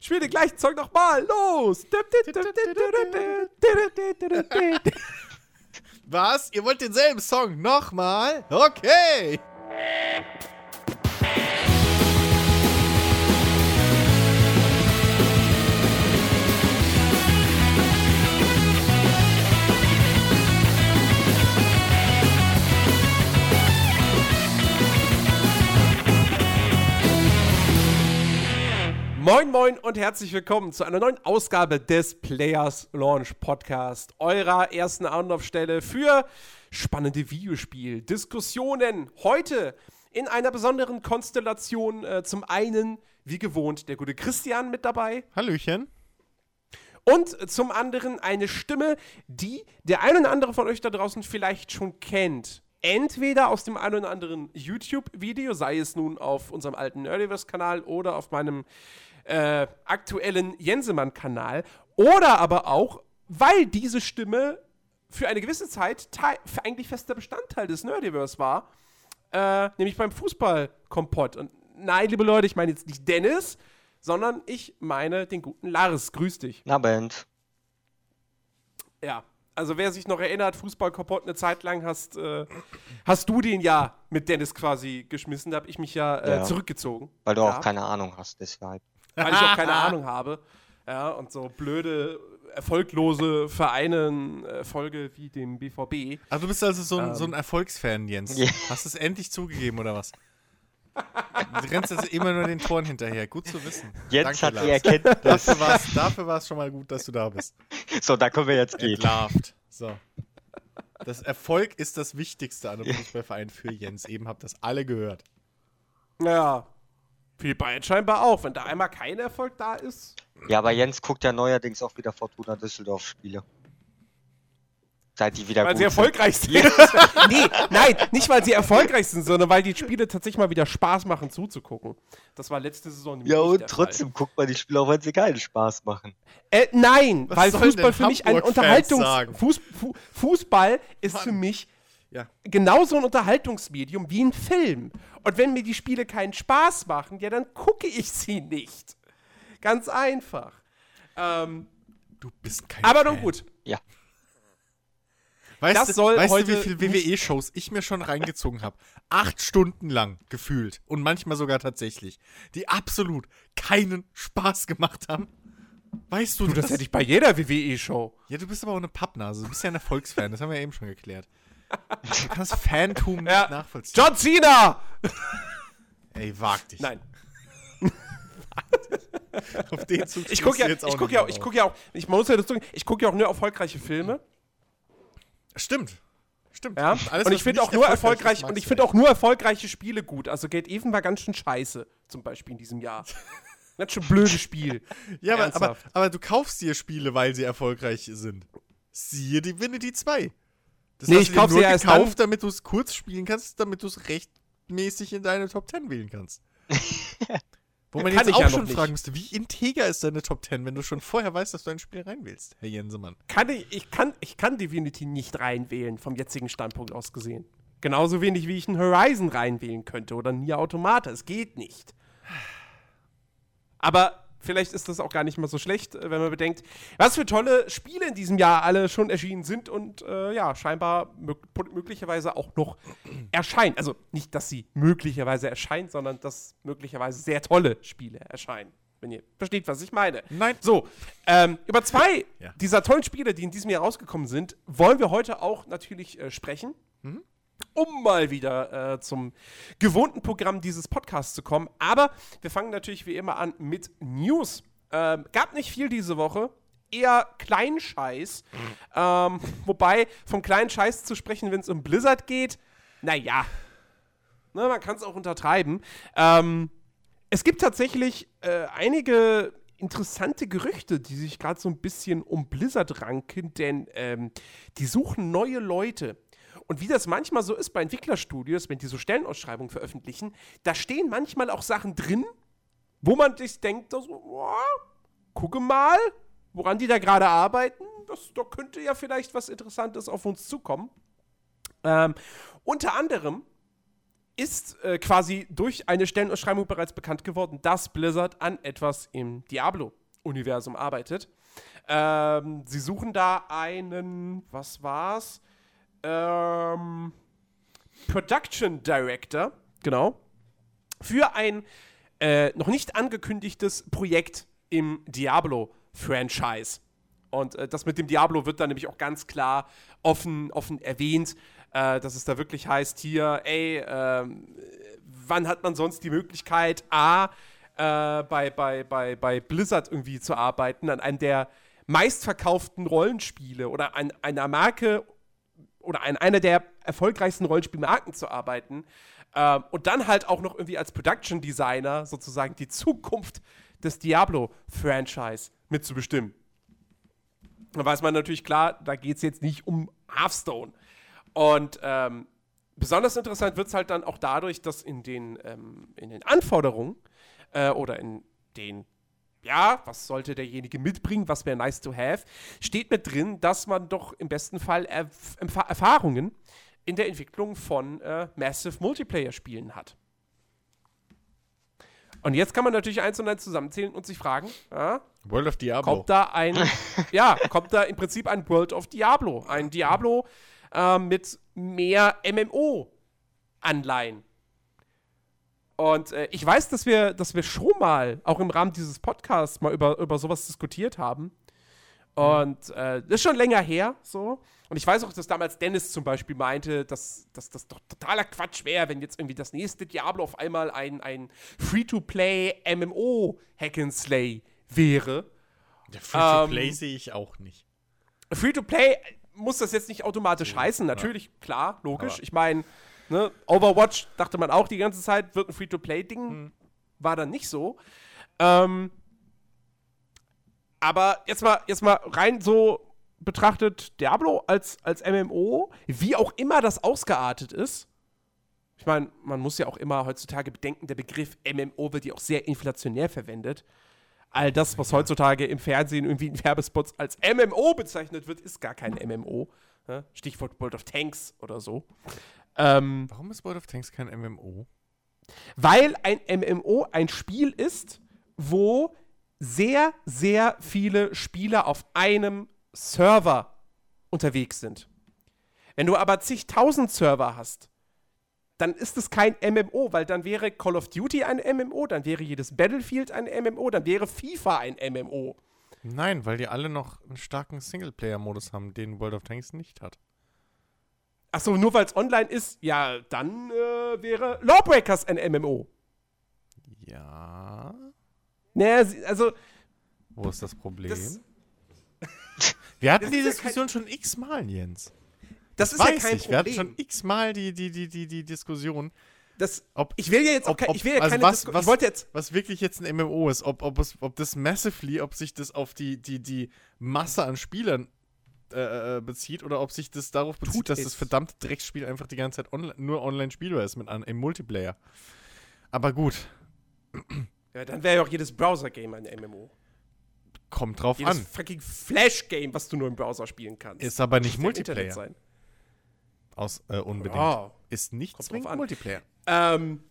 Spiel den gleichen Song nochmal. Los! Was? Ihr wollt denselben Song nochmal? Okay! Moin, moin und herzlich willkommen zu einer neuen Ausgabe des Players Launch Podcast, eurer ersten Anlaufstelle für spannende Videospiel-Diskussionen. Heute in einer besonderen Konstellation. Äh, zum einen, wie gewohnt, der gute Christian mit dabei. Hallöchen. Und zum anderen eine Stimme, die der ein oder andere von euch da draußen vielleicht schon kennt. Entweder aus dem ein oder anderen YouTube-Video, sei es nun auf unserem alten Nerdiverse-Kanal oder auf meinem äh, aktuellen Jensemann-Kanal. Oder aber auch, weil diese Stimme für eine gewisse Zeit eigentlich fester Bestandteil des Nerdiverse war, äh, nämlich beim Fußball-Kompott. Und nein, liebe Leute, ich meine jetzt nicht Dennis, sondern ich meine den guten Lars. Grüß dich. Na, Band. Ja, also wer sich noch erinnert, Fußball-Kompott eine Zeit lang hast, äh, hast du den ja mit Dennis quasi geschmissen. Da habe ich mich ja, äh, ja, zurückgezogen. Weil du ja. auch keine Ahnung hast, deshalb weil ich auch keine Ahnung habe. Ja, und so blöde, erfolglose Vereine, Erfolge wie dem BVB. Also du bist also so ein, ähm. so ein Erfolgsfan, Jens. Yeah. Hast du es endlich zugegeben, oder was? Du rennst also immer nur den Toren hinterher. Gut zu wissen. Jetzt Danke, hat die Erkenntnis. Dafür war es schon mal gut, dass du da bist. So, da können wir jetzt gehen. Entlarvt. So. Das Erfolg ist das Wichtigste an einem Fußballverein für Jens. Eben habt das alle gehört. Ja, für Bayern scheinbar auch, wenn da einmal kein Erfolg da ist. Ja, aber Jens guckt ja neuerdings auch wieder Fortuna Düsseldorf Spiele. Seit die wieder weil sie erfolgreich sind. sind. nee, nein, nicht weil sie erfolgreich sind, sondern weil die Spiele tatsächlich mal wieder Spaß machen zuzugucken. Das war letzte Saison Ja, und trotzdem Fall. guckt man die Spiele auch, wenn sie keinen Spaß machen. Äh, nein, Was weil Fußball für mich ein Unterhaltungs... Fuß, Fußball ist Mann. für mich ja. genauso ein Unterhaltungsmedium wie ein Film. Und wenn mir die Spiele keinen Spaß machen, ja, dann gucke ich sie nicht. Ganz einfach. Ähm, du bist kein Aber nun gut. Ja. Weißt, das soll weißt du, wie viele WWE-Shows ich mir schon reingezogen habe? Acht Stunden lang gefühlt und manchmal sogar tatsächlich, die absolut keinen Spaß gemacht haben. Weißt du, du das, das hätte ich bei jeder WWE-Show. Ja, du bist aber auch eine Pappnase. Du bist ja ein Erfolgsfan. Das haben wir ja eben schon geklärt. Du kannst Phantom ja. nicht nachvollziehen. John Cena! Ey, wag dich. Nein. auf den Zug ich gucke ja, ich guck ja, ich guck ja auch, ich muss ja dazu, ich gucke ja auch nur erfolgreiche Filme. Stimmt. Stimmt. Ja? Alles, und ich finde auch nur erfolgreich und ich finde auch nur erfolgreiche Spiele gut. Also Gate Even war ganz schön scheiße, zum Beispiel in diesem Jahr. Ganz schön blödes Spiel. ja, aber, aber, aber, du kaufst dir Spiele, weil sie erfolgreich sind. Siehe Divinity 2. Das nee, hast ich kaufe sie ja gekauft, damit du es kurz spielen kannst, damit du es rechtmäßig in deine Top 10 wählen kannst. Wo man jetzt auch ja schon fragen müsste, wie integer ist deine Top 10, wenn du schon vorher weißt, dass du ein Spiel reinwählst, Herr Jensemann? Kann ich, ich, kann, ich kann Divinity nicht reinwählen, vom jetzigen Standpunkt aus gesehen. Genauso wenig, wie ich einen Horizon reinwählen könnte oder Nier Automata. Es geht nicht. Aber vielleicht ist das auch gar nicht mal so schlecht, äh, wenn man bedenkt, was für tolle Spiele in diesem Jahr alle schon erschienen sind und äh, ja, scheinbar möglicherweise auch noch erscheinen. Also nicht, dass sie möglicherweise erscheinen, sondern dass möglicherweise sehr tolle Spiele erscheinen. Wenn ihr versteht, was ich meine. Nein. So, ähm, über zwei ja. dieser tollen Spiele, die in diesem Jahr rausgekommen sind, wollen wir heute auch natürlich äh, sprechen. Mhm um mal wieder äh, zum gewohnten Programm dieses Podcasts zu kommen. Aber wir fangen natürlich wie immer an mit News. Ähm, gab nicht viel diese Woche. Eher Kleinscheiß. Ähm, wobei, vom kleinen Scheiß zu sprechen, wenn es um Blizzard geht, naja. Ne, man kann es auch untertreiben. Ähm, es gibt tatsächlich äh, einige interessante Gerüchte, die sich gerade so ein bisschen um Blizzard ranken, denn ähm, die suchen neue Leute. Und wie das manchmal so ist bei Entwicklerstudios, wenn die so Stellenausschreibungen veröffentlichen, da stehen manchmal auch Sachen drin, wo man sich denkt, so, oh, gucke mal, woran die da gerade arbeiten. Das, da könnte ja vielleicht was Interessantes auf uns zukommen. Ähm, unter anderem ist äh, quasi durch eine Stellenausschreibung bereits bekannt geworden, dass Blizzard an etwas im Diablo-Universum arbeitet. Ähm, sie suchen da einen, was war's? Ähm, Production Director, genau, für ein äh, noch nicht angekündigtes Projekt im Diablo-Franchise. Und äh, das mit dem Diablo wird dann nämlich auch ganz klar offen, offen erwähnt, äh, dass es da wirklich heißt, hier, ey, äh, wann hat man sonst die Möglichkeit, A, äh, bei, bei, bei, bei Blizzard irgendwie zu arbeiten, an einem der meistverkauften Rollenspiele oder an einer Marke oder an einer der erfolgreichsten Rollenspielmarken zu arbeiten ähm, und dann halt auch noch irgendwie als Production Designer sozusagen die Zukunft des Diablo-Franchise mitzubestimmen. Da weiß man natürlich klar, da geht es jetzt nicht um Hearthstone. Und ähm, besonders interessant wird es halt dann auch dadurch, dass in den, ähm, in den Anforderungen äh, oder in den, ja, was sollte derjenige mitbringen, was wäre nice to have, steht mit drin, dass man doch im besten Fall Erf Erfahrungen in der Entwicklung von äh, Massive Multiplayer-Spielen hat. Und jetzt kann man natürlich eins und eins zusammenzählen und sich fragen, ja, World of Diablo. Kommt da ein, ja, kommt da im Prinzip ein World of Diablo. Ein Diablo äh, mit mehr MMO-Anleihen. Und äh, ich weiß, dass wir, dass wir schon mal, auch im Rahmen dieses Podcasts, mal über, über sowas diskutiert haben. Und äh, das ist schon länger her, so. Und ich weiß auch, dass damals Dennis zum Beispiel meinte, dass, dass das doch totaler Quatsch wäre, wenn jetzt irgendwie das nächste Diablo auf einmal ein, ein Free-to-Play MMO Hack and Slay wäre. Ja, Free-to-Play ähm, sehe ich auch nicht. Free-to-Play muss das jetzt nicht automatisch ja, heißen, natürlich, ja. klar, logisch. Aber ich meine, ne, Overwatch dachte man auch die ganze Zeit, wird ein Free-to-Play-Ding. Mhm. War dann nicht so. Ähm, aber jetzt mal, jetzt mal rein so betrachtet, Diablo als, als MMO, wie auch immer das ausgeartet ist. Ich meine, man muss ja auch immer heutzutage bedenken, der Begriff MMO wird ja auch sehr inflationär verwendet. All das, was heutzutage im Fernsehen irgendwie in Werbespots als MMO bezeichnet wird, ist gar kein MMO. Stichwort World of Tanks oder so. Ähm, Warum ist World of Tanks kein MMO? Weil ein MMO ein Spiel ist, wo sehr, sehr viele Spieler auf einem Server unterwegs sind. Wenn du aber zigtausend Server hast, dann ist es kein MMO, weil dann wäre Call of Duty ein MMO, dann wäre jedes Battlefield ein MMO, dann wäre FIFA ein MMO. Nein, weil die alle noch einen starken Singleplayer-Modus haben, den World of Tanks nicht hat. Achso, nur weil es online ist, ja, dann äh, wäre Lawbreakers ein MMO. Ja. Naja, also. Wo ist das Problem? Das, Wir hatten die Diskussion ja schon x-mal, Jens. Das, das ist ja kein ich. Problem. Wir hatten schon x-mal die, die, die, die, die Diskussion. Das, ob, ich will ja jetzt ob, ich will ja also keine was, was, ich wollte jetzt was wirklich jetzt ein MMO ist, ob, ob, es, ob das massively, ob sich das auf die, die, die Masse an Spielern äh, äh bezieht oder ob sich das darauf bezieht, Tut dass es. das verdammte Drecksspiel einfach die ganze Zeit online, nur online spielbar ist mit im Multiplayer. Aber gut. Ja, dann wäre ja auch jedes Browser-Game ein MMO. Kommt drauf Jedes an. fucking Flash-Game, was du nur im Browser spielen kannst. Ist aber nicht Multiplayer. Sein. Aus, äh, unbedingt. Oh. Ist nicht Kommt zwingend Multiplayer. Ähm,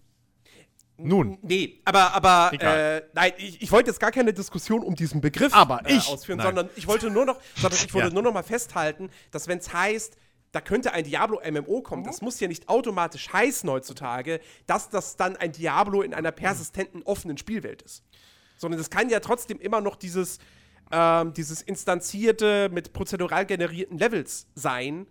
nun. Nee, aber, aber äh, nein, ich, ich, wollte jetzt gar keine Diskussion um diesen Begriff aber äh, ausführen, nein. sondern ich wollte nur noch, sondern ich wollte ja. nur noch mal festhalten, dass wenn es heißt, da könnte ein Diablo-MMO kommen, mhm. das muss ja nicht automatisch heißen heutzutage, dass das dann ein Diablo in einer persistenten, offenen Spielwelt ist sondern es kann ja trotzdem immer noch dieses, ähm, dieses instanzierte mit prozedural generierten Levels sein.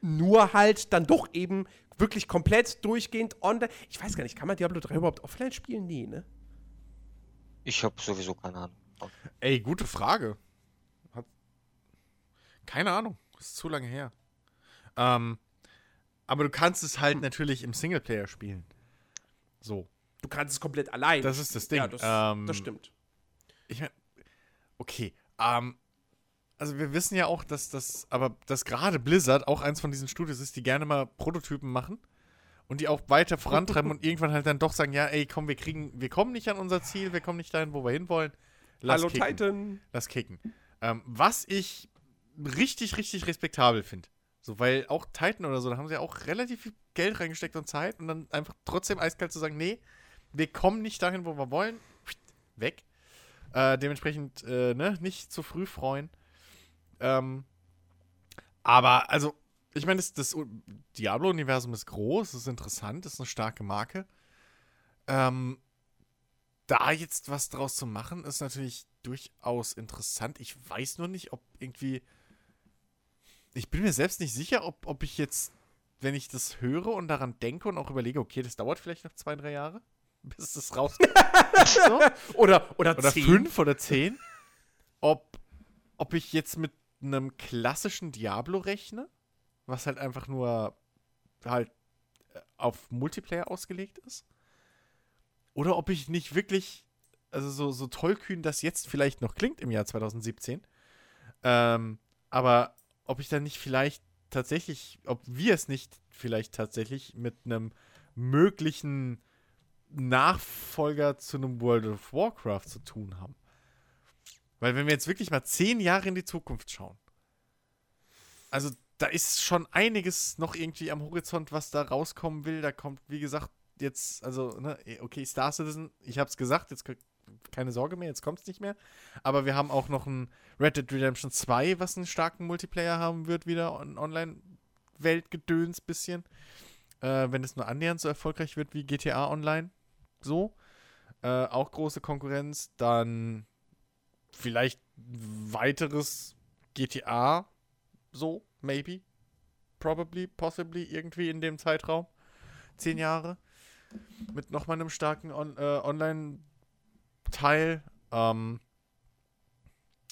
Nur halt dann doch eben wirklich komplett durchgehend online. Ich weiß gar nicht, kann man Diablo 3 überhaupt offline spielen? Nee, ne? Ich habe sowieso keine Ahnung. Ey, gute Frage. Hat keine Ahnung. ist zu lange her. Ähm, aber du kannst es halt hm. natürlich im Singleplayer spielen. So. Du kannst es komplett allein. Das ist das Ding. Ja, das, ähm, das stimmt. Ich meine, okay. Ähm, also wir wissen ja auch, dass das, aber dass gerade Blizzard auch eins von diesen Studios ist, die gerne mal Prototypen machen und die auch weiter vorantreiben und irgendwann halt dann doch sagen, ja, ey, komm, wir kriegen, wir kommen nicht an unser Ziel, wir kommen nicht dahin, wo wir hinwollen. Lass Hallo kicken. Titan. Lass kicken. Ähm, was ich richtig, richtig respektabel finde. So, weil auch Titan oder so, da haben sie ja auch relativ Geld reingesteckt und Zeit und dann einfach trotzdem eiskalt zu sagen, nee, wir kommen nicht dahin, wo wir wollen, weg. Äh, dementsprechend, äh, ne, nicht zu früh freuen. Ähm, aber, also, ich meine, das, das Diablo-Universum ist groß, ist interessant, ist eine starke Marke. Ähm, da jetzt was draus zu machen, ist natürlich durchaus interessant. Ich weiß nur nicht, ob irgendwie. Ich bin mir selbst nicht sicher, ob, ob ich jetzt, wenn ich das höre und daran denke und auch überlege, okay, das dauert vielleicht noch zwei, drei Jahre, bis das rauskommt. so. Oder, oder, oder fünf oder zehn. Ob, ob ich jetzt mit einem klassischen Diablo rechne, was halt einfach nur halt äh, auf Multiplayer ausgelegt ist. Oder ob ich nicht wirklich, also so, so tollkühn das jetzt vielleicht noch klingt im Jahr 2017, ähm, aber ob ich dann nicht vielleicht tatsächlich, ob wir es nicht vielleicht tatsächlich mit einem möglichen Nachfolger zu einem World of Warcraft zu tun haben. Weil wenn wir jetzt wirklich mal zehn Jahre in die Zukunft schauen, also da ist schon einiges noch irgendwie am Horizont, was da rauskommen will. Da kommt, wie gesagt, jetzt, also, ne, okay, Star Citizen, ich hab's gesagt, jetzt keine Sorge mehr, jetzt kommt's nicht mehr. Aber wir haben auch noch ein Red Dead Redemption 2, was einen starken Multiplayer haben wird, wieder on Online-Weltgedöns bisschen. Äh, wenn es nur annähernd so erfolgreich wird wie GTA Online. So. Äh, auch große Konkurrenz. Dann vielleicht weiteres GTA. So, maybe. Probably, possibly, irgendwie in dem Zeitraum. Zehn Jahre mit nochmal einem starken On äh, Online-Teil. Ähm,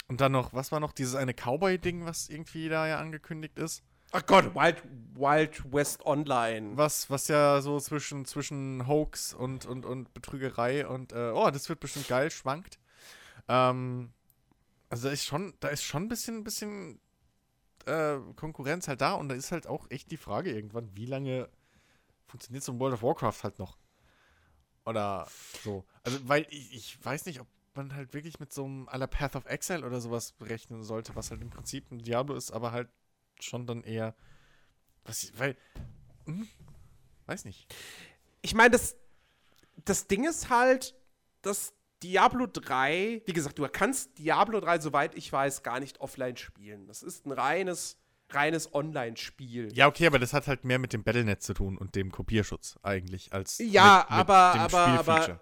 und dann noch, was war noch, dieses eine Cowboy-Ding, was irgendwie da ja angekündigt ist. Ach Gott, Wild, Wild West Online. Was, was ja so zwischen, zwischen Hoax und, und, und Betrügerei und, äh, oh, das wird bestimmt geil, schwankt. Ähm, also da ist schon, da ist schon ein bisschen, bisschen äh, Konkurrenz halt da und da ist halt auch echt die Frage irgendwann, wie lange funktioniert so ein World of Warcraft halt noch. Oder so. Also, weil ich, ich weiß nicht, ob man halt wirklich mit so einem aller Path of Exile oder sowas berechnen sollte, was halt im Prinzip ein Diablo ist, aber halt schon dann eher. Was, weil. Hm, weiß nicht. Ich meine, das, das Ding ist halt, dass Diablo 3, wie gesagt, du kannst Diablo 3, soweit ich weiß, gar nicht offline spielen. Das ist ein reines reines Online-Spiel. Ja, okay, aber das hat halt mehr mit dem Battlenet zu tun und dem Kopierschutz eigentlich als ja, mit, aber, mit aber, aber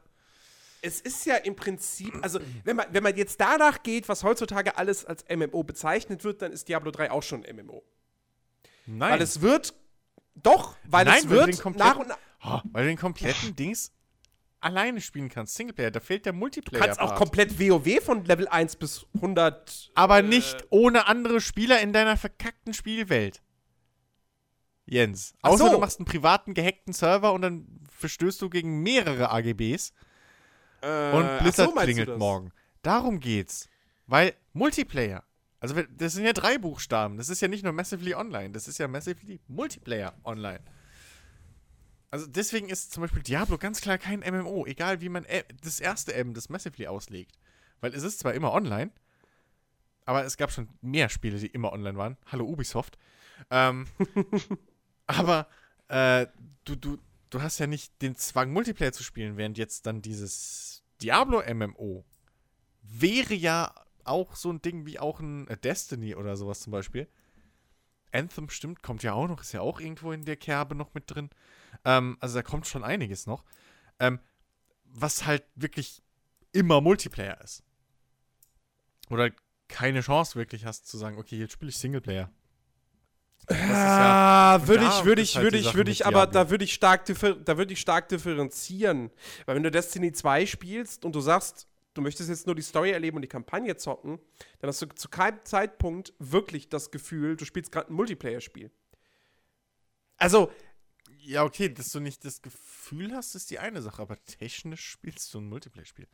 es ist ja im Prinzip, also wenn man, wenn man jetzt danach geht, was heutzutage alles als MMO bezeichnet wird, dann ist Diablo 3 auch schon ein MMO. Nein. Weil es wird, doch, weil Nein, es wird nach und nach. Oh, weil du den kompletten Dings alleine spielen kannst, Singleplayer. Da fehlt der Multiplayer. Du kannst auch komplett WoW von Level 1 bis 100. Aber äh, nicht ohne andere Spieler in deiner verkackten Spielwelt. Jens. Außer so. du machst einen privaten gehackten Server und dann verstößt du gegen mehrere AGBs. Äh, und Blizzard so, klingelt morgen. Darum geht's. Weil Multiplayer. Also, das sind ja drei Buchstaben. Das ist ja nicht nur Massively Online. Das ist ja Massively Multiplayer Online. Also deswegen ist zum Beispiel Diablo ganz klar kein MMO, egal wie man das erste M, das Massively auslegt. Weil es ist zwar immer online, aber es gab schon mehr Spiele, die immer online waren. Hallo Ubisoft. Ähm, aber äh, du, du, du hast ja nicht den Zwang, Multiplayer zu spielen, während jetzt dann dieses Diablo-MMO wäre ja auch so ein Ding wie auch ein äh, Destiny oder sowas zum Beispiel. Anthem stimmt, kommt ja auch noch, ist ja auch irgendwo in der Kerbe noch mit drin. Ähm, also da kommt schon einiges noch. Ähm, was halt wirklich immer Multiplayer ist. Oder keine Chance wirklich hast zu sagen, okay, jetzt spiele ich Singleplayer. Ja, würde ich, würde ich, halt würde ich, würde ich, aber da würde ich stark, da würde ich stark differenzieren. Weil wenn du Destiny 2 spielst und du sagst, du möchtest jetzt nur die Story erleben und die Kampagne zocken, dann hast du zu keinem Zeitpunkt wirklich das Gefühl, du spielst gerade ein Multiplayer-Spiel. Also, ja, okay, dass du nicht das Gefühl hast, ist die eine Sache, aber technisch spielst du ein Multiplayer-Spiel.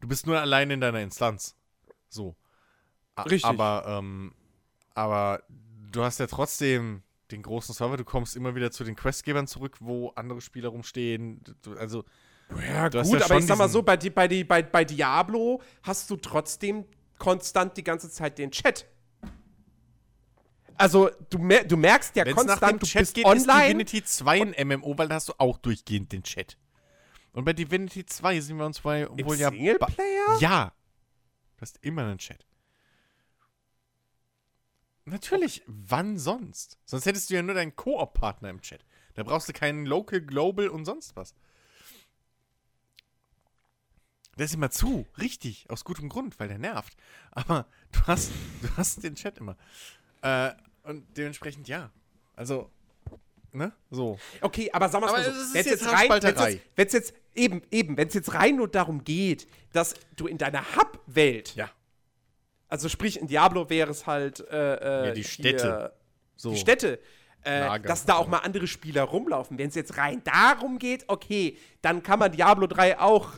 Du bist nur allein in deiner Instanz. So. Richtig. Aber, ähm, aber du hast ja trotzdem den großen Server, du kommst immer wieder zu den Questgebern zurück, wo andere Spieler rumstehen. Du, also. Ja, gut, ja aber ich sag mal so, bei, bei, bei, bei Diablo hast du trotzdem konstant die ganze Zeit den Chat. Also, du, mer du merkst ja Wenn's konstant, nach dem du Chat bist geht, online. ist Divinity 2 ein MMO, weil da hast du auch durchgehend den Chat. Und bei Divinity 2 sind wir uns bei Im wohl ja. Singleplayer? Ja. Du hast immer einen Chat. Natürlich, wann sonst? Sonst hättest du ja nur deinen Koop-Partner im Chat. Da brauchst du keinen Local, Global und sonst was. Der ist immer zu, richtig, aus gutem Grund, weil der nervt. Aber du hast, du hast den Chat immer. Äh, und dementsprechend ja. Also, ne? So. Okay, aber sagen wir Aber mal es so. ist Wenn's jetzt rein, wenn's Haarspalterei. jetzt, wenn's jetzt eben, eben, wenn es jetzt rein nur darum geht, dass du in deiner Hub-Welt, Ja. also sprich in Diablo wäre es halt äh, äh, Ja, die hier- Städte. So. die Städte, äh, Lager. dass da auch mal andere Spieler rumlaufen. Wenn es jetzt rein darum geht, okay, dann kann man Diablo 3 auch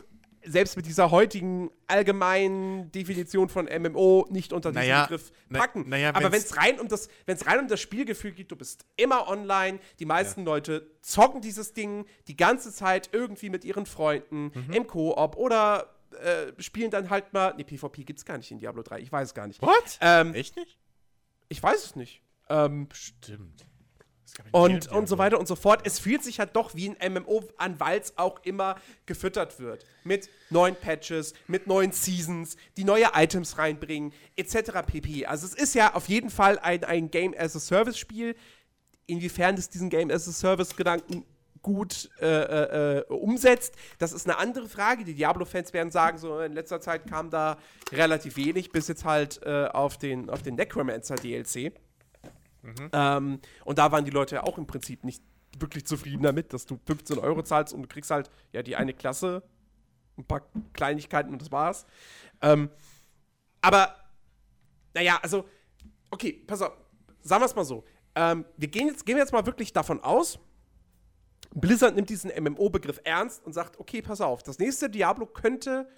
selbst mit dieser heutigen allgemeinen Definition von MMO nicht unter diesen Naja, Begriff na- packen. naja, Aber wenn es rein um das, es rein um das Spielgefühl geht, du bist immer online, die meisten Leute zocken dieses Ding die ganze Zeit irgendwie mit ihren Freunden Mhm. im Koop oder äh, spielen dann halt mal. Ne, PvP gibt's gar nicht in Diablo 3, ich weiß es gar nicht. What? Ähm, Echt nicht? ich weiß es nicht. Ähm, Stimmt. Und, und so weiter und so fort. Es fühlt sich halt doch wie ein MMO an, weil es auch immer gefüttert wird. Mit neuen Patches, mit neuen Seasons, die neue Items reinbringen, etc. pp. Also es ist ja auf jeden Fall ein, ein Game-as-a-Service-Spiel. Inwiefern es diesen Game-as-a-Service-Gedanken gut äh, äh, äh, umsetzt, das ist eine andere Frage. Die Diablo-Fans werden sagen, so in letzter Zeit kam da relativ wenig, bis jetzt halt äh, auf den, auf den Necromancer-DLC. Ähm, und da waren die Leute ja auch im Prinzip nicht wirklich zufrieden damit, dass du 15 Euro zahlst und du kriegst halt ja die eine Klasse, ein paar Kleinigkeiten und das war's. Ähm, aber, naja, also, okay, pass auf, sagen wir es mal so. Ähm, wir gehen jetzt, gehen jetzt mal wirklich davon aus, Blizzard nimmt diesen MMO-Begriff ernst und sagt, okay, pass auf, das nächste Diablo könnte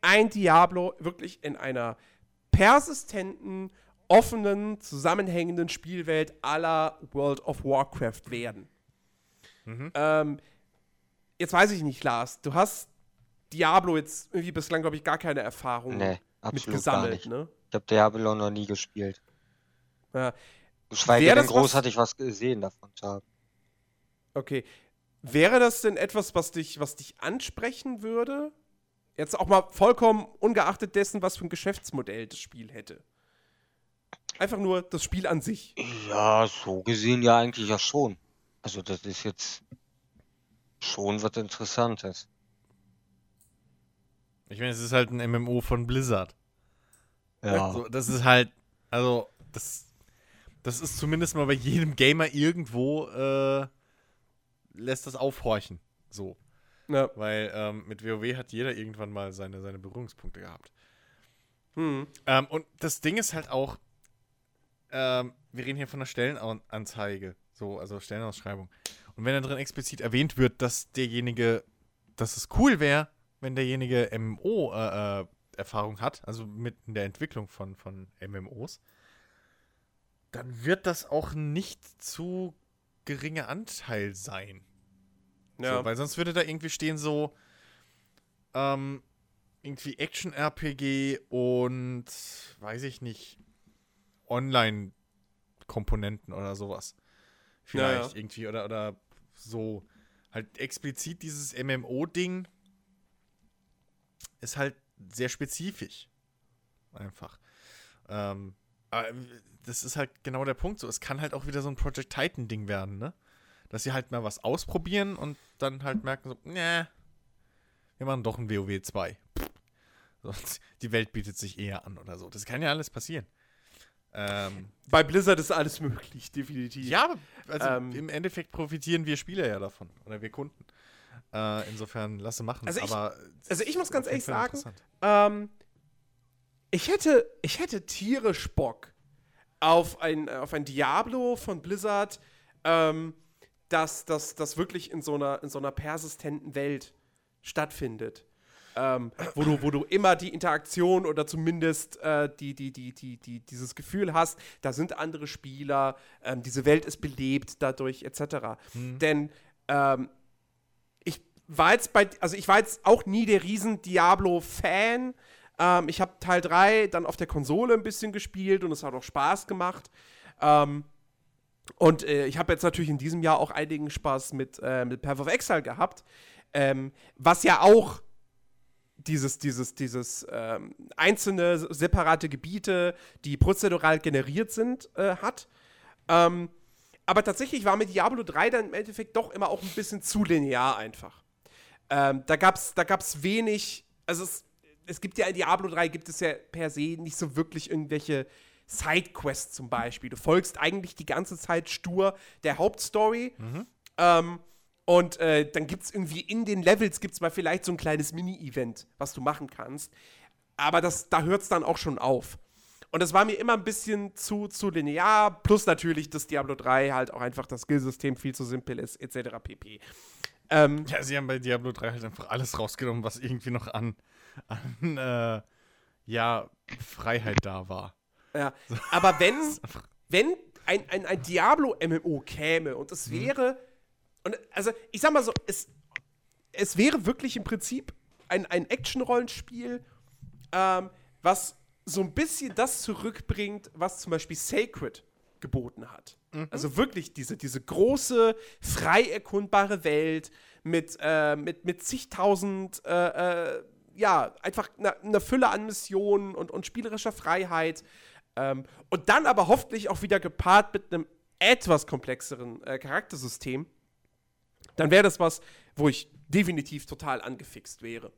ein Diablo wirklich in einer persistenten, offenen, zusammenhängenden Spielwelt aller World of Warcraft werden. Ähm, jetzt weiß ich nicht, Lars, du hast Diablo jetzt irgendwie bislang, glaube ich, gar keine Erfahrung Nee, mit absolut gar gesammelt, nicht. ne? Ich habe Diablo noch nie gespielt. Ja, Geschweige Wär denn das groß was- hatte ich was gesehen davon zu haben. okay. Wäre das denn etwas, was dich, was dich ansprechen würde? Jetzt auch mal vollkommen ungeachtet dessen, was für ein Geschäftsmodell das Spiel hätte. Einfach nur das Spiel an sich. Ja, so gesehen ja eigentlich ja schon. Also das ist jetzt schon was Interessantes. Ich meine, es ist halt ein MMO von Blizzard. Ja. So, das ist halt, also, das, das ist zumindest mal bei jedem Gamer irgendwo, äh, lässt das aufhorchen. So. Ja. Weil ähm, mit WoW hat jeder irgendwann mal seine, seine Berührungspunkte gehabt. Hm. Ähm, und das Ding ist halt auch, ähm, wir reden hier von einer Stellenanzeige, so, also Stellenausschreibung. Und wenn da drin explizit erwähnt wird, dass derjenige, dass es cool wäre, wenn derjenige MMO-Erfahrung hat, also mit in der Entwicklung von, von MMOs, dann wird das auch nicht zu geringer Anteil sein. Ja. So, weil sonst würde da irgendwie stehen so ähm, irgendwie Action-RPG und weiß ich nicht, Online-Komponenten oder sowas. Vielleicht Ja, ja. irgendwie oder, oder so. Halt explizit dieses MMO-Ding ist halt sehr spezifisch. Einfach. Ähm, aber das ist halt genau der Punkt so. Es kann halt auch wieder so ein Project Titan-Ding werden, ne? Dass sie halt mal was ausprobieren und dann halt merken so, ne, wir machen doch ein WoW 2. Sonst, die Welt bietet sich eher an oder so. Das kann ja alles passieren. Ähm, Bei Blizzard ist alles möglich, definitiv. ja, also Ähm. im Endeffekt profitieren wir Spieler ja davon. Oder wir Kunden. Äh, insofern lasse machen. Also ich- aber also ich muss ganz ehrlich sagen. Ähm, ich hätte, ich hätte tierisch Bock auf ein, auf ein Diablo von Blizzard, ähm, das, das, das wirklich in so einer, in so einer persistenten Welt stattfindet. Ähm, wo, du, wo du immer die Interaktion oder zumindest äh, die, die, die, die, die, dieses Gefühl hast, da sind andere Spieler, ähm, diese Welt ist belebt dadurch, etc. Denn ähm, ich war jetzt bei, also ich war jetzt auch nie der riesen Diablo-Fan. Ähm, ich habe Teil 3 dann auf der Konsole ein bisschen gespielt und es hat auch Spaß gemacht. Ähm, und äh, ich habe jetzt natürlich in diesem Jahr auch einigen Spaß mit, äh, mit Path of Exile gehabt, ähm, was ja auch dieses, dieses, dieses ähm, einzelne separate Gebiete, die prozedural generiert sind, äh, hat. Ähm, aber tatsächlich war mir Diablo 3 dann im Endeffekt doch immer auch ein bisschen zu linear einfach. Ähm, da gab es da gab's wenig, also es, es gibt ja in Diablo 3 gibt es ja per se nicht so wirklich irgendwelche Sidequests zum Beispiel. Du folgst eigentlich die ganze Zeit stur der Hauptstory. Mhm. Ähm, und äh, dann gibt es irgendwie in den Levels gibt's mal vielleicht so ein kleines Mini-Event, was du machen kannst. Aber das, da hört es dann auch schon auf. Und das war mir immer ein bisschen zu, zu linear. Plus natürlich, dass Diablo 3 halt auch einfach das Skillsystem viel zu simpel ist, etc. pp. Ähm, ja, sie haben bei Diablo 3 halt einfach alles rausgenommen, was irgendwie noch an, an äh, ja, Freiheit da war. Ja, aber wenn, wenn ein, ein, ein Diablo-MMO käme und es mhm. wäre, und also ich sag mal so, es, es wäre wirklich im Prinzip ein, ein Action-Rollenspiel, ähm, was so ein bisschen das zurückbringt, was zum Beispiel Sacred geboten hat. Mhm. Also wirklich diese, diese große, frei erkundbare Welt mit, äh, mit, mit zigtausend, äh, äh, ja, einfach einer eine Fülle an Missionen und, und spielerischer Freiheit. Ähm, und dann aber hoffentlich auch wieder gepaart mit einem etwas komplexeren äh, Charaktersystem. Dann wäre das was, wo ich definitiv total angefixt wäre.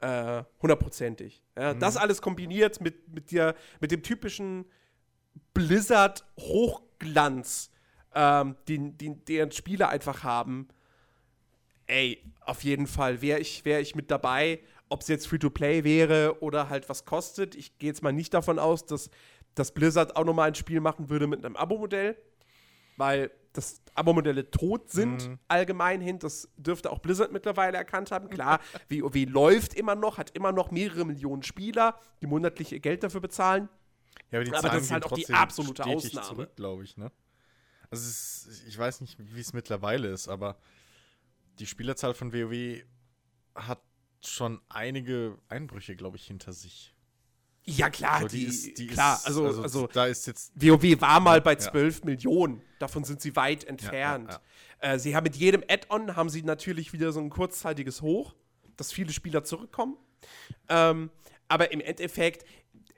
Äh, hundertprozentig. Ja, mhm. Das alles kombiniert mit, mit, der, mit dem typischen Blizzard-Hochglanz, ähm, den, den deren Spiele einfach haben. Ey, auf jeden Fall wäre ich, wär ich mit dabei. Ob es jetzt Free-to-Play wäre oder halt was kostet. Ich gehe jetzt mal nicht davon aus, dass, dass Blizzard auch nochmal ein Spiel machen würde mit einem Abo-Modell. Weil dass Abo-Modelle tot sind, mhm. allgemein hin. Das dürfte auch Blizzard mittlerweile erkannt haben. Klar, WoW läuft immer noch, hat immer noch mehrere Millionen Spieler, die monatlich ihr Geld dafür bezahlen. Ja, aber, die aber das ist halt auch die absolute Ausnahme. glaube ich, ne? Also ist, ich weiß nicht, wie es mittlerweile ist, aber die Spielerzahl von WoW hat schon einige Einbrüche, glaube ich, hinter sich. Ja, klar, so, die, die, ist, die klar, ist, also, also, also, da ist jetzt. WoW war mal bei 12 ja. Millionen. Davon sind sie weit entfernt. Ja, äh, sie haben mit jedem Add-on haben sie natürlich wieder so ein kurzzeitiges Hoch, dass viele Spieler zurückkommen. Ähm, aber im Endeffekt,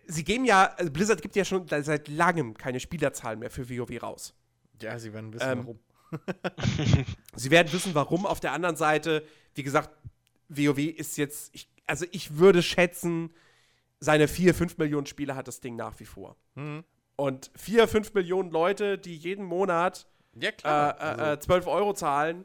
sie geben ja, also Blizzard gibt ja schon seit langem keine Spielerzahlen mehr für WoW raus. Ja, sie werden wissen, ähm, warum. sie werden wissen, warum. Auf der anderen Seite, wie gesagt, WoW ist jetzt, ich, also ich würde schätzen, seine 4, 5 Millionen Spieler hat das Ding nach wie vor. Mhm. Und 4, 5 Millionen Leute, die jeden Monat ja, klar. Äh, äh, also. 12 Euro zahlen,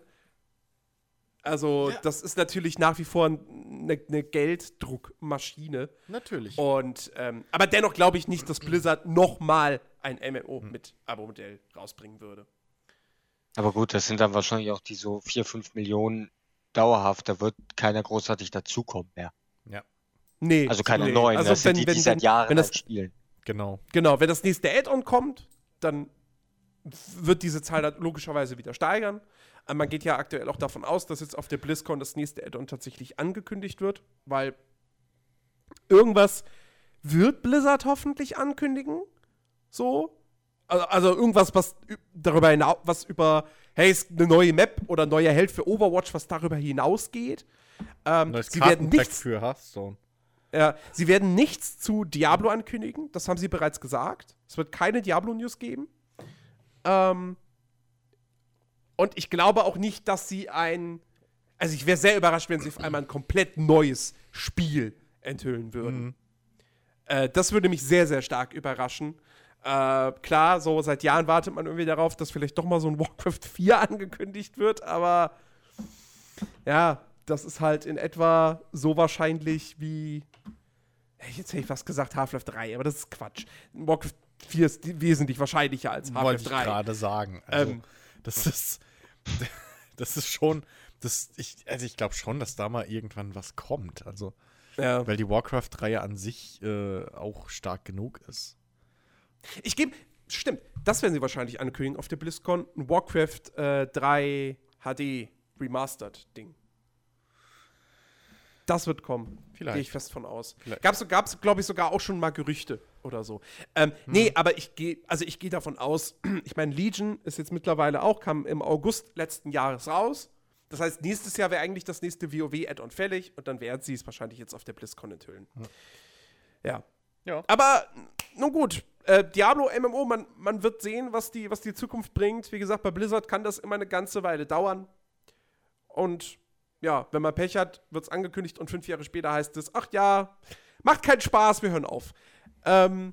also ja. das ist natürlich nach wie vor eine, eine Gelddruckmaschine. Natürlich. Und ähm, aber dennoch glaube ich nicht, dass Blizzard noch mal ein MMO mhm. mit Abo-Modell rausbringen würde. Aber gut, das sind dann wahrscheinlich auch die so 4, 5 Millionen dauerhaft. Da wird keiner großartig dazukommen mehr. Ja. Nee. Also keine nee. neuen, also das wenn, sind die, wenn, die seit Jahren wenn das, halt spielen. Genau. Genau, wenn das nächste Add-on kommt, dann wird diese Zahl logischerweise wieder steigern. Aber man geht ja aktuell auch davon aus, dass jetzt auf der BlizzCon das nächste Add-on tatsächlich angekündigt wird, weil irgendwas wird Blizzard hoffentlich ankündigen. So. Also, also irgendwas, was darüber hinaus, was über, hey, ist eine neue Map oder ein neuer Held für Overwatch, was darüber hinausgeht. Ähm, sie werden nichts für Hearthstone. Ja, sie werden nichts zu Diablo ankündigen, das haben sie bereits gesagt. Es wird keine Diablo-News geben. Ähm, und ich glaube auch nicht, dass sie ein. Also ich wäre sehr überrascht, wenn sie auf einmal ein komplett neues Spiel enthüllen würden. Mhm. Äh, das würde mich sehr, sehr stark überraschen. Äh, klar, so seit Jahren wartet man irgendwie darauf, dass vielleicht doch mal so ein Warcraft 4 angekündigt wird, aber ja, das ist halt in etwa so wahrscheinlich wie Jetzt hätte ich was gesagt, Half-Life 3, aber das ist Quatsch. Warcraft 4 ist wesentlich wahrscheinlicher als Half-Life 3. Wollte ich gerade sagen. Also, ähm, das ist. Das ist schon. Das, ich, also ich glaube schon, dass da mal irgendwann was kommt. Also. Ja. Weil die Warcraft-Reihe an sich äh, auch stark genug ist. Ich gebe. Stimmt, das werden sie wahrscheinlich ankündigen auf der BlizzCon. Ein Warcraft äh, 3 HD Remastered-Ding. Das wird kommen. Vielleicht. Gehe ich fest von aus. Gab es, glaube ich, sogar auch schon mal Gerüchte oder so. Ähm, hm. Nee, aber ich gehe, also ich gehe davon aus, ich meine, Legion ist jetzt mittlerweile auch, kam im August letzten Jahres raus. Das heißt, nächstes Jahr wäre eigentlich das nächste WoW-Add-on fällig und dann werden sie es wahrscheinlich jetzt auf der BlizzCon enthüllen. Ja. ja. Aber nun gut, äh, Diablo MMO, man, man wird sehen, was die, was die Zukunft bringt. Wie gesagt, bei Blizzard kann das immer eine ganze Weile dauern. Und ja, wenn man Pech hat, wird es angekündigt und fünf Jahre später heißt es, ach ja, macht keinen Spaß, wir hören auf. Ähm,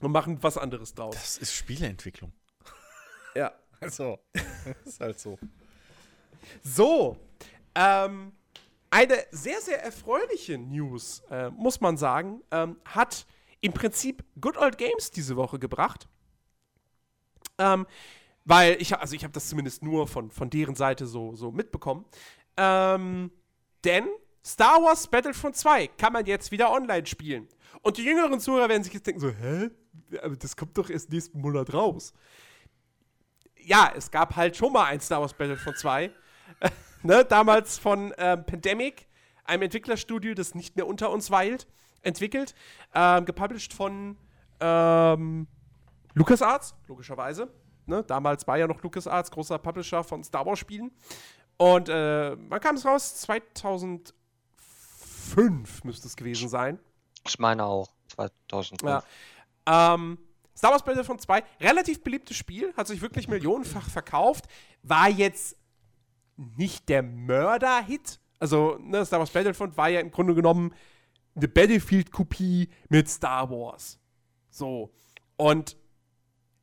und machen was anderes draus. Das ist Spieleentwicklung. Ja. Also, ist halt so. So, ähm, eine sehr, sehr erfreuliche News, äh, muss man sagen, ähm, hat im Prinzip Good Old Games diese Woche gebracht. Ähm, weil ich, also ich habe das zumindest nur von, von deren Seite so, so mitbekommen. Ähm, denn Star Wars Battlefront 2 kann man jetzt wieder online spielen. Und die jüngeren Zuhörer werden sich jetzt denken so, hä? Das kommt doch erst nächsten Monat raus. Ja, es gab halt schon mal ein Star Wars Battlefront 2. ne, damals von ähm, Pandemic, einem Entwicklerstudio, das nicht mehr unter uns weilt, entwickelt. Ähm, gepublished von ähm, LucasArts, logischerweise. Ne? Damals war ja noch LucasArts großer Publisher von Star Wars-Spielen. Und äh, wann kam es raus? 2005 müsste es gewesen sein. Ich meine auch, 2005. Ja. Ähm, Star Wars Battlefront 2, relativ beliebtes Spiel, hat sich wirklich millionenfach verkauft, war jetzt nicht der Mörder-Hit. Also, ne, Star Wars Battlefront war ja im Grunde genommen eine Battlefield-Kopie mit Star Wars. So. Und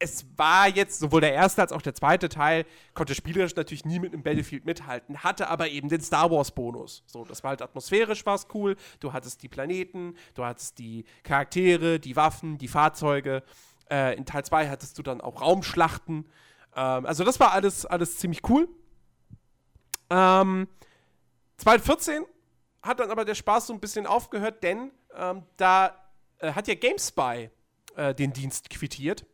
es war jetzt sowohl der erste als auch der zweite Teil, konnte spielerisch natürlich nie mit einem Battlefield mithalten, hatte aber eben den Star Wars-Bonus. So, das war halt atmosphärisch was cool. Du hattest die Planeten, du hattest die Charaktere, die Waffen, die Fahrzeuge. Äh, in Teil 2 hattest du dann auch Raumschlachten. Ähm, also, das war alles, alles ziemlich cool. Ähm, 2014 hat dann aber der Spaß so ein bisschen aufgehört, denn ähm, da äh, hat ja GameSpy äh, den Dienst quittiert.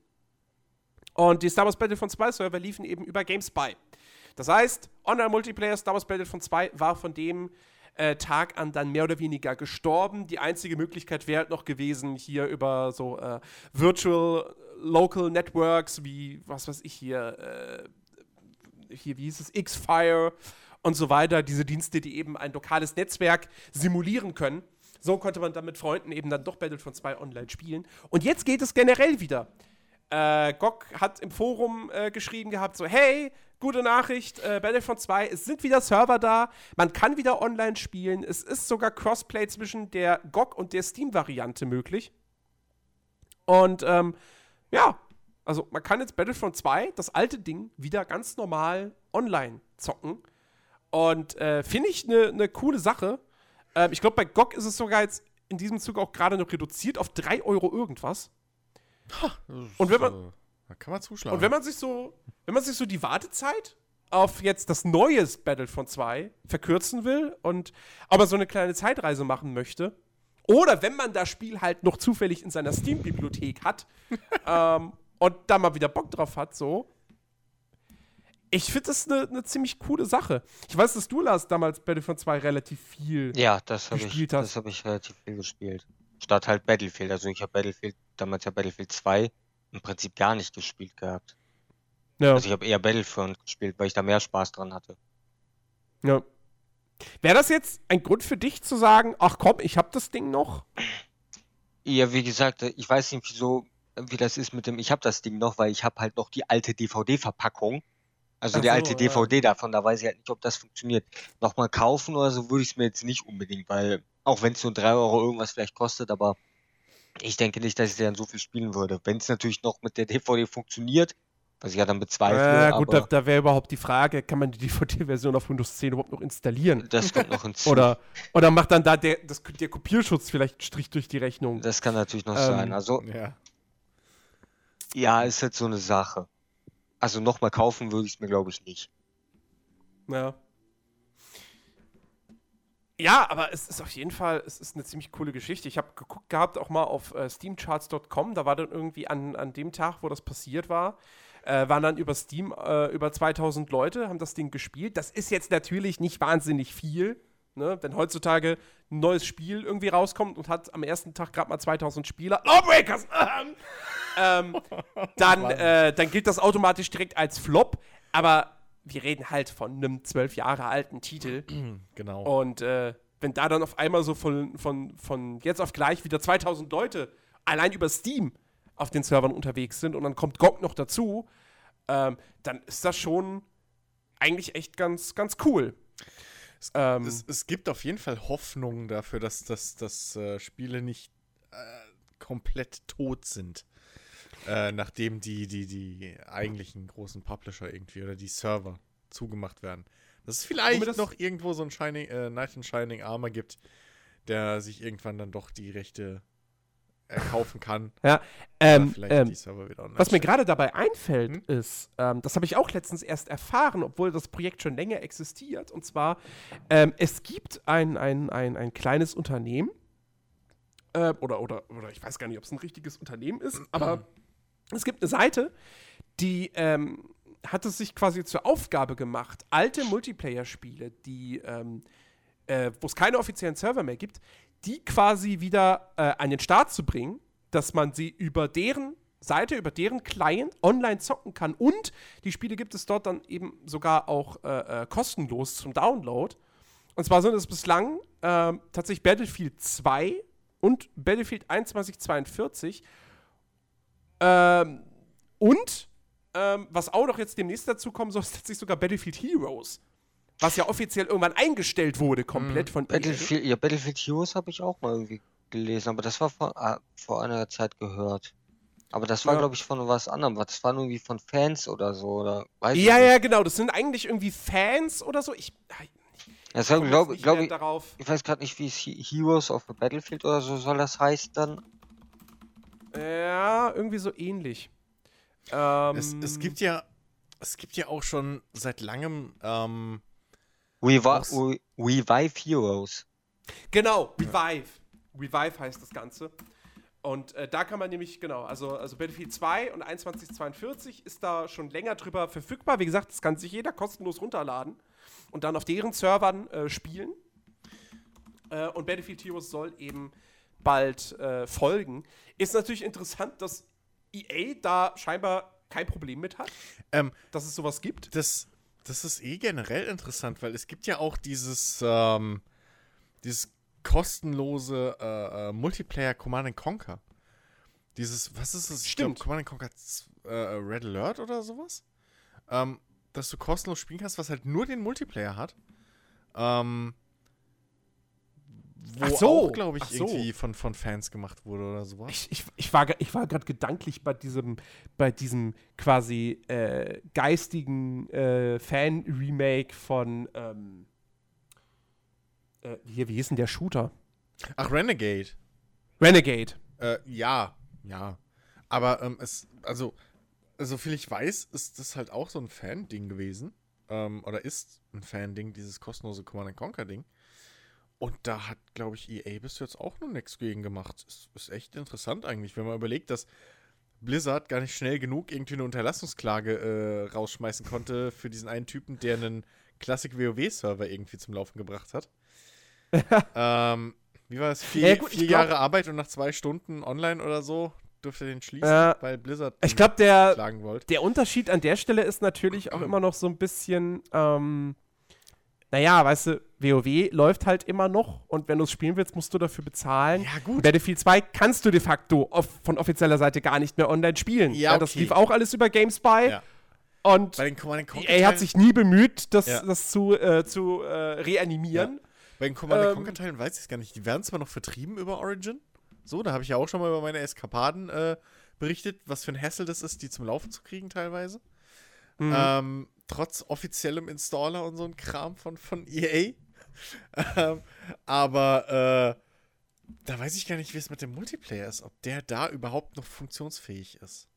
Und die Star Wars Battlefront 2 Server liefen eben über GameSpy. Das heißt, Online-Multiplayer Star Wars Battlefront 2 war von dem äh, Tag an dann mehr oder weniger gestorben. Die einzige Möglichkeit wäre halt noch gewesen, hier über so äh, Virtual Local Networks wie, was weiß ich hier, äh, hier, wie hieß es, X-Fire und so weiter, diese Dienste, die eben ein lokales Netzwerk simulieren können. So konnte man dann mit Freunden eben dann doch Battlefront 2 online spielen. Und jetzt geht es generell wieder. Äh, GOG hat im Forum äh, geschrieben gehabt, so, hey, gute Nachricht, äh, Battlefront 2, es sind wieder Server da, man kann wieder online spielen, es ist sogar Crossplay zwischen der GOG und der Steam-Variante möglich. Und ähm, ja, also man kann jetzt Battlefront 2, das alte Ding, wieder ganz normal online zocken. Und äh, finde ich eine ne coole Sache. Ähm, ich glaube, bei GOG ist es sogar jetzt in diesem Zug auch gerade noch reduziert auf 3 Euro irgendwas. Ha, und wenn man. Da kann man zuschlagen. Und wenn man sich so, wenn man sich so die Wartezeit auf jetzt das neue Battlefront 2 verkürzen will und aber so eine kleine Zeitreise machen möchte, oder wenn man das Spiel halt noch zufällig in seiner Steam-Bibliothek hat ähm, und da mal wieder Bock drauf hat, so, ich finde das eine ne ziemlich coole Sache. Ich weiß, dass du, Lars, damals Battlefront 2 relativ viel ja, das gespielt ich, hast. Ja, das habe ich relativ viel gespielt. Statt halt Battlefield. Also ich habe Battlefield, damals ja Battlefield 2 im Prinzip gar nicht gespielt gehabt. Ja. Also ich habe eher Battlefront gespielt, weil ich da mehr Spaß dran hatte. Ja. Wäre das jetzt ein Grund für dich zu sagen, ach komm, ich habe das Ding noch? Ja, wie gesagt, ich weiß nicht, wieso, wie das ist mit dem, ich habe das Ding noch, weil ich habe halt noch die alte DVD-Verpackung also Ach die so, alte DVD ja. davon, da weiß ich halt nicht, ob das funktioniert. Nochmal kaufen oder so würde ich es mir jetzt nicht unbedingt, weil auch wenn es nur 3 Euro irgendwas vielleicht kostet, aber ich denke nicht, dass ich dann so viel spielen würde. Wenn es natürlich noch mit der DVD funktioniert, was ich ja dann bezweifle. Äh, gut, da, da wäre überhaupt die Frage, kann man die DVD-Version auf Windows 10 überhaupt noch installieren? Das kommt noch hinzu. oder, oder macht dann da der, das, der Kopierschutz vielleicht einen Strich durch die Rechnung? Das kann natürlich noch ähm, sein. Also, ja. ja, ist halt so eine Sache. Also nochmal kaufen würde ich es mir, glaube ich, nicht. Ja. Ja, aber es ist auf jeden Fall, es ist eine ziemlich coole Geschichte. Ich habe geguckt gehabt, auch mal auf äh, steamcharts.com, da war dann irgendwie an, an dem Tag, wo das passiert war, äh, waren dann über Steam äh, über 2000 Leute, haben das Ding gespielt. Das ist jetzt natürlich nicht wahnsinnig viel, Ne? Wenn heutzutage ein neues Spiel irgendwie rauskommt und hat am ersten Tag gerade mal 2000 Spieler, Lawbreakers, ähm, dann, äh, dann gilt das automatisch direkt als Flop. Aber wir reden halt von einem zwölf Jahre alten Titel. Genau. Und äh, wenn da dann auf einmal so von, von, von jetzt auf gleich wieder 2000 Leute allein über Steam auf den Servern unterwegs sind und dann kommt GOG noch dazu, ähm, dann ist das schon eigentlich echt ganz, ganz cool. Es, ähm, es, es, gibt auf jeden Fall Hoffnung dafür, dass, dass, dass äh, Spiele nicht äh, komplett tot sind. Äh, nachdem die, die, die eigentlichen großen Publisher irgendwie oder die Server zugemacht werden. Dass es vielleicht das noch irgendwo so ein Shining, äh, Night in Shining Armor gibt, der sich irgendwann dann doch die Rechte kaufen kann. Ja, ähm, ähm, was mir gerade dabei einfällt, hm? ist, ähm, das habe ich auch letztens erst erfahren, obwohl das Projekt schon länger existiert. Und zwar, ähm, es gibt ein, ein, ein, ein kleines Unternehmen, äh, oder, oder, oder ich weiß gar nicht, ob es ein richtiges Unternehmen ist, aber es gibt eine Seite, die ähm, hat es sich quasi zur Aufgabe gemacht, alte Multiplayer-Spiele, die ähm, äh, wo es keine offiziellen Server mehr gibt, die quasi wieder äh, an den Start zu bringen, dass man sie über deren Seite, über deren Client online zocken kann. Und die Spiele gibt es dort dann eben sogar auch äh, äh, kostenlos zum Download. Und zwar sind es bislang äh, tatsächlich Battlefield 2 und Battlefield 2142. Ähm, und ähm, was auch noch jetzt demnächst dazu kommen soll, ist tatsächlich sogar Battlefield Heroes was ja offiziell irgendwann eingestellt wurde, komplett mhm. von Battlefield, Ja, Battlefield Heroes habe ich auch mal irgendwie gelesen, aber das war vor, ah, vor einer Zeit gehört. Aber das war, ja. glaube ich, von was anderem. Das war irgendwie von Fans oder so, oder weiß Ja, ja, genau. Das sind eigentlich irgendwie Fans oder so. Ich. Das glaube glaub, glaub ich, darauf. ich weiß gerade nicht, wie es Heroes of the Battlefield oder so soll das heißt dann. Ja, irgendwie so ähnlich. Ähm, es, es, gibt ja, es gibt ja auch schon seit langem ähm, Revi Revive Heroes. Genau, Revive. Revive heißt das Ganze. Und äh, da kann man nämlich, genau, also, also Battlefield 2 und 2142 ist da schon länger drüber verfügbar. Wie gesagt, das kann sich jeder kostenlos runterladen und dann auf deren Servern äh, spielen. Äh, und Battlefield Heroes soll eben bald äh, folgen. Ist natürlich interessant, dass EA da scheinbar kein Problem mit hat, ähm, dass es sowas gibt. Das, das ist eh generell interessant, weil es gibt ja auch dieses, ähm, dieses kostenlose äh, äh, Multiplayer Command Conquer. Dieses, was ist das? Stimmt. Glaub, Command Conquer äh, Red Alert oder sowas? Ähm, dass du kostenlos spielen kannst, was halt nur den Multiplayer hat. Ähm, wo so, auch, glaube ich, so. irgendwie von, von Fans gemacht wurde oder sowas. Ich, ich, ich war, ich war gerade gedanklich bei diesem, bei diesem quasi äh, geistigen äh, Fan-Remake von ähm, äh, hier, wie hieß denn der Shooter? Ach, Renegade. Renegade. Äh, ja, ja. Aber ähm, es, also, soviel ich weiß, ist das halt auch so ein Fan-Ding gewesen. Ähm, oder ist ein Fan-Ding, dieses kostenlose Command Conquer-Ding. Und da hat, glaube ich, EA bis jetzt auch noch nichts gegen gemacht. Ist, ist echt interessant eigentlich, wenn man überlegt, dass Blizzard gar nicht schnell genug irgendwie eine Unterlassungsklage äh, rausschmeißen konnte für diesen einen Typen, der einen Classic WoW-Server irgendwie zum Laufen gebracht hat. ähm, wie war das? Vier, ja, gut, vier glaub, Jahre Arbeit und nach zwei Stunden online oder so dürfte den schließen, äh, weil Blizzard ich glaube, der, der Unterschied an der Stelle ist natürlich auch immer noch so ein bisschen ähm, naja, weißt du, WoW läuft halt immer noch und wenn du es spielen willst, musst du dafür bezahlen. Ja, gut. Battlefield 2 kannst du de facto off von offizieller Seite gar nicht mehr online spielen. Ja, okay. Das lief auch alles über GameSpy. Ja. Und Bei den EA hat sich nie bemüht, das, ja. das zu, äh, zu äh, reanimieren. Ja. Bei den Command ähm, Conquer Teilen weiß ich es gar nicht. Die werden zwar noch vertrieben über Origin. So, da habe ich ja auch schon mal über meine Eskapaden äh, berichtet, was für ein Hassel das ist, die zum Laufen zu kriegen teilweise. Mhm. Ähm, trotz offiziellem Installer und so ein Kram von, von EA. ähm, aber äh, da weiß ich gar nicht, wie es mit dem Multiplayer ist, ob der da überhaupt noch funktionsfähig ist.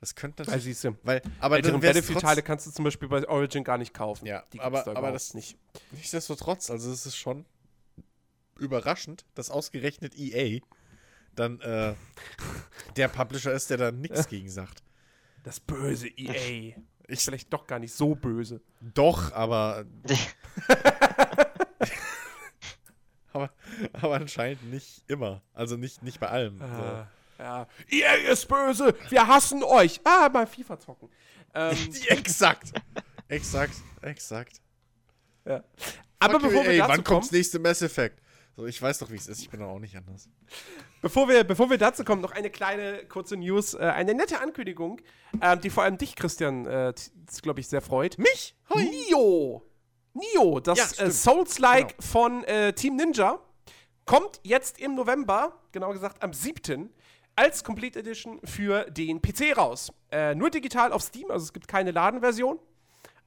Das könnte natürlich. Weil, siehst weil, aber dann Battlefield-Teile kannst du zum Beispiel bei Origin gar nicht kaufen. Ja, Die aber, da aber das nicht. Nichtsdestotrotz, also es ist schon überraschend, dass ausgerechnet EA dann äh, der Publisher ist, der da nichts gegen sagt. Das böse EA. Ich vielleicht doch gar nicht so böse. Doch, aber. aber, aber, anscheinend nicht immer. Also nicht, nicht bei allem. Ah, so. ja. Ihr ist böse, wir hassen euch. Ah, mal FIFA zocken. Ähm. exakt. Exakt, exakt. Ja. Aber okay, bevor wir ey, dazu wann kommt das nächste Mass Effect? So, ich weiß doch, wie es ist. Ich bin doch auch nicht anders. Bevor wir, bevor wir dazu kommen, noch eine kleine kurze News. Äh, eine nette Ankündigung, äh, die vor allem dich, Christian, äh, glaube ich, sehr freut. Mich? Hoi. Nio. Nio, das ja, äh, Souls-like genau. von äh, Team Ninja, kommt jetzt im November, genauer gesagt am 7 als Complete Edition für den PC raus. Äh, nur digital auf Steam, also es gibt keine Ladenversion.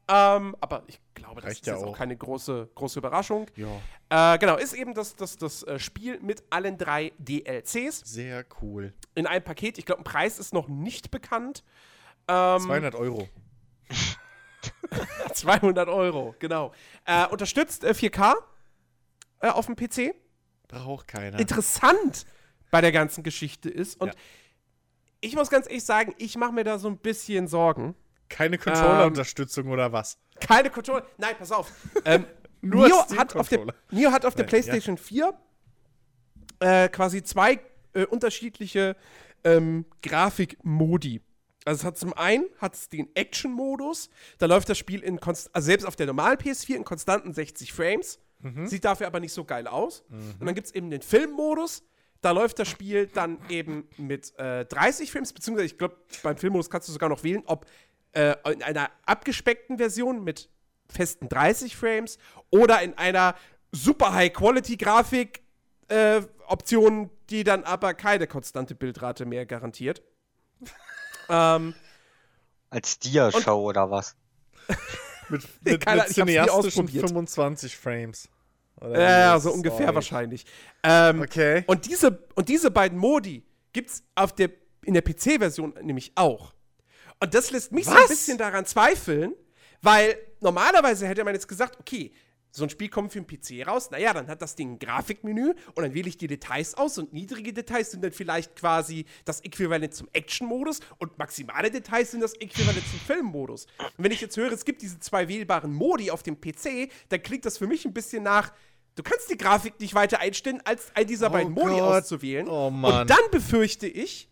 Ähm, aber ich glaube, das Reicht ist ja auch. auch keine große, große Überraschung. Ja. Äh, genau, ist eben das, das, das äh, Spiel mit allen drei DLCs. Sehr cool. In einem Paket. Ich glaube, ein Preis ist noch nicht bekannt. Ähm, 200 Euro. 200 Euro, genau. Äh, unterstützt 4K äh, äh, auf dem PC. Braucht keiner. Interessant bei der ganzen Geschichte ist. Und ja. ich muss ganz ehrlich sagen, ich mache mir da so ein bisschen Sorgen. Keine Controller-Unterstützung ähm, oder was? Keine Controller. Nein, pass auf. Ähm, Nur Neo hat, auf der, Neo hat auf der PlayStation ja. 4 äh, quasi zwei äh, unterschiedliche ähm, Grafikmodi. Also es hat zum einen hat den Action-Modus, da läuft das Spiel in also selbst auf der normalen PS4 in konstanten 60 Frames, mhm. sieht dafür aber nicht so geil aus. Mhm. Und dann gibt es eben den Film-Modus, da läuft das Spiel dann eben mit äh, 30 Frames, beziehungsweise ich glaube, beim Filmmodus kannst du sogar noch wählen, ob äh, in einer abgespeckten Version mit festen 30 Frames oder in einer super High-Quality-Grafik äh, Option, die dann aber keine konstante Bildrate mehr garantiert. ähm, Als Dia-Show oder was? mit mit, Keiner, mit cineastischen 25 Frames. Oder ja, so ungefähr wahrscheinlich. Ähm, okay. Und diese, und diese beiden Modi gibt es in der PC-Version nämlich auch. Und das lässt mich Was? so ein bisschen daran zweifeln, weil normalerweise hätte man jetzt gesagt, okay, so ein Spiel kommt für den PC raus, naja, dann hat das Ding ein Grafikmenü und dann wähle ich die Details aus und niedrige Details sind dann vielleicht quasi das Äquivalent zum Action-Modus und maximale Details sind das Äquivalent zum Film-Modus. Und wenn ich jetzt höre, es gibt diese zwei wählbaren Modi auf dem PC, dann klingt das für mich ein bisschen nach, du kannst die Grafik nicht weiter einstellen, als all dieser oh beiden Modi Gott. auszuwählen. Oh Mann. Und dann befürchte ich,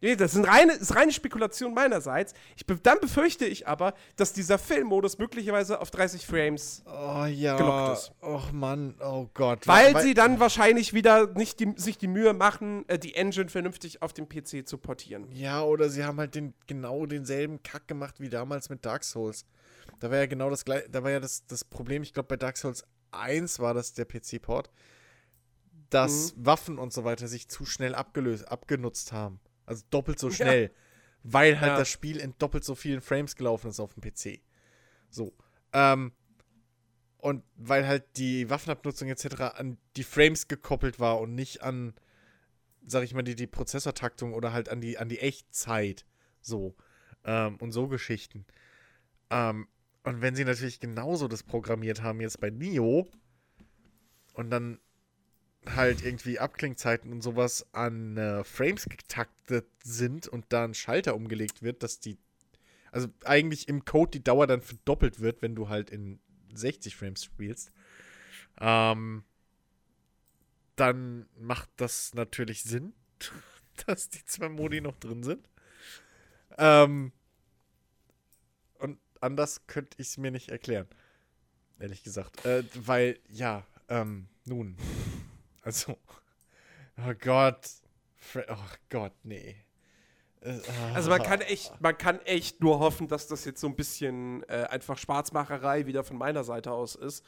Nee, das ist reine, ist reine Spekulation meinerseits. Ich, dann befürchte ich aber, dass dieser Filmmodus möglicherweise auf 30 Frames oh, ja. gelockt ist. Oh Mann, oh Gott. Weil, weil sie dann wahrscheinlich wieder nicht die, sich die Mühe machen, äh, die Engine vernünftig auf dem PC zu portieren. Ja, oder sie haben halt den, genau denselben Kack gemacht wie damals mit Dark Souls. Da war ja genau das gleiche, da war ja das, das Problem, ich glaube bei Dark Souls 1 war das der PC-Port, dass mhm. Waffen und so weiter sich zu schnell abgelöst, abgenutzt haben. Also doppelt so schnell. Ja. Weil halt ja. das Spiel in doppelt so vielen Frames gelaufen ist auf dem PC. So. Ähm, und weil halt die Waffenabnutzung etc. an die Frames gekoppelt war und nicht an, sag ich mal, die, die Prozessortaktung oder halt an die, an die Echtzeit. So. Ähm, und so Geschichten. Ähm, und wenn sie natürlich genauso das programmiert haben jetzt bei Nio und dann halt irgendwie Abklingzeiten und sowas an äh, Frames getaktet sind und da ein Schalter umgelegt wird, dass die, also eigentlich im Code die Dauer dann verdoppelt wird, wenn du halt in 60 Frames spielst, ähm, dann macht das natürlich Sinn, dass die zwei Modi noch drin sind. Ähm, und anders könnte ich es mir nicht erklären. Ehrlich gesagt. Äh, weil, ja, ähm, nun. Also, oh Gott. Oh Gott, nee. Äh, also man kann echt, man kann echt nur hoffen, dass das jetzt so ein bisschen äh, einfach Schwarzmacherei wieder von meiner Seite aus ist.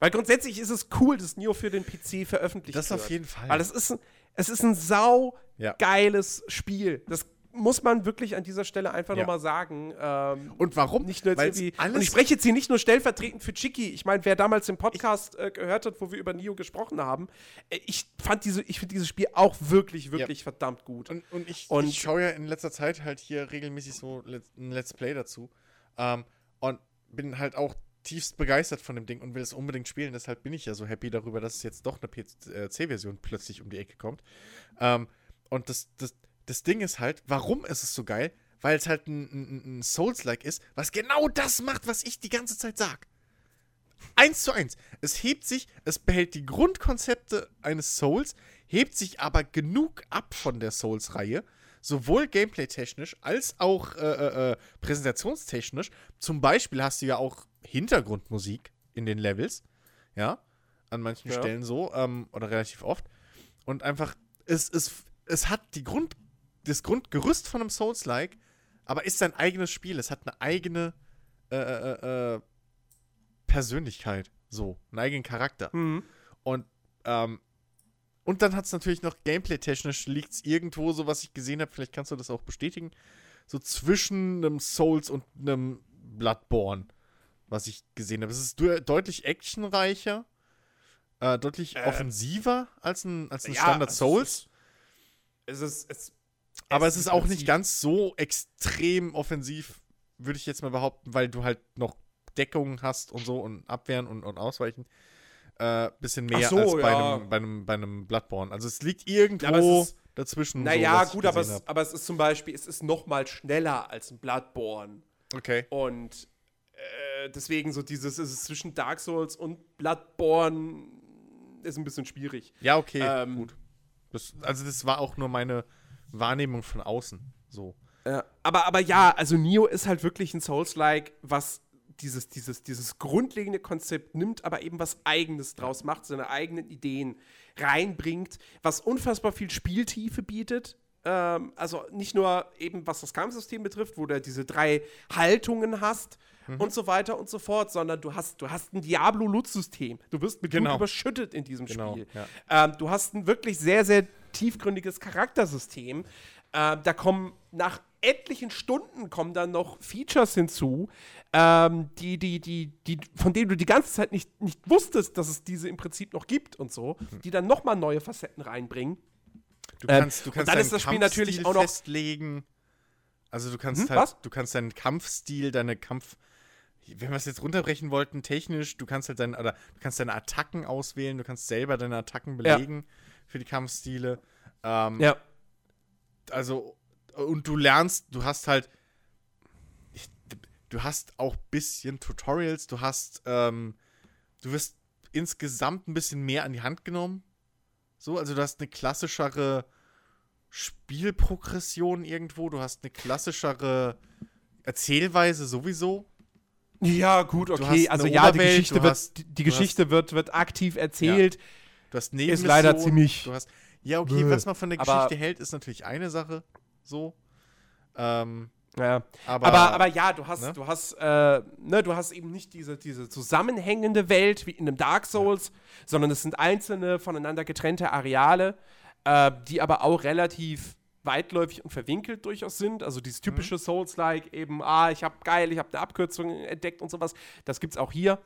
Weil grundsätzlich ist es cool, dass Neo für den PC veröffentlicht wird. Das auf jeden Fall. Weil es ist ein, es ist ein sau geiles Spiel. Das muss man wirklich an dieser Stelle einfach ja. nochmal sagen. Ähm, und warum? Nicht nur und ich spreche jetzt hier nicht nur stellvertretend für Chicky. Ich meine, wer damals den Podcast äh, gehört hat, wo wir über Nio gesprochen haben, äh, ich fand diese, ich finde dieses Spiel auch wirklich, wirklich ja. verdammt gut. Und, und ich, und ich schaue ja in letzter Zeit halt hier regelmäßig so ein Let's Play dazu. Ähm, und bin halt auch tiefst begeistert von dem Ding und will es unbedingt spielen. Deshalb bin ich ja so happy darüber, dass es jetzt doch eine PC-Version plötzlich um die Ecke kommt. Ähm, und das, das, das Ding ist halt, warum ist es so geil? Weil es halt ein, ein, ein Souls-like ist, was genau das macht, was ich die ganze Zeit sag. Eins zu eins. Es hebt sich, es behält die Grundkonzepte eines Souls, hebt sich aber genug ab von der Souls-Reihe, sowohl gameplay-technisch als auch äh, äh, äh, präsentationstechnisch. Zum Beispiel hast du ja auch Hintergrundmusik in den Levels, ja, an manchen ja. Stellen so, ähm, oder relativ oft. Und einfach, es, es, es hat die Grund, das Grundgerüst von einem Souls-like, aber ist sein eigenes Spiel. Es hat eine eigene äh, äh, äh, Persönlichkeit, so, einen eigenen Charakter. Mhm. Und ähm, und dann hat es natürlich noch gameplay-technisch liegt es irgendwo, so was ich gesehen habe, vielleicht kannst du das auch bestätigen, so zwischen einem Souls und einem Bloodborne, was ich gesehen habe. Es ist deutlich actionreicher, äh, deutlich äh, offensiver als ein, als ein ja, Standard Souls. Es ist, es, aber es ist auch nicht ganz so extrem offensiv, würde ich jetzt mal behaupten, weil du halt noch Deckung hast und so und Abwehren und, und Ausweichen äh, bisschen mehr so, als bei, ja. einem, bei, einem, bei einem Bloodborne. Also es liegt irgendwo ja, es ist, dazwischen. Naja, so, gut, aber es, aber es ist zum Beispiel, es ist noch mal schneller als ein Bloodborne. Okay. Und äh, deswegen so dieses, ist es zwischen Dark Souls und Bloodborne ist ein bisschen schwierig. Ja, okay, ähm, gut. Das, also das war auch nur meine Wahrnehmung von außen. So. Ja, aber, aber ja, also Nio ist halt wirklich ein Souls-like, was dieses, dieses, dieses grundlegende Konzept nimmt, aber eben was Eigenes draus macht, seine eigenen Ideen reinbringt, was unfassbar viel Spieltiefe bietet. Ähm, also nicht nur eben, was das Kampfsystem betrifft, wo du diese drei Haltungen hast mhm. und so weiter und so fort, sondern du hast, du hast ein Diablo-Lutz-System. Du wirst mit genau. überschüttet in diesem genau, Spiel. Ja. Ähm, du hast ein wirklich sehr, sehr tiefgründiges Charaktersystem. Ähm, da kommen nach etlichen Stunden kommen dann noch Features hinzu, ähm, die, die, die, die, von denen du die ganze Zeit nicht, nicht wusstest, dass es diese im Prinzip noch gibt und so, die dann nochmal neue Facetten reinbringen. Du kannst, ähm, du kannst und dann ist das Spiel natürlich auch noch festlegen. Also du kannst hm, halt, was? du kannst deinen Kampfstil, deine Kampf, wenn wir es jetzt runterbrechen wollten, technisch, du kannst halt deine, oder du kannst deine Attacken auswählen, du kannst selber deine Attacken belegen ja. Für die Kampfstile. Ähm, ja. Also, und du lernst, du hast halt, du hast auch ein bisschen Tutorials, du hast, ähm, du wirst insgesamt ein bisschen mehr an die Hand genommen. So, also du hast eine klassischere Spielprogression irgendwo, du hast eine klassischere Erzählweise sowieso. Ja, gut, okay. Also ja, die Geschichte, hast, wird, die Geschichte hast, wird, wird aktiv erzählt. Ja. Du hast Ist leider ziemlich. Du hast, ja, okay, was man von der Geschichte hält, ist natürlich eine Sache. So. Ähm, ja. Aber, aber, aber, ja, du hast, ne? du hast, äh, ne, du hast eben nicht diese, diese zusammenhängende Welt wie in einem Dark Souls, ja. sondern es sind einzelne voneinander getrennte Areale, äh, die aber auch relativ weitläufig und verwinkelt durchaus sind. Also dieses typische mhm. Souls-like eben, ah, ich hab geil, ich habe eine Abkürzung entdeckt und sowas. Das gibt's auch hier.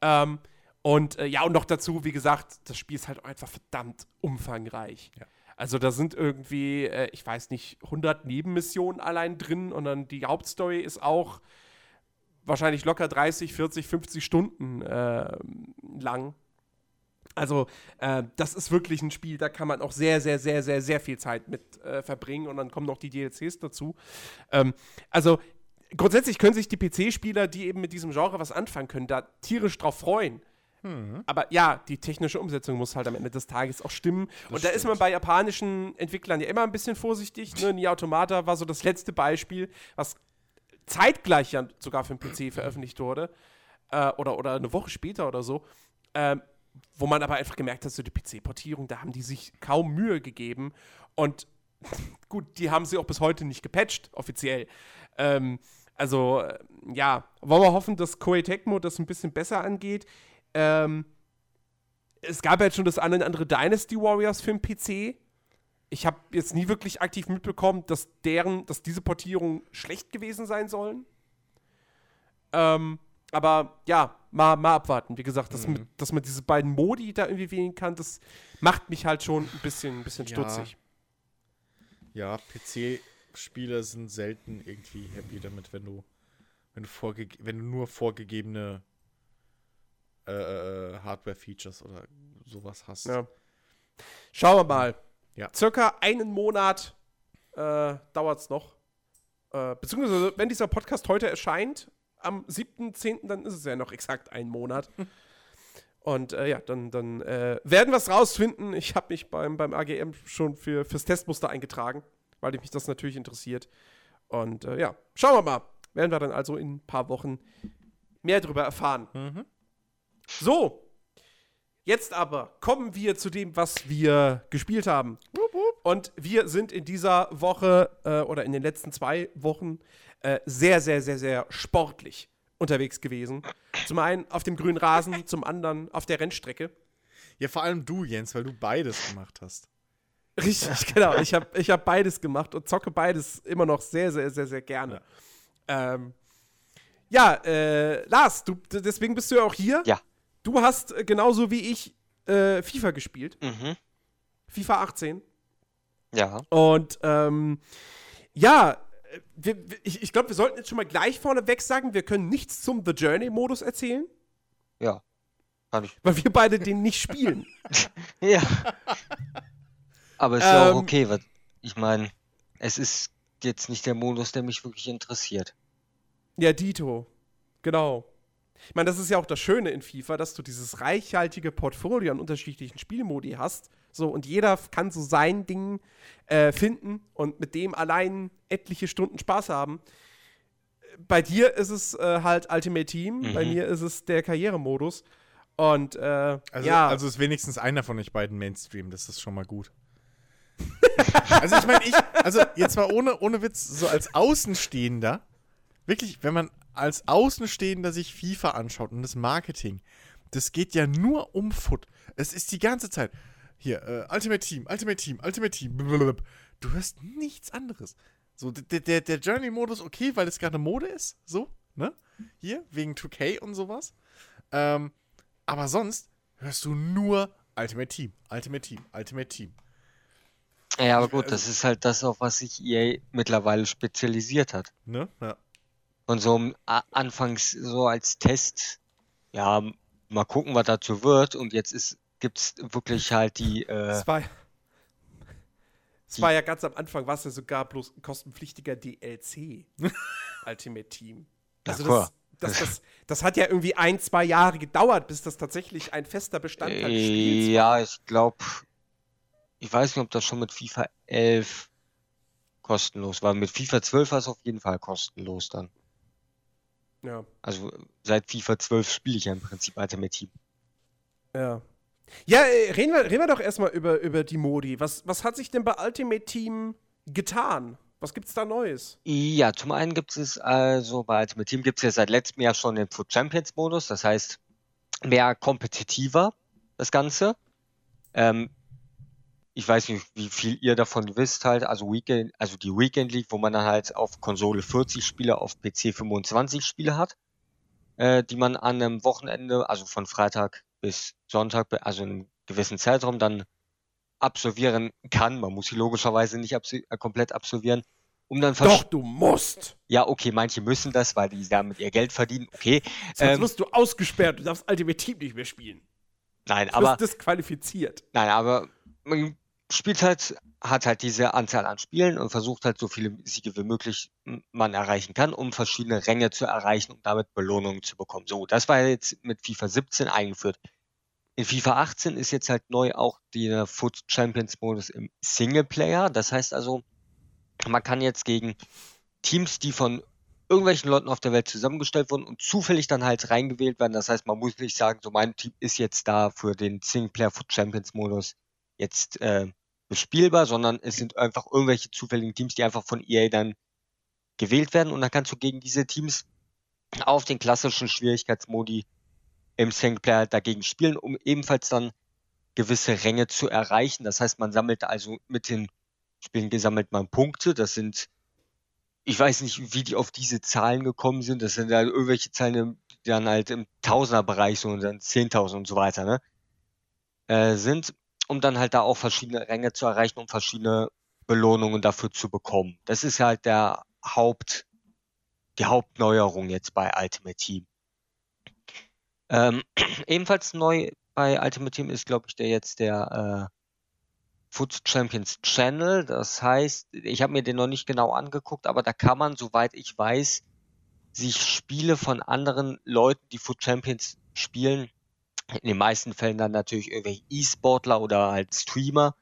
Ähm, und äh, ja, und noch dazu, wie gesagt, das Spiel ist halt einfach verdammt umfangreich. Ja. Also da sind irgendwie, äh, ich weiß nicht, 100 Nebenmissionen allein drin und dann die Hauptstory ist auch wahrscheinlich locker 30, 40, 50 Stunden äh, lang. Also äh, das ist wirklich ein Spiel, da kann man auch sehr, sehr, sehr, sehr, sehr viel Zeit mit äh, verbringen und dann kommen noch die DLCs dazu. Ähm, also grundsätzlich können sich die PC-Spieler, die eben mit diesem Genre was anfangen können, da tierisch drauf freuen. Mhm. Aber ja, die technische Umsetzung muss halt am Ende des Tages auch stimmen. Das und da stimmt. ist man bei japanischen Entwicklern ja immer ein bisschen vorsichtig. Ne? Nier Automata war so das letzte Beispiel, was zeitgleich ja sogar für den PC veröffentlicht wurde. Äh, oder, oder eine Woche später oder so. Ähm, wo man aber einfach gemerkt hat, so die PC-Portierung, da haben die sich kaum Mühe gegeben. Und gut, die haben sie auch bis heute nicht gepatcht, offiziell. Ähm, also, äh, ja, wollen wir hoffen, dass Koei Tecmo das ein bisschen besser angeht. Ähm, es gab ja jetzt schon das eine oder andere Dynasty Warriors für den PC. Ich habe jetzt nie wirklich aktiv mitbekommen, dass deren, dass diese Portierungen schlecht gewesen sein sollen. Ähm, aber ja, mal, mal abwarten. Wie gesagt, dass, mhm. mit, dass man diese beiden Modi da irgendwie wählen kann, das macht mich halt schon ein bisschen, ein bisschen stutzig. Ja, PC-Spieler sind selten irgendwie happy damit, wenn du, wenn du, wenn du nur vorgegebene äh, äh, Hardware-Features oder sowas hast. Ja. Schauen wir mal. Ja. Circa einen Monat äh, dauert es noch. Äh, beziehungsweise, wenn dieser Podcast heute erscheint, am 7.10., dann ist es ja noch exakt ein Monat. Und äh, ja, dann, dann äh, werden wir es rausfinden. Ich habe mich beim, beim AGM schon für, fürs Testmuster eingetragen, weil mich das natürlich interessiert. Und äh, ja, schauen wir mal. Werden wir dann also in ein paar Wochen mehr darüber erfahren. Mhm. So, jetzt aber kommen wir zu dem, was wir gespielt haben. Und wir sind in dieser Woche äh, oder in den letzten zwei Wochen äh, sehr, sehr, sehr, sehr sportlich unterwegs gewesen. Zum einen auf dem grünen Rasen, zum anderen auf der Rennstrecke. Ja, vor allem du, Jens, weil du beides gemacht hast. Richtig, genau. Ich habe ich hab beides gemacht und zocke beides immer noch sehr, sehr, sehr, sehr gerne. Ja, ähm, ja äh, Lars, du, deswegen bist du ja auch hier. Ja. Du hast äh, genauso wie ich äh, FIFA gespielt. Mhm. FIFA 18. Ja. Und ähm, ja, wir, ich, ich glaube, wir sollten jetzt schon mal gleich vorneweg sagen, wir können nichts zum The Journey-Modus erzählen. Ja. Kann ich. Weil wir beide den nicht spielen. ja. Aber ist ähm, ja auch ähm, okay, weil ich meine, es ist jetzt nicht der Modus, der mich wirklich interessiert. Ja, Dito. Genau. Ich meine, das ist ja auch das Schöne in FIFA, dass du dieses reichhaltige Portfolio an unterschiedlichen Spielmodi hast. So, und jeder kann so sein Ding äh, finden und mit dem allein etliche Stunden Spaß haben. Bei dir ist es äh, halt Ultimate Team, mhm. bei mir ist es der Karrieremodus. Und äh, also, ja. Also ist wenigstens einer von euch beiden Mainstream, das ist schon mal gut. also ich meine, ich, also jetzt mal ohne, ohne Witz, so als Außenstehender, wirklich, wenn man als Außenstehender sich FIFA anschaut und das Marketing, das geht ja nur um Foot. Es ist die ganze Zeit, hier, äh, Ultimate Team, Ultimate Team, Ultimate Team, blablabla. du hörst nichts anderes. So, der, der, der Journey-Modus, okay, weil es gerade Mode ist, so, ne? Hier, wegen 2K und sowas. Ähm, aber sonst hörst du nur Ultimate Team, Ultimate Team, Ultimate Team. Ja, aber gut, also, das ist halt das, auf was sich EA mittlerweile spezialisiert hat. Ne? Ja. Und so anfangs so als Test, ja, mal gucken, was dazu wird. Und jetzt ist gibt es wirklich halt die. Äh, es war, es war ja ganz am Anfang, war es ja sogar bloß ein kostenpflichtiger DLC. Ultimate Team. Also das, das, das, das, hat ja irgendwie ein, zwei Jahre gedauert, bis das tatsächlich ein fester Bestandteil des Spiels war. Ja, ich glaube, ich weiß nicht, ob das schon mit FIFA 11 kostenlos war. Mit FIFA 12 war es auf jeden Fall kostenlos dann. Ja. Also seit FIFA 12 spiele ich ja im Prinzip Ultimate Team. Ja. Ja, äh, reden wir, reden wir doch erstmal über, über die Modi. Was, was hat sich denn bei Ultimate Team getan? Was gibt's da Neues? Ja, zum einen gibt es also bei Ultimate Team gibt es ja seit letztem Jahr schon den Foot Champions Modus, das heißt mehr kompetitiver das Ganze. Ähm, ich weiß nicht, wie viel ihr davon wisst halt, also Weekend, also die Weekend League, wo man dann halt auf Konsole 40 Spiele, auf PC 25 Spiele hat, äh, die man an einem Wochenende, also von Freitag bis Sonntag, also in einem gewissen Zeitraum dann absolvieren kann. Man muss sie logischerweise nicht absol äh, komplett absolvieren. Um dann Doch, du musst! Ja, okay, manche müssen das, weil die damit ihr Geld verdienen, okay. Sonst ähm, wirst du ausgesperrt, du darfst Ultimate Team nicht mehr spielen. Nein, du aber. Du disqualifiziert. Nein, aber man spielt halt, hat halt diese Anzahl an Spielen und versucht halt so viele Siege wie möglich man erreichen kann, um verschiedene Ränge zu erreichen und damit Belohnungen zu bekommen. So, das war jetzt mit FIFA 17 eingeführt. In FIFA 18 ist jetzt halt neu auch der Foot Champions Modus im Singleplayer. Das heißt also, man kann jetzt gegen Teams, die von irgendwelchen Leuten auf der Welt zusammengestellt wurden und zufällig dann halt reingewählt werden. Das heißt, man muss nicht sagen, so mein Team ist jetzt da für den Singleplayer Foot Champions Modus jetzt äh, bespielbar, sondern es sind einfach irgendwelche zufälligen Teams, die einfach von EA dann gewählt werden und dann kannst du gegen diese Teams auf den klassischen Schwierigkeitsmodi im Singleplayer dagegen spielen, um ebenfalls dann gewisse Ränge zu erreichen. Das heißt, man sammelt also mit den Spielen gesammelt man Punkte. Das sind, ich weiß nicht, wie die auf diese Zahlen gekommen sind. Das sind ja irgendwelche Zahlen, die dann halt im Tausenderbereich so und dann 10.000 und so weiter, ne? Äh, sind, um dann halt da auch verschiedene Ränge zu erreichen, um verschiedene Belohnungen dafür zu bekommen. Das ist halt der Haupt, die Hauptneuerung jetzt bei Ultimate Team. Ähm, ebenfalls neu bei Ultimate Team ist, glaube ich, der jetzt der äh, Foot Champions Channel. Das heißt, ich habe mir den noch nicht genau angeguckt, aber da kann man, soweit ich weiß, sich Spiele von anderen Leuten, die Foot Champions spielen, in den meisten Fällen dann natürlich irgendwelche E-Sportler oder halt Streamer,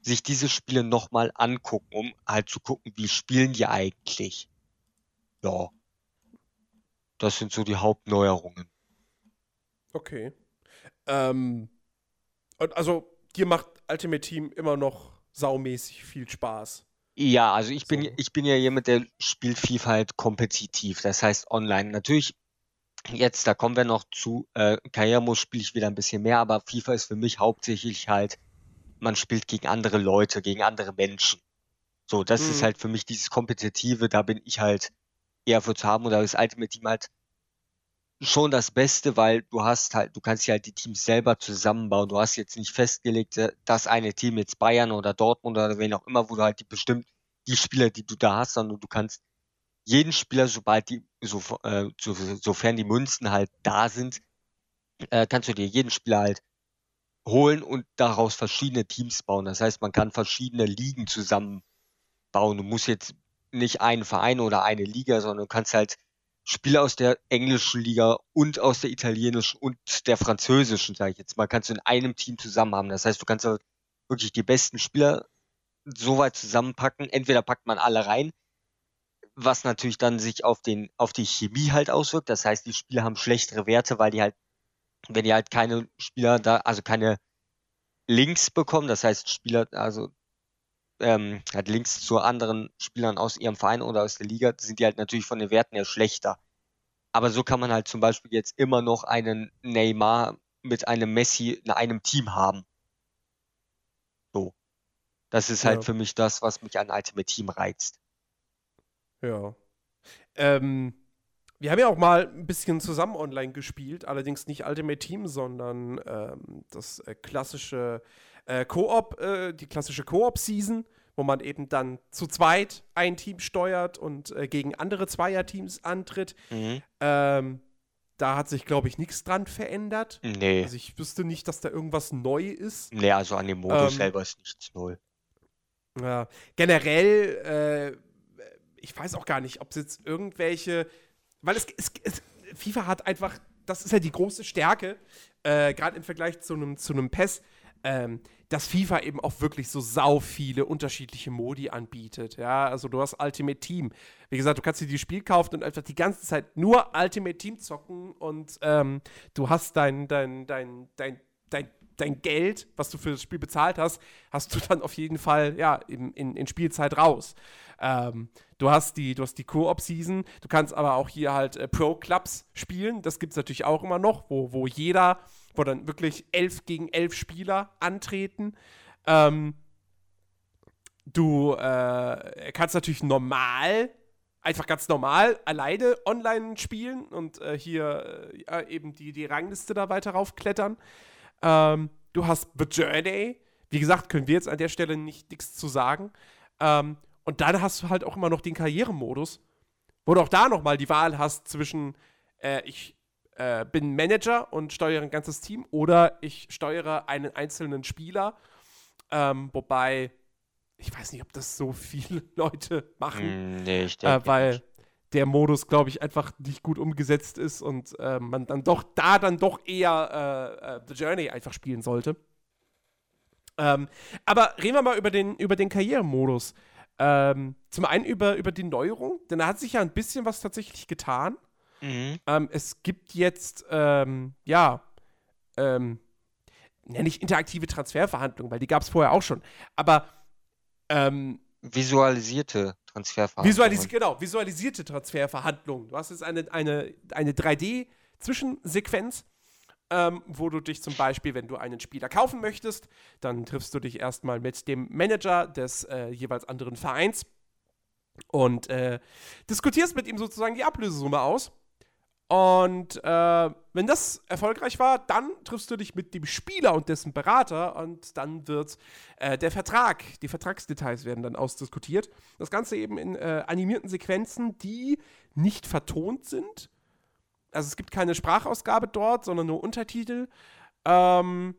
sich diese Spiele nochmal angucken, um halt zu gucken, wie spielen die eigentlich. Ja. Das sind so die Hauptneuerungen. Okay. Ähm, und also, dir macht Ultimate Team immer noch saumäßig viel Spaß. Ja, also ich bin, so. ich bin ja jemand, der spielt FIFA halt kompetitiv, das heißt online. Natürlich, jetzt, da kommen wir noch zu, äh, Karrieremodus spiele ich wieder ein bisschen mehr, aber FIFA ist für mich hauptsächlich halt, man spielt gegen andere Leute, gegen andere Menschen. So, das mhm. ist halt für mich dieses Kompetitive, da bin ich halt eher für zu haben oder das Ultimate Team halt schon das Beste, weil du hast halt, du kannst ja halt die Teams selber zusammenbauen. Du hast jetzt nicht festgelegt, äh, das eine Team jetzt Bayern oder Dortmund oder wen auch immer, wo du halt die bestimmt die Spieler, die du da hast, sondern du kannst jeden Spieler, sobald die, so, äh, so, sofern die Münzen halt da sind, äh, kannst du dir jeden Spieler halt holen und daraus verschiedene Teams bauen. Das heißt, man kann verschiedene Ligen zusammenbauen. Du musst jetzt nicht einen Verein oder eine Liga, sondern du kannst halt Spieler aus der englischen Liga und aus der italienischen und der französischen, sage ich jetzt mal, kannst du in einem Team zusammen haben. Das heißt, du kannst wirklich die besten Spieler so weit zusammenpacken. Entweder packt man alle rein, was natürlich dann sich auf den, auf die Chemie halt auswirkt. Das heißt, die Spieler haben schlechtere Werte, weil die halt, wenn die halt keine Spieler da, also keine Links bekommen, das heißt Spieler, also ähm, halt Links zu anderen Spielern aus ihrem Verein oder aus der Liga, sind die halt natürlich von den Werten her schlechter. Aber so kann man halt zum Beispiel jetzt immer noch einen Neymar mit einem Messi in einem Team haben. So. Das ist halt ja. für mich das, was mich an Ultimate Team reizt. Ja. Ähm, wir haben ja auch mal ein bisschen zusammen online gespielt, allerdings nicht Ultimate Team, sondern ähm, das äh, klassische äh, Koop, äh, die klassische Koop-Season, wo man eben dann zu zweit ein Team steuert und äh, gegen andere Zweierteams antritt. Mhm. Ähm, da hat sich, glaube ich, nichts dran verändert. Nee. Also ich wüsste nicht, dass da irgendwas neu ist. Nee, also an dem Modus ähm, selber ist nichts neu. Ja, generell, äh, ich weiß auch gar nicht, ob es jetzt irgendwelche, weil es, es, es, FIFA hat einfach, das ist ja die große Stärke, äh, gerade im Vergleich zu einem zu PES, ähm, dass FIFA eben auch wirklich so sau viele unterschiedliche Modi anbietet. Ja, also du hast Ultimate Team. Wie gesagt, du kannst dir die Spiel kaufen und einfach die ganze Zeit nur Ultimate Team zocken und ähm, du hast dein, dein, dein, dein, dein, dein Geld, was du für das Spiel bezahlt hast, hast du dann auf jeden Fall ja, in, in, in Spielzeit raus. Ähm, du hast die, du hast die Koop-Season, du kannst aber auch hier halt äh, Pro-Clubs spielen. Das gibt es natürlich auch immer noch, wo, wo jeder wo dann wirklich elf gegen elf Spieler antreten. Ähm, du äh, kannst natürlich normal, einfach ganz normal alleine online spielen und äh, hier äh, eben die, die Rangliste da weiter raufklettern. Ähm, du hast The Journey. Wie gesagt, können wir jetzt an der Stelle nicht nichts zu sagen. Ähm, und dann hast du halt auch immer noch den Karrieremodus, wo du auch da nochmal die Wahl hast zwischen, äh, ich äh, bin Manager und steuere ein ganzes Team oder ich steuere einen einzelnen Spieler. Ähm, wobei, ich weiß nicht, ob das so viele Leute machen. Hm, nee, ich denke äh, weil nicht. Der Modus, glaube ich, einfach nicht gut umgesetzt ist und äh, man dann doch da dann doch eher äh, äh, The Journey einfach spielen sollte. Ähm, aber reden wir mal über den, über den Karrieremodus. Ähm, zum einen über, über die Neuerung, denn da hat sich ja ein bisschen was tatsächlich getan. Mhm. Ähm, es gibt jetzt, ähm, ja, ähm, ja, nicht interaktive Transferverhandlungen, weil die gab es vorher auch schon. Aber ähm, visualisierte Transferverhandlungen. Visualis genau, visualisierte Transferverhandlungen. Du hast jetzt eine, eine, eine 3D-Zwischensequenz, ähm, wo du dich zum Beispiel, wenn du einen Spieler kaufen möchtest, dann triffst du dich erstmal mit dem Manager des äh, jeweils anderen Vereins und äh, diskutierst mit ihm sozusagen die Ablösesumme aus. Und äh, wenn das erfolgreich war, dann triffst du dich mit dem Spieler und dessen Berater und dann wird äh, der Vertrag, die Vertragsdetails werden dann ausdiskutiert. Das Ganze eben in äh, animierten Sequenzen, die nicht vertont sind. Also es gibt keine Sprachausgabe dort, sondern nur Untertitel. Ähm,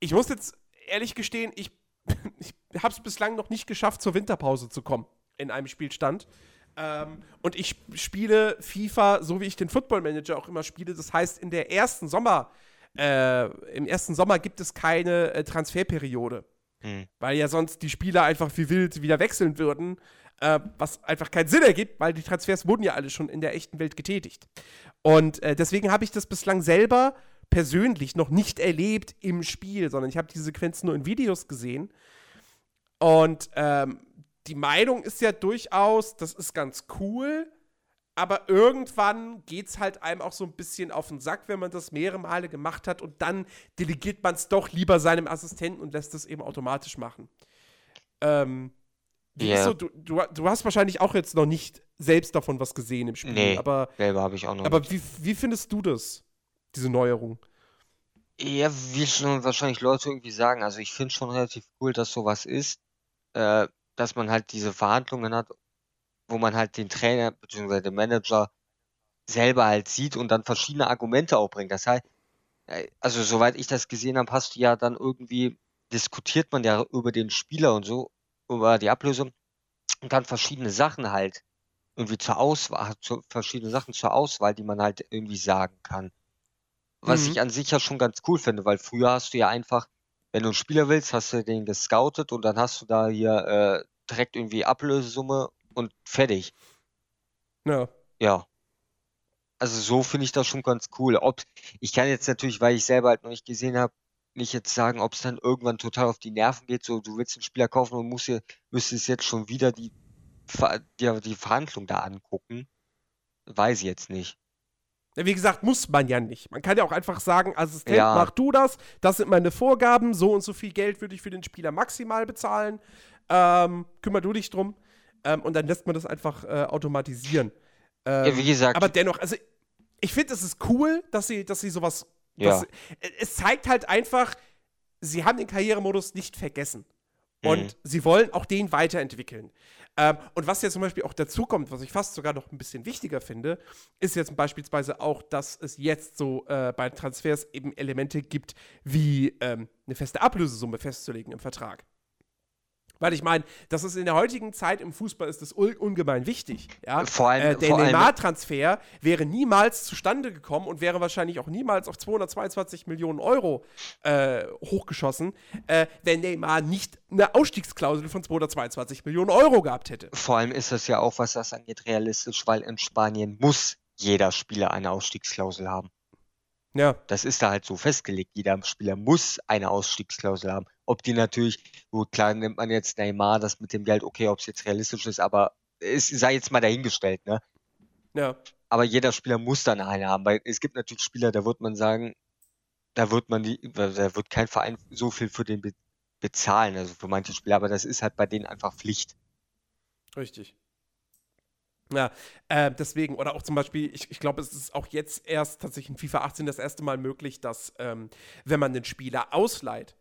ich muss jetzt ehrlich gestehen, ich, ich habe es bislang noch nicht geschafft, zur Winterpause zu kommen in einem Spielstand. Ähm, und ich spiele FIFA, so wie ich den Football Manager auch immer spiele. Das heißt, in der ersten Sommer, äh, im ersten Sommer gibt es keine äh, Transferperiode. Hm. Weil ja sonst die Spieler einfach wie wild wieder wechseln würden. Äh, was einfach keinen Sinn ergibt, weil die Transfers wurden ja alle schon in der echten Welt getätigt. Und äh, deswegen habe ich das bislang selber persönlich noch nicht erlebt im Spiel, sondern ich habe diese Sequenzen nur in Videos gesehen. Und ähm, die Meinung ist ja durchaus, das ist ganz cool, aber irgendwann geht es halt einem auch so ein bisschen auf den Sack, wenn man das mehrere Male gemacht hat und dann delegiert man es doch lieber seinem Assistenten und lässt es eben automatisch machen. Ähm, yeah. so, du, du, du, hast wahrscheinlich auch jetzt noch nicht selbst davon was gesehen im Spiel. Nee, aber, selber habe ich auch noch Aber. Wie, wie findest du das, diese Neuerung? Ja, wie schon wahrscheinlich Leute irgendwie sagen, also ich finde schon relativ cool, dass sowas ist. Äh, dass man halt diese Verhandlungen hat, wo man halt den Trainer bzw. den Manager selber halt sieht und dann verschiedene Argumente auch bringt. Das heißt, äh, also soweit ich das gesehen habe, hast du ja dann irgendwie, diskutiert man ja über den Spieler und so, über die Ablösung und dann verschiedene Sachen halt irgendwie zur Auswahl, zu, verschiedene Sachen zur Auswahl, die man halt irgendwie sagen kann. Was mhm. ich an sich ja schon ganz cool finde, weil früher hast du ja einfach, wenn du einen Spieler willst, hast du den gescoutet und dann hast du da hier äh, direkt irgendwie Ablösesumme und fertig. Ja. Ja. Also so finde ich das schon ganz cool. Ob, ich kann jetzt natürlich, weil ich selber halt noch nicht gesehen habe, nicht jetzt sagen, ob es dann irgendwann total auf die Nerven geht, so du willst einen Spieler kaufen und musst dir, müsstest jetzt schon wieder die, die, die Verhandlung da angucken. Weiß ich jetzt nicht. Wie gesagt, muss man ja nicht. Man kann ja auch einfach sagen, Assistent, ja. mach du das, das sind meine Vorgaben, so und so viel Geld würde ich für den Spieler maximal bezahlen. Ähm, kümmer du dich drum. Ähm, und dann lässt man das einfach äh, automatisieren. Ähm, ja, wie gesagt. Aber dennoch, also ich finde, es ist cool, dass sie, dass sie sowas. Ja. Dass, es zeigt halt einfach, sie haben den Karrieremodus nicht vergessen. Und mhm. sie wollen auch den weiterentwickeln. Ähm, und was jetzt zum Beispiel auch dazu kommt, was ich fast sogar noch ein bisschen wichtiger finde, ist jetzt beispielsweise auch, dass es jetzt so äh, bei Transfers eben Elemente gibt, wie ähm, eine feste Ablösesumme festzulegen im Vertrag. Weil ich meine, das ist in der heutigen Zeit im Fußball ist das un ungemein wichtig. Ja? Vor allem, äh, der Neymar-Transfer wäre niemals zustande gekommen und wäre wahrscheinlich auch niemals auf 222 Millionen Euro äh, hochgeschossen, äh, wenn Neymar nicht eine Ausstiegsklausel von 222 Millionen Euro gehabt hätte. Vor allem ist das ja auch, was das angeht, realistisch, weil in Spanien muss jeder Spieler eine Ausstiegsklausel haben. Ja. Das ist da halt so festgelegt. Jeder Spieler muss eine Ausstiegsklausel haben. Ob die natürlich, gut, klar nimmt man jetzt Neymar das mit dem Geld, okay, ob es jetzt realistisch ist, aber es sei jetzt mal dahingestellt, ne? Ja. Aber jeder Spieler muss dann eine haben, weil es gibt natürlich Spieler, da wird man sagen, da wird man die, da wird kein Verein so viel für den be bezahlen, also für manche Spieler, aber das ist halt bei denen einfach Pflicht. Richtig. Ja, äh, deswegen, oder auch zum Beispiel, ich, ich glaube, es ist auch jetzt erst tatsächlich in FIFA 18 das erste Mal möglich, dass, ähm, wenn man den Spieler ausleiht,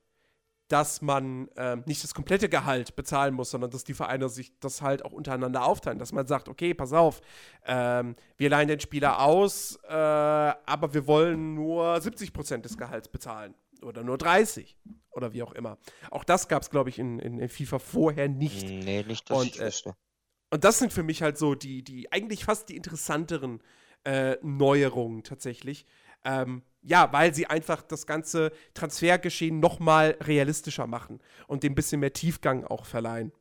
dass man ähm, nicht das komplette Gehalt bezahlen muss, sondern dass die Vereine sich das halt auch untereinander aufteilen. Dass man sagt, okay, pass auf, ähm, wir leihen den Spieler aus, äh, aber wir wollen nur 70 Prozent des Gehalts bezahlen. Oder nur 30. Oder wie auch immer. Auch das gab es, glaube ich, in, in, in, FIFA vorher nicht. Nee, nicht, dass Und, ich äh, wüsste. Und das sind für mich halt so die, die eigentlich fast die interessanteren äh, Neuerungen tatsächlich. Ähm, ja, weil sie einfach das ganze Transfergeschehen noch mal realistischer machen und dem ein bisschen mehr Tiefgang auch verleihen.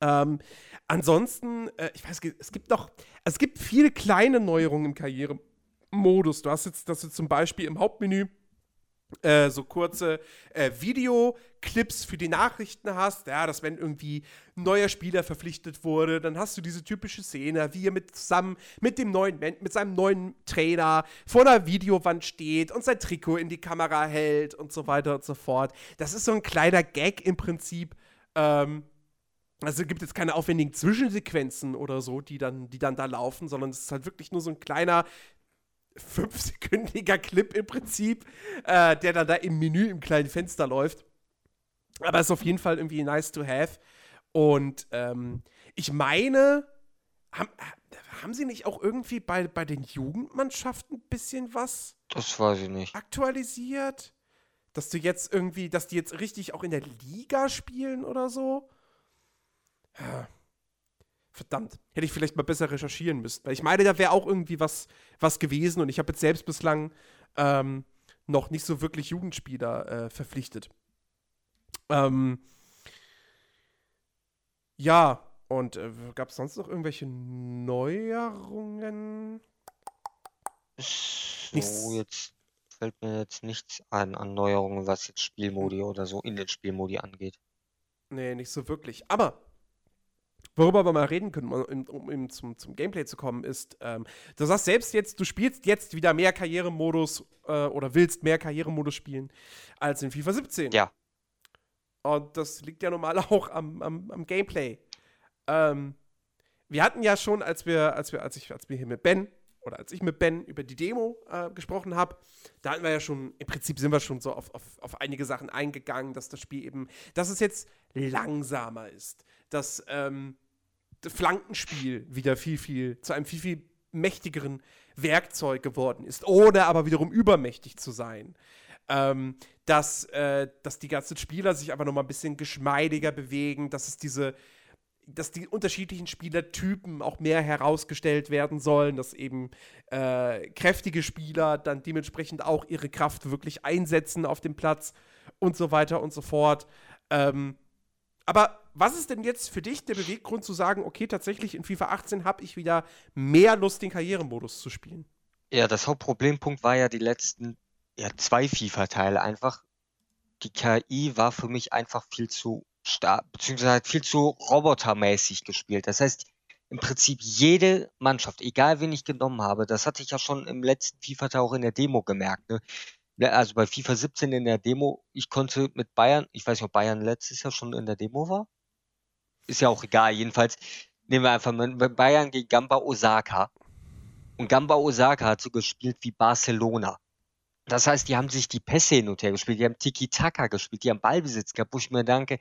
Ähm, ansonsten, äh, ich weiß, es gibt noch, es gibt viele kleine Neuerungen im Karrieremodus. Du hast jetzt, dass du zum Beispiel im Hauptmenü äh, so kurze äh, Videoclips für die Nachrichten hast, ja, dass wenn irgendwie ein neuer Spieler verpflichtet wurde, dann hast du diese typische Szene, wie er mit zusammen mit dem neuen mit seinem neuen Trainer vor einer Videowand steht und sein Trikot in die Kamera hält und so weiter und so fort. Das ist so ein kleiner Gag im Prinzip. Ähm, also gibt jetzt keine aufwendigen Zwischensequenzen oder so, die dann, die dann da laufen, sondern es ist halt wirklich nur so ein kleiner fünfsekündiger Clip im Prinzip, äh, der dann da im Menü im kleinen Fenster läuft. Aber ist auf jeden Fall irgendwie nice to have. Und ähm, ich meine, haben, haben sie nicht auch irgendwie bei, bei den Jugendmannschaften ein bisschen was? Das weiß ich nicht. Aktualisiert? Dass du jetzt irgendwie, dass die jetzt richtig auch in der Liga spielen oder so? Verdammt, hätte ich vielleicht mal besser recherchieren müssen. Weil ich meine, da wäre auch irgendwie was, was gewesen und ich habe jetzt selbst bislang ähm, noch nicht so wirklich Jugendspieler äh, verpflichtet. Ähm, ja, und äh, gab es sonst noch irgendwelche Neuerungen? So, jetzt fällt mir jetzt nichts an an Neuerungen, was jetzt Spielmodi oder so in den Spielmodi angeht. Nee, nicht so wirklich. Aber worüber wir mal reden können, um, um, um zum, zum, Gameplay zu kommen, ist, ähm, du sagst selbst jetzt, du spielst jetzt wieder mehr Karrieremodus äh, oder willst mehr Karrieremodus spielen als in FIFA 17. Ja. Und das liegt ja normal auch am, am, am Gameplay. Ähm, wir hatten ja schon, als wir, als wir, als ich, als wir hier mit Ben oder als ich mit Ben über die Demo äh, gesprochen habe, da hatten wir ja schon, im Prinzip sind wir schon so auf, auf, auf einige Sachen eingegangen, dass das Spiel eben, dass es jetzt langsamer ist, dass ähm, das Flankenspiel wieder viel, viel, zu einem viel, viel mächtigeren Werkzeug geworden ist, ohne aber wiederum übermächtig zu sein. Ähm, dass, äh, dass die ganzen Spieler sich aber noch mal ein bisschen geschmeidiger bewegen, dass es diese, dass die unterschiedlichen Spielertypen auch mehr herausgestellt werden sollen, dass eben äh, kräftige Spieler dann dementsprechend auch ihre Kraft wirklich einsetzen auf dem Platz und so weiter und so fort. Ähm, aber was ist denn jetzt für dich der Beweggrund zu sagen, okay, tatsächlich in FIFA 18 habe ich wieder mehr Lust, den Karrieremodus zu spielen? Ja, das Hauptproblempunkt war ja die letzten ja, zwei FIFA-Teile einfach. Die KI war für mich einfach viel zu stark, beziehungsweise viel zu robotermäßig gespielt. Das heißt, im Prinzip jede Mannschaft, egal wen ich genommen habe, das hatte ich ja schon im letzten FIFA auch in der Demo gemerkt. Ne? Also bei FIFA 17 in der Demo, ich konnte mit Bayern, ich weiß nicht, ob Bayern letztes Jahr schon in der Demo war. Ist ja auch egal. Jedenfalls nehmen wir einfach mal Bayern gegen Gamba Osaka. Und Gamba Osaka hat so gespielt wie Barcelona. Das heißt, die haben sich die Pässe hin und her gespielt, die haben Tiki-Taka gespielt, die haben Ballbesitz gehabt, wo ich mir denke,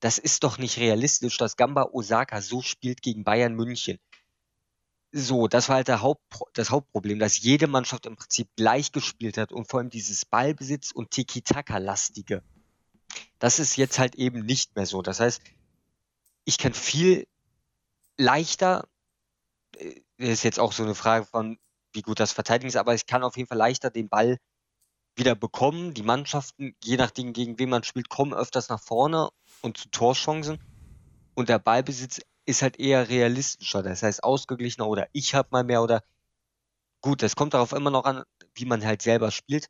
das ist doch nicht realistisch, dass Gamba Osaka so spielt gegen Bayern München. So, das war halt Haupt, das Hauptproblem, dass jede Mannschaft im Prinzip gleich gespielt hat und vor allem dieses Ballbesitz und Tiki-Taka-lastige. Das ist jetzt halt eben nicht mehr so. Das heißt, ich kann viel leichter, äh, das ist jetzt auch so eine Frage von, wie gut das Verteidigen ist, aber ich kann auf jeden Fall leichter den Ball wieder bekommen. Die Mannschaften, je nachdem, gegen wen man spielt, kommen öfters nach vorne und zu Torchancen. Und der Ballbesitz ist halt eher realistischer, das heißt ausgeglichener oder ich habe mal mehr oder gut, das kommt darauf immer noch an, wie man halt selber spielt.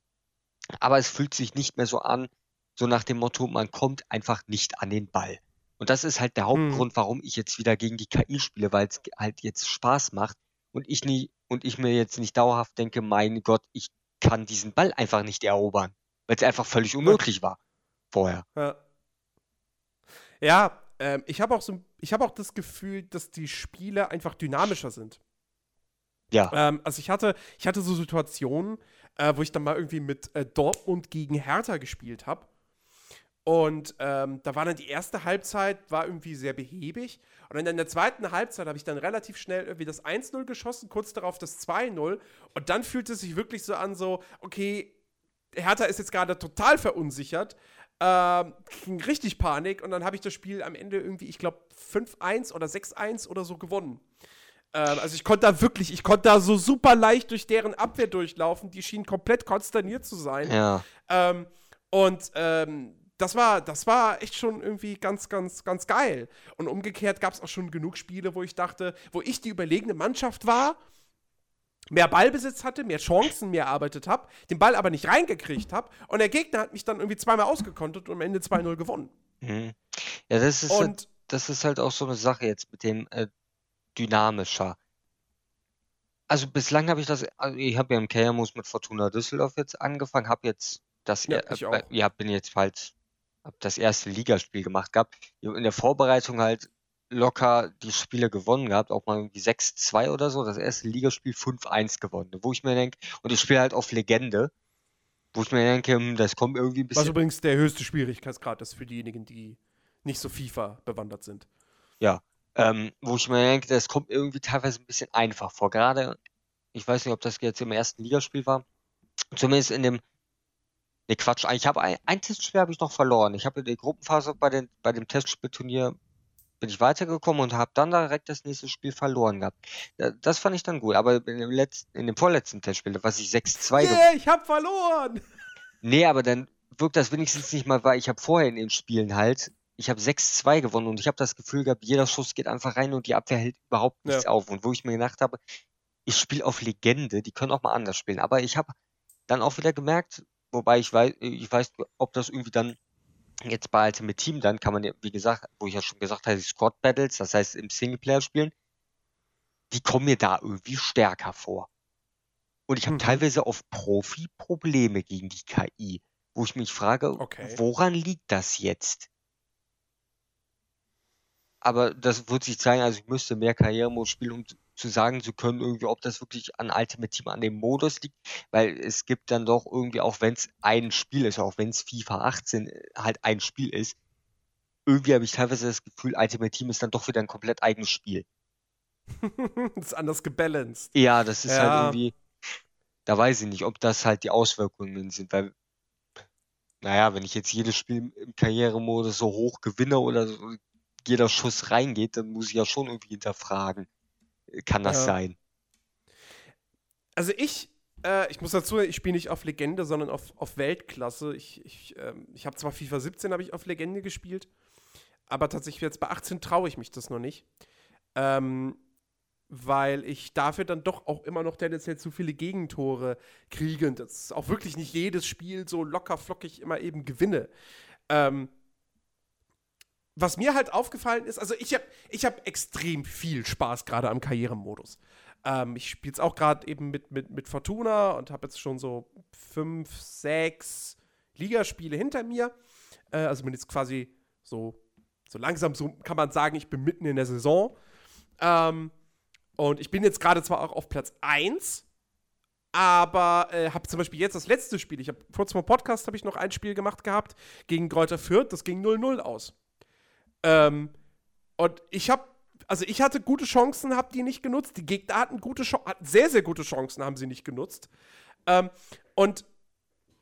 Aber es fühlt sich nicht mehr so an, so nach dem Motto, man kommt einfach nicht an den Ball. Und das ist halt der hm. Hauptgrund, hm. warum ich jetzt wieder gegen die KI spiele, weil es halt jetzt Spaß macht und ich nie und ich mir jetzt nicht dauerhaft denke, mein Gott, ich kann diesen Ball einfach nicht erobern, weil es einfach völlig unmöglich war vorher. Ja, ja ähm, ich habe auch so, ich habe auch das Gefühl, dass die Spiele einfach dynamischer sind. Ja. Ähm, also ich hatte, ich hatte so Situationen, äh, wo ich dann mal irgendwie mit äh, Dortmund gegen Hertha gespielt habe. Und ähm, da war dann die erste Halbzeit, war irgendwie sehr behäbig. Und dann in der zweiten Halbzeit habe ich dann relativ schnell irgendwie das 1-0 geschossen, kurz darauf das 2-0. Und dann fühlte es sich wirklich so an, so, okay, Hertha ist jetzt gerade total verunsichert. Ähm, richtig Panik. Und dann habe ich das Spiel am Ende irgendwie, ich glaube, 5-1 oder 6-1 oder so gewonnen. Ähm, also ich konnte da wirklich, ich konnte da so super leicht durch deren Abwehr durchlaufen. Die schienen komplett konsterniert zu sein. Ja. Ähm, und ähm, das war, das war echt schon irgendwie ganz, ganz, ganz geil. Und umgekehrt gab es auch schon genug Spiele, wo ich dachte, wo ich die überlegene Mannschaft war, mehr Ballbesitz hatte, mehr Chancen mehr erarbeitet habe, den Ball aber nicht reingekriegt habe und der Gegner hat mich dann irgendwie zweimal ausgekontet und am Ende 2-0 gewonnen. Mhm. Ja, das ist, und, halt, das ist halt auch so eine Sache jetzt mit dem äh, dynamischer. Also bislang habe ich das, also ich habe ja im Kehrmus mit Fortuna Düsseldorf jetzt angefangen, habe jetzt das, ja, äh, ja, bin jetzt halt habe das erste Ligaspiel gemacht gehabt. In der Vorbereitung halt locker die Spiele gewonnen gehabt, auch mal irgendwie 6-2 oder so. Das erste Ligaspiel 5-1 gewonnen. Wo ich mir denke, und ich spiele halt auf Legende, wo ich mir denke, hm, das kommt irgendwie ein bisschen. Was übrigens der höchste Schwierigkeitsgrad ist für diejenigen, die nicht so FIFA bewandert sind. Ja, ähm, wo ich mir denke, das kommt irgendwie teilweise ein bisschen einfach vor. Gerade, ich weiß nicht, ob das jetzt im ersten Ligaspiel war, zumindest in dem Ne, Quatsch. Ich habe ein, ein Testspiel habe ich noch verloren. Ich habe in der Gruppenphase bei, den, bei dem Testspielturnier bin ich weitergekommen und habe dann direkt das nächste Spiel verloren gehabt. Das fand ich dann gut, aber in dem, letzten, in dem vorletzten Testspiel, was ich 6-2 Yeah, ich hab verloren! Nee, aber dann wirkt das wenigstens nicht mal, weil ich habe vorher in den Spielen halt, ich habe 6-2 gewonnen und ich habe das Gefühl gehabt, jeder Schuss geht einfach rein und die Abwehr hält überhaupt nichts ja. auf. Und wo ich mir gedacht habe, ich spiele auf Legende, die können auch mal anders spielen. Aber ich habe dann auch wieder gemerkt, wobei ich weiß, ich weiß, ob das irgendwie dann jetzt bei Ultimate Team, dann kann man ja, wie gesagt, wo ich ja schon gesagt habe, die Squad Battles, das heißt im Singleplayer spielen, die kommen mir da irgendwie stärker vor. Und ich habe mhm. teilweise auf Profi Probleme gegen die KI, wo ich mich frage, okay. woran liegt das jetzt? Aber das wird sich zeigen, also ich müsste mehr Karrieremodus spielen, um zu sagen zu können, irgendwie, ob das wirklich an Ultimate Team an dem Modus liegt, weil es gibt dann doch irgendwie, auch wenn es ein Spiel ist, auch wenn es FIFA 18 äh, halt ein Spiel ist, irgendwie habe ich teilweise das Gefühl, Ultimate Team ist dann doch wieder ein komplett eigenes Spiel. das ist anders gebalanced. Ja, das ist halt ja. halt irgendwie, da weiß ich nicht, ob das halt die Auswirkungen sind, weil, naja, wenn ich jetzt jedes Spiel im Karrieremodus so hoch gewinne oder so, jeder Schuss reingeht, dann muss ich ja schon irgendwie hinterfragen kann das ja. sein? Also ich, äh, ich muss dazu, ich spiele nicht auf Legende, sondern auf, auf Weltklasse. Ich, ich, ähm, ich habe zwar FIFA 17 habe ich auf Legende gespielt, aber tatsächlich jetzt bei 18 traue ich mich das noch nicht. Ähm, weil ich dafür dann doch auch immer noch tendenziell zu viele Gegentore kriege und das auch wirklich nicht jedes Spiel so locker flockig immer eben gewinne. Ähm, was mir halt aufgefallen ist, also ich habe ich hab extrem viel Spaß gerade am Karrieremodus. Ähm, ich spiele es auch gerade eben mit, mit, mit Fortuna und habe jetzt schon so fünf, sechs Ligaspiele hinter mir. Äh, also bin jetzt quasi so, so langsam, so kann man sagen, ich bin mitten in der Saison. Ähm, und ich bin jetzt gerade zwar auch auf Platz 1, aber äh, habe zum Beispiel jetzt das letzte Spiel, ich habe vor Podcast habe ich noch ein Spiel gemacht gehabt gegen Kräuter Fürth, das ging 0-0 aus. Ähm, und ich habe, also ich hatte gute Chancen, habe die nicht genutzt. Die Gegner hatten gute hatten sehr, sehr gute Chancen, haben sie nicht genutzt. Ähm, und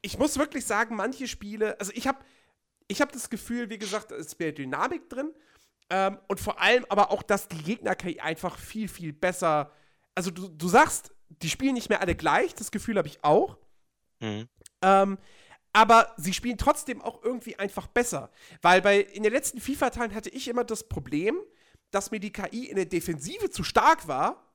ich muss wirklich sagen, manche Spiele, also ich habe ich hab das Gefühl, wie gesagt, es ist mehr Dynamik drin. Ähm, und vor allem aber auch, dass die Gegner-KI einfach viel, viel besser. Also du, du sagst, die spielen nicht mehr alle gleich, das Gefühl habe ich auch. Mhm. Ähm, aber sie spielen trotzdem auch irgendwie einfach besser. Weil bei, in den letzten FIFA-Teilen hatte ich immer das Problem, dass mir die KI in der Defensive zu stark war,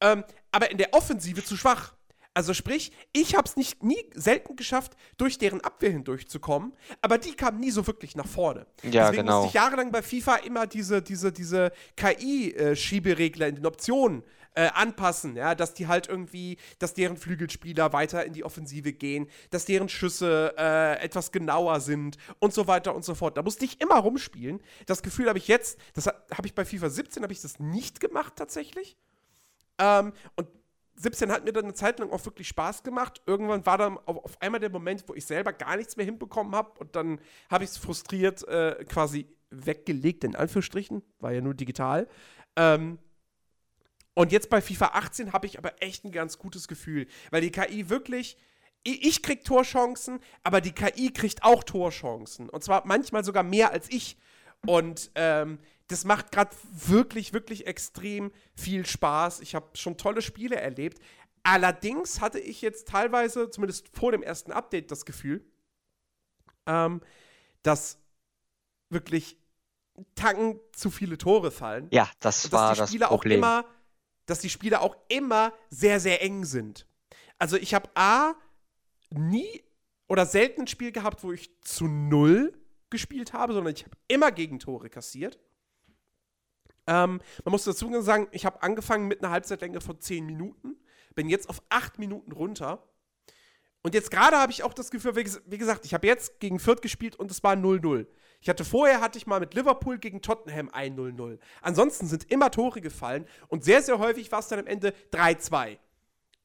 ähm, aber in der Offensive zu schwach. Also sprich, ich habe es nicht nie selten geschafft, durch deren Abwehr hindurchzukommen, aber die kamen nie so wirklich nach vorne. Ja, Deswegen genau. musste ich jahrelang bei FIFA immer diese, diese, diese KI-Schieberegler äh, in den Optionen äh, anpassen, ja, dass die halt irgendwie, dass deren Flügelspieler weiter in die Offensive gehen, dass deren Schüsse äh, etwas genauer sind und so weiter und so fort. Da musste ich immer rumspielen. Das Gefühl habe ich jetzt, das habe ich bei FIFA 17 habe ich das nicht gemacht tatsächlich. Ähm, und 17 hat mir dann eine Zeit lang auch wirklich Spaß gemacht. Irgendwann war dann auf, einmal der Moment, wo ich selber gar nichts mehr hinbekommen habe und dann habe ich es frustriert äh, quasi weggelegt, in Anführungsstrichen, war ja nur digital. Ähm, und jetzt bei FIFA 18 habe ich aber echt ein ganz gutes Gefühl, weil die KI wirklich ich krieg Torchancen, aber die KI kriegt auch Torchancen. Und zwar manchmal sogar mehr als ich. Und ähm, das macht gerade wirklich, wirklich extrem viel Spaß. Ich habe schon tolle Spiele erlebt. Allerdings hatte ich jetzt teilweise, zumindest vor dem ersten Update, das Gefühl, ähm, dass wirklich Tanken zu viele Tore fallen. Ja, das war das Problem. Auch immer dass die Spiele auch immer sehr, sehr eng sind. Also ich habe A, nie oder selten ein Spiel gehabt, wo ich zu null gespielt habe, sondern ich habe immer Gegentore kassiert. Ähm, man muss dazu sagen, ich habe angefangen mit einer Halbzeitlänge von 10 Minuten, bin jetzt auf 8 Minuten runter. Und jetzt gerade habe ich auch das Gefühl, wie gesagt, ich habe jetzt gegen Fürth gespielt und es war 0-0. Ich hatte vorher, hatte ich mal mit Liverpool gegen Tottenham 1-0-0. Ansonsten sind immer Tore gefallen und sehr, sehr häufig war es dann am Ende 3-2.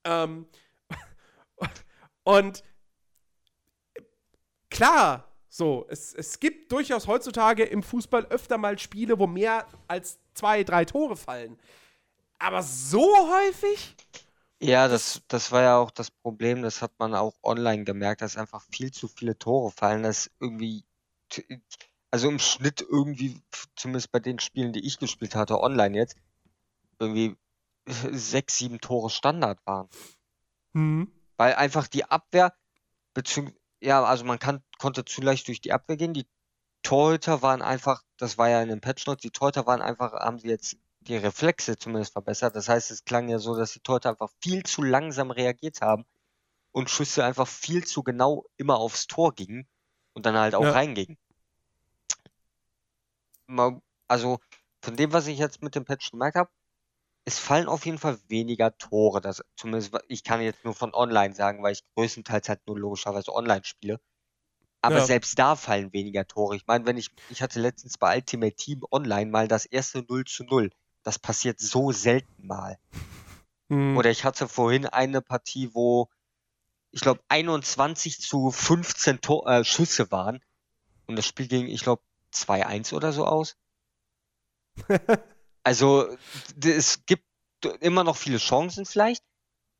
Ähm, und klar, so, es, es gibt durchaus heutzutage im Fußball öfter mal Spiele, wo mehr als zwei, drei Tore fallen. Aber so häufig? Ja, das, das war ja auch das Problem, das hat man auch online gemerkt, dass einfach viel zu viele Tore fallen, dass irgendwie also im Schnitt irgendwie, zumindest bei den Spielen, die ich gespielt hatte, online jetzt, irgendwie sechs, sieben Tore Standard waren. Mhm. Weil einfach die Abwehr, beziehungsweise, ja, also man kann, konnte zu leicht durch die Abwehr gehen. Die Torhüter waren einfach, das war ja in den Patch Notes, die Torhüter waren einfach, haben sie jetzt die Reflexe zumindest verbessert. Das heißt, es klang ja so, dass die Torhüter einfach viel zu langsam reagiert haben und Schüsse einfach viel zu genau immer aufs Tor gingen und dann halt auch ja. reingingen. Also von dem, was ich jetzt mit dem Patch gemerkt habe, es fallen auf jeden Fall weniger Tore. Das, zumindest, ich kann jetzt nur von online sagen, weil ich größtenteils halt nur logischerweise online spiele. Aber ja. selbst da fallen weniger Tore. Ich meine, wenn ich, ich hatte letztens bei Ultimate Team online mal das erste 0 zu 0. Das passiert so selten mal. Mhm. Oder ich hatte vorhin eine Partie, wo ich glaube 21 zu 15 Tor äh, Schüsse waren. Und das Spiel ging, ich glaube, 2-1 oder so aus. Also es gibt immer noch viele Chancen vielleicht,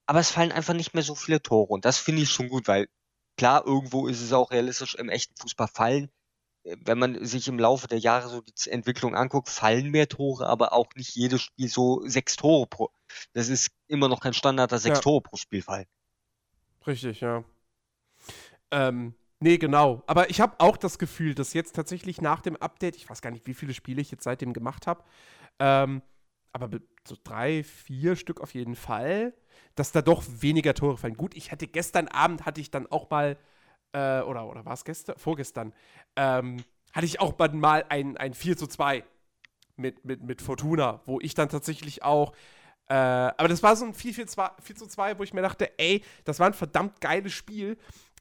aber es fallen einfach nicht mehr so viele Tore. Und das finde ich schon gut, weil klar, irgendwo ist es auch realistisch, im echten Fußball fallen. Äh, wenn man sich im Laufe der Jahre so die Entwicklung anguckt, fallen mehr Tore, aber auch nicht jedes Spiel so sechs Tore pro. Das ist immer noch kein Standard, dass sechs ja. Tore pro Spiel fallen. Richtig, ja. Ähm, Nee, genau. Aber ich habe auch das Gefühl, dass jetzt tatsächlich nach dem Update, ich weiß gar nicht, wie viele Spiele ich jetzt seitdem gemacht habe, ähm, aber so drei, vier Stück auf jeden Fall, dass da doch weniger Tore fallen. Gut, ich hatte gestern Abend, hatte ich dann auch mal, äh, oder, oder war es gestern? Vorgestern, ähm, hatte ich auch mal ein, ein 4 zu 2 mit, mit, mit Fortuna, wo ich dann tatsächlich auch äh, aber das war so ein 4, 4, 2, 4 zu 2, wo ich mir dachte, ey, das war ein verdammt geiles Spiel.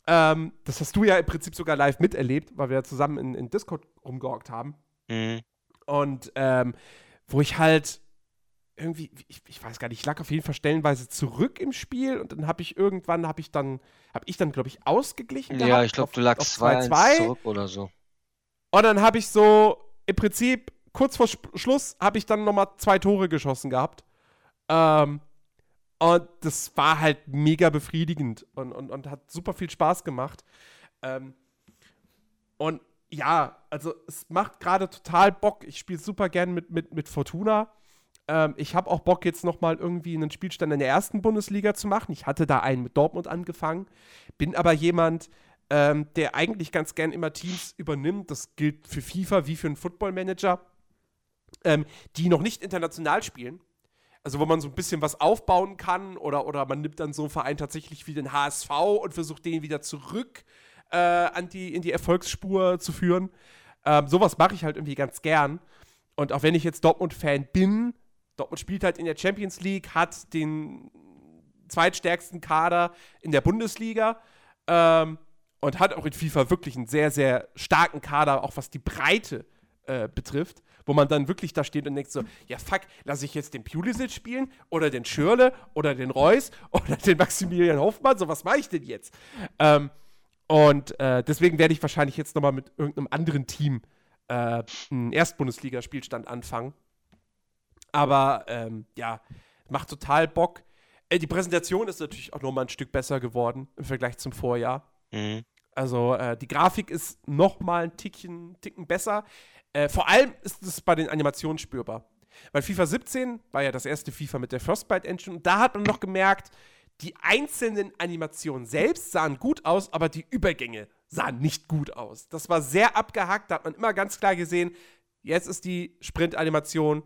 Ähm, das hast du ja im Prinzip sogar live miterlebt, weil wir zusammen in, in Discord rumgehockt haben. Mhm. Und ähm, wo ich halt irgendwie, ich, ich, weiß gar nicht, ich lag auf jeden Fall stellenweise zurück im Spiel und dann habe ich irgendwann, habe ich dann, habe ich dann, glaube ich, ausgeglichen. Ja, ich glaube, du lagst 2-1 zurück oder so. Und dann habe ich so, im Prinzip, kurz vor Schluss, habe ich dann nochmal zwei Tore geschossen gehabt. Ähm, und das war halt mega befriedigend und, und, und hat super viel Spaß gemacht. Ähm, und ja, also es macht gerade total Bock. Ich spiele super gern mit, mit, mit Fortuna. Ähm, ich habe auch Bock, jetzt nochmal irgendwie einen Spielstand in der ersten Bundesliga zu machen. Ich hatte da einen mit Dortmund angefangen, bin aber jemand, ähm, der eigentlich ganz gern immer Teams übernimmt. Das gilt für FIFA wie für einen Football Manager, ähm, die noch nicht international spielen also wo man so ein bisschen was aufbauen kann oder, oder man nimmt dann so einen Verein tatsächlich wie den HSV und versucht den wieder zurück äh, an die, in die Erfolgsspur zu führen. Ähm, sowas mache ich halt irgendwie ganz gern. Und auch wenn ich jetzt Dortmund-Fan bin, Dortmund spielt halt in der Champions League, hat den zweitstärksten Kader in der Bundesliga ähm, und hat auch in FIFA wirklich einen sehr, sehr starken Kader, auch was die Breite äh, betrifft wo man dann wirklich da steht und denkt so, ja fuck, lasse ich jetzt den Pulisic spielen oder den Schürle oder den Reus oder den Maximilian Hoffmann, so was mache ich denn jetzt? Ähm, und äh, deswegen werde ich wahrscheinlich jetzt nochmal mit irgendeinem anderen Team äh, einen Erstbundesligaspielstand anfangen. Aber ähm, ja, macht total Bock. Äh, die Präsentation ist natürlich auch nochmal ein Stück besser geworden im Vergleich zum Vorjahr. Mhm. Also äh, die Grafik ist nochmal ein Tickchen, Ticken besser. Äh, vor allem ist es bei den Animationen spürbar. Weil FIFA 17 war ja das erste FIFA mit der Frostbite Engine und da hat man noch gemerkt, die einzelnen Animationen selbst sahen gut aus, aber die Übergänge sahen nicht gut aus. Das war sehr abgehackt, da hat man immer ganz klar gesehen, jetzt ist die Sprint-Animation,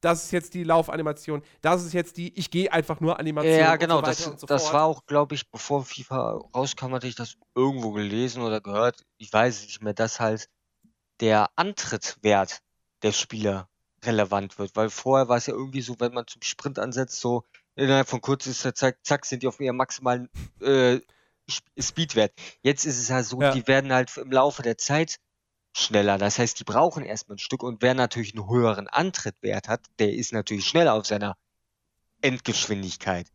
das ist jetzt die Laufanimation, das ist jetzt die Ich gehe einfach nur Animation. Ja, genau, so das, so das war auch, glaube ich, bevor FIFA rauskam, hatte ich das irgendwo gelesen oder gehört. Ich weiß nicht mehr, dass halt der Antrittswert der Spieler relevant wird. Weil vorher war es ja irgendwie so, wenn man zum Sprint ansetzt, so innerhalb von kürzester Zeit, zack, sind die auf ihrem maximalen äh, Speedwert. Jetzt ist es ja so, ja. die werden halt im Laufe der Zeit schneller. Das heißt, die brauchen erstmal ein Stück und wer natürlich einen höheren Antrittwert hat, der ist natürlich schneller auf seiner Endgeschwindigkeit.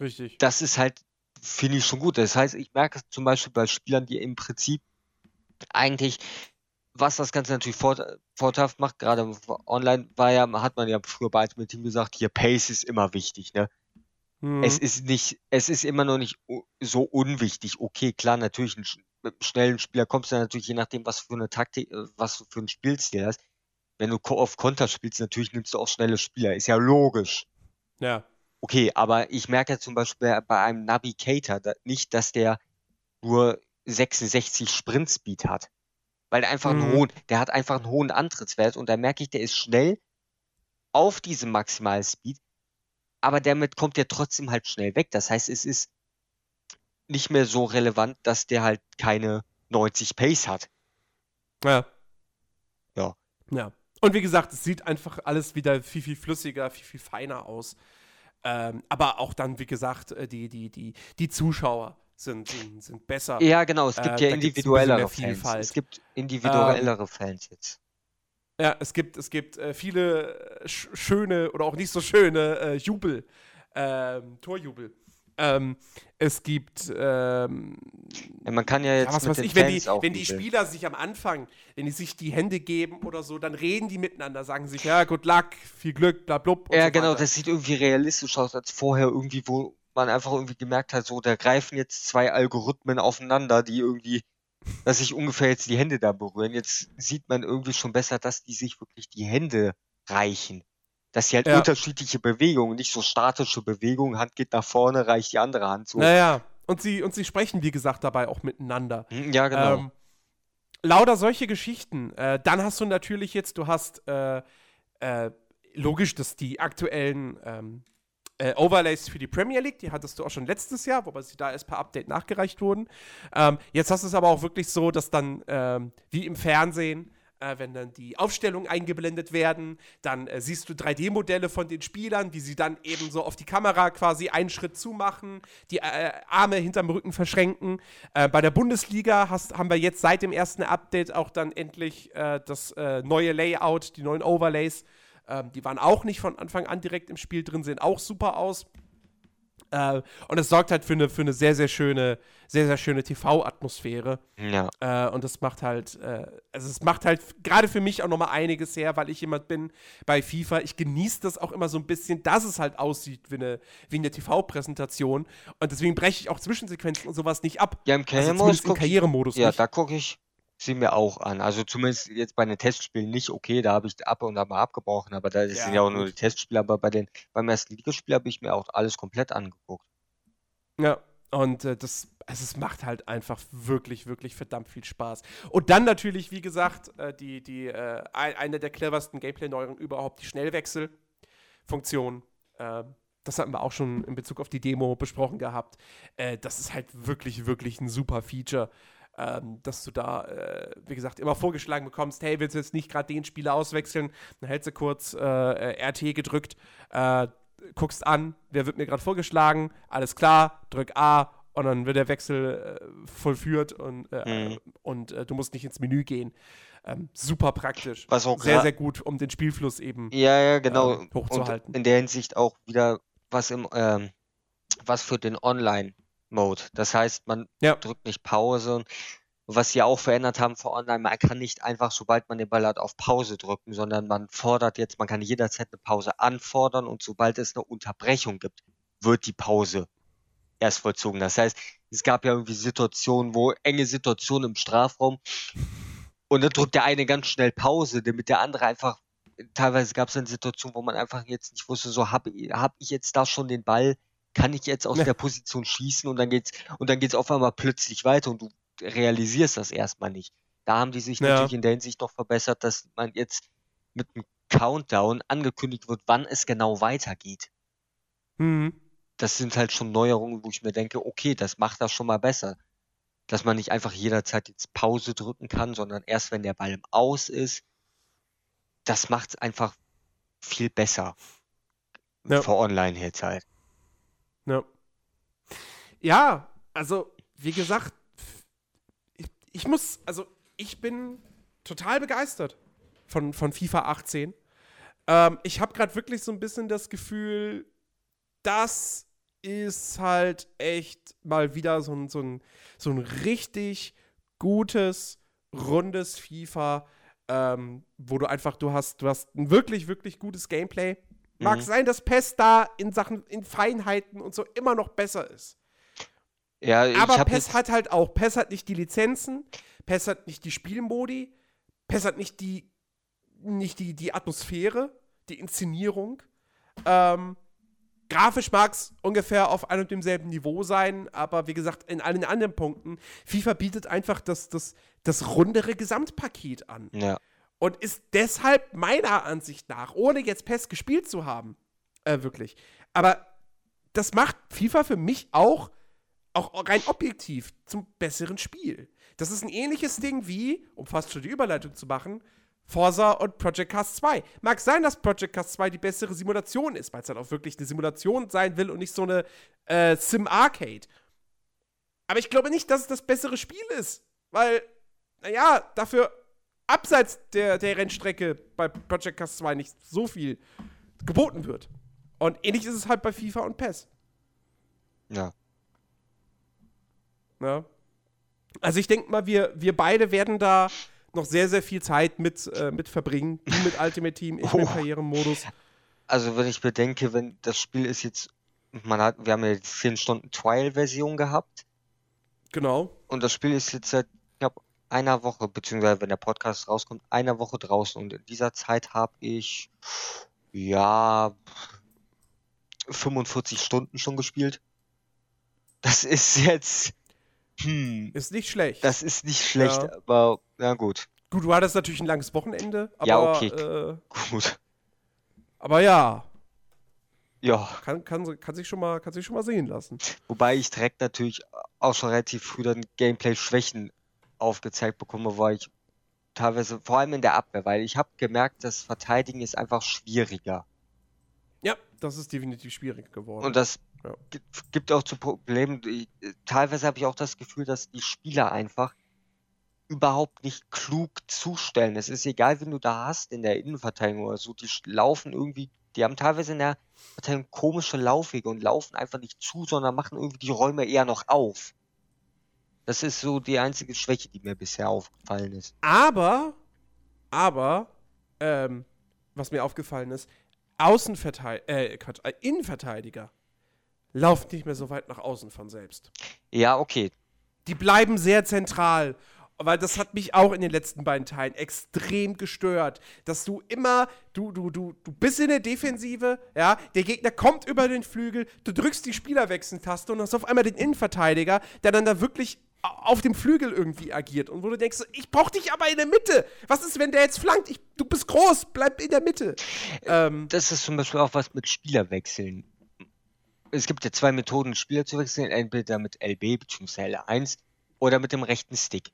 Richtig. Das ist halt, finde ich schon gut. Das heißt, ich merke zum Beispiel bei Spielern, die im Prinzip eigentlich was das Ganze natürlich vorteilhaft macht, gerade online war ja, hat man ja früher bei Ultimate Team gesagt, hier Pace ist immer wichtig, ne? Mhm. Es ist nicht, es ist immer noch nicht so unwichtig. Okay, klar, natürlich ein mit einem schnellen Spieler kommst du natürlich, je nachdem, was für eine Taktik, äh, was für ein Spielstil hast. Wenn du auf Konter spielst, natürlich nimmst du auch schnelle Spieler. Ist ja logisch. Ja. Okay, aber ich merke ja zum Beispiel bei einem Navigator nicht, dass der nur 66 Sprint-Speed hat. Weil der einfach mhm. einen hohen, der hat einfach einen hohen Antrittswert und da merke ich, der ist schnell auf diesem Maximal-Speed, aber damit kommt der trotzdem halt schnell weg. Das heißt, es ist nicht mehr so relevant, dass der halt keine 90 Pace hat. Ja. Ja. Ja. Und wie gesagt, es sieht einfach alles wieder viel, viel flüssiger, viel, viel feiner aus. Ähm, aber auch dann, wie gesagt, äh, die, die, die, die Zuschauer sind, sind, sind besser. Ja, genau, es gibt äh, ja individuellere Fans. Es gibt individuellere ähm, Fans jetzt. Ja, es gibt, es gibt äh, viele äh, sch schöne oder auch nicht so schöne äh, Jubel, ähm, Torjubel. Ähm, es gibt. Ähm, ja, man kann ja jetzt. Ja, was weiß ich, wenn die, wenn die Spieler sich am Anfang, wenn die sich die Hände geben oder so, dann reden die miteinander, sagen sich, ja, good luck, viel Glück, bla, blub. Ja, so genau, das sieht irgendwie realistisch aus als vorher irgendwie, wo man einfach irgendwie gemerkt hat, so, da greifen jetzt zwei Algorithmen aufeinander, die irgendwie, dass sich ungefähr jetzt die Hände da berühren. Jetzt sieht man irgendwie schon besser, dass die sich wirklich die Hände reichen dass sie halt ja. unterschiedliche Bewegungen, nicht so statische Bewegungen, Hand geht nach vorne, reicht die andere Hand so. Naja, und sie, und sie sprechen, wie gesagt, dabei auch miteinander. Hm, ja, genau. Ähm, lauter solche Geschichten. Äh, dann hast du natürlich jetzt, du hast äh, äh, logisch, dass die aktuellen ähm, äh, Overlays für die Premier League, die hattest du auch schon letztes Jahr, wobei sie da erst per Update nachgereicht wurden. Ähm, jetzt hast du es aber auch wirklich so, dass dann ähm, wie im Fernsehen äh, wenn dann die Aufstellungen eingeblendet werden, dann äh, siehst du 3D-Modelle von den Spielern, wie sie dann eben so auf die Kamera quasi einen Schritt zumachen, die äh, Arme hinterm Rücken verschränken. Äh, bei der Bundesliga hast, haben wir jetzt seit dem ersten Update auch dann endlich äh, das neue Layout, die neuen Overlays. Ähm, die waren auch nicht von Anfang an direkt im Spiel drin, sehen auch super aus. Äh, und es sorgt halt für eine, für eine sehr, sehr schöne, sehr, sehr schöne TV-Atmosphäre. Ja. Äh, und das macht halt, äh, also es macht halt gerade für mich auch nochmal einiges her, weil ich jemand bin bei FIFA. Ich genieße das auch immer so ein bisschen, dass es halt aussieht wie eine, wie eine TV-Präsentation. Und deswegen breche ich auch Zwischensequenzen und sowas nicht ab. Ja, im Karrieremodus. Also im Karrieremodus. Ja, nicht. da gucke ich sie mir auch an. Also zumindest jetzt bei den Testspielen nicht okay, da habe ich ab und an mal abgebrochen, aber da ja, sind ja auch nur die Testspiele, aber bei den, beim ersten Ligaspiel habe ich mir auch alles komplett angeguckt. Ja, und äh, das, also es macht halt einfach wirklich, wirklich verdammt viel Spaß. Und dann natürlich, wie gesagt, äh, die, die, äh, eine der cleversten Gameplay-Neuerungen überhaupt, die Schnellwechsel-Funktion. Ähm, das hatten wir auch schon in Bezug auf die Demo besprochen gehabt. Äh, das ist halt wirklich, wirklich ein super Feature ähm, dass du da, äh, wie gesagt, immer vorgeschlagen bekommst, hey, willst du jetzt nicht gerade den Spieler auswechseln? Dann hältst du kurz äh, RT gedrückt, äh, guckst an, wer wird mir gerade vorgeschlagen, alles klar, drück A und dann wird der Wechsel äh, vollführt und, äh, mhm. und äh, du musst nicht ins Menü gehen. Ähm, super praktisch. Was auch sehr, sehr gut, um den Spielfluss eben ja, ja, genau. Ähm, hochzuhalten. Und in der Hinsicht auch wieder was im ähm, was für den Online Mode. Das heißt, man ja. drückt nicht Pause. Was sie auch verändert haben für Online, man kann nicht einfach, sobald man den Ball hat, auf Pause drücken, sondern man fordert jetzt, man kann jederzeit eine Pause anfordern und sobald es eine Unterbrechung gibt, wird die Pause erst vollzogen. Das heißt, es gab ja irgendwie Situationen, wo enge Situationen im Strafraum und dann drückt der eine ganz schnell Pause, damit der andere einfach, teilweise gab es dann Situationen, wo man einfach jetzt nicht wusste, so habe hab ich jetzt da schon den Ball, kann ich jetzt aus ja. der Position schießen und dann geht's und dann geht's auf einmal plötzlich weiter und du realisierst das erstmal nicht. Da haben die sich ja. natürlich in der Hinsicht noch verbessert, dass man jetzt mit einem Countdown angekündigt wird, wann es genau weitergeht. Mhm. Das sind halt schon Neuerungen, wo ich mir denke, okay, das macht das schon mal besser. Dass man nicht einfach jederzeit jetzt Pause drücken kann, sondern erst wenn der Ball im Aus ist. Das macht es einfach viel besser. Ja. Vor Online jetzt halt. Ja. Ja, also, wie gesagt, ich, ich muss, also, ich bin total begeistert von, von FIFA 18. Ähm, ich habe gerade wirklich so ein bisschen das Gefühl, das ist halt echt mal wieder so ein, so ein, so ein richtig gutes, rundes FIFA, ähm, wo du einfach, du hast, du hast ein wirklich, wirklich gutes Gameplay. Mag mhm. sein, dass PES da in Sachen, in Feinheiten und so immer noch besser ist. Ja, aber PES hat halt auch, PES hat nicht die Lizenzen, PES hat nicht die Spielmodi, PES hat nicht die, nicht die, die Atmosphäre, die Inszenierung. Ähm, grafisch mag es ungefähr auf einem und demselben Niveau sein, aber wie gesagt, in allen anderen Punkten, FIFA bietet einfach das, das, das rundere Gesamtpaket an. Ja. Und ist deshalb meiner Ansicht nach, ohne jetzt PES gespielt zu haben, äh, wirklich, aber das macht FIFA für mich auch, auch rein objektiv zum besseren Spiel. Das ist ein ähnliches Ding wie, um fast schon die Überleitung zu machen, Forza und Project Cast 2. Mag sein, dass Project Cast 2 die bessere Simulation ist, weil es halt auch wirklich eine Simulation sein will und nicht so eine äh, Sim-Arcade. Aber ich glaube nicht, dass es das bessere Spiel ist, weil, naja, dafür abseits der, der Rennstrecke bei Project Cast 2 nicht so viel geboten wird. Und ähnlich ist es halt bei FIFA und PES. Ja. Ja. Also ich denke mal, wir, wir beide werden da noch sehr, sehr viel Zeit mit, äh, mit verbringen. Du mit Ultimate Team, ich oh. mit Karrieremodus. Also wenn ich bedenke, wenn das Spiel ist jetzt, man hat, wir haben ja die 10 Stunden Trial-Version gehabt. Genau. Und das Spiel ist jetzt seit knapp einer Woche, beziehungsweise wenn der Podcast rauskommt, einer Woche draußen. Und in dieser Zeit habe ich ja 45 Stunden schon gespielt. Das ist jetzt. Hm, ist nicht schlecht. Das ist nicht schlecht, ja. aber na gut. Gut, du hattest natürlich ein langes Wochenende, aber. Ja, okay. Äh, gut. Aber ja. Ja. Kann, kann, kann, sich schon mal, kann sich schon mal sehen lassen. Wobei ich direkt natürlich auch schon relativ früh dann Gameplay-Schwächen aufgezeigt bekomme, weil ich teilweise, vor allem in der Abwehr, weil ich habe gemerkt, das Verteidigen ist einfach schwieriger. Ja, das ist definitiv schwierig geworden. Und das ja. gibt auch zu Problemen. Teilweise habe ich auch das Gefühl, dass die Spieler einfach überhaupt nicht klug zustellen. Es ist egal, wen du da hast in der Innenverteidigung oder so. Die laufen irgendwie, die haben teilweise in der Verteidigung komische Laufwege und laufen einfach nicht zu, sondern machen irgendwie die Räume eher noch auf. Das ist so die einzige Schwäche, die mir bisher aufgefallen ist. Aber, aber, ähm, was mir aufgefallen ist, Außenverteidiger, äh, Quatsch, äh, Innenverteidiger laufen nicht mehr so weit nach außen von selbst. Ja, okay. Die bleiben sehr zentral. Weil das hat mich auch in den letzten beiden Teilen extrem gestört, dass du immer, du, du, du, du bist in der Defensive, ja, der Gegner kommt über den Flügel, du drückst die Spielerwechseltaste und hast auf einmal den Innenverteidiger, der dann da wirklich auf dem Flügel irgendwie agiert und wo du denkst, ich brauch dich aber in der Mitte. Was ist, wenn der jetzt flankt? Ich, du bist groß, bleib in der Mitte. Ähm, das ist zum Beispiel auch was mit Spielerwechseln. Es gibt ja zwei Methoden, Spieler zu wechseln, entweder mit LB bzw. L1 oder mit dem rechten Stick.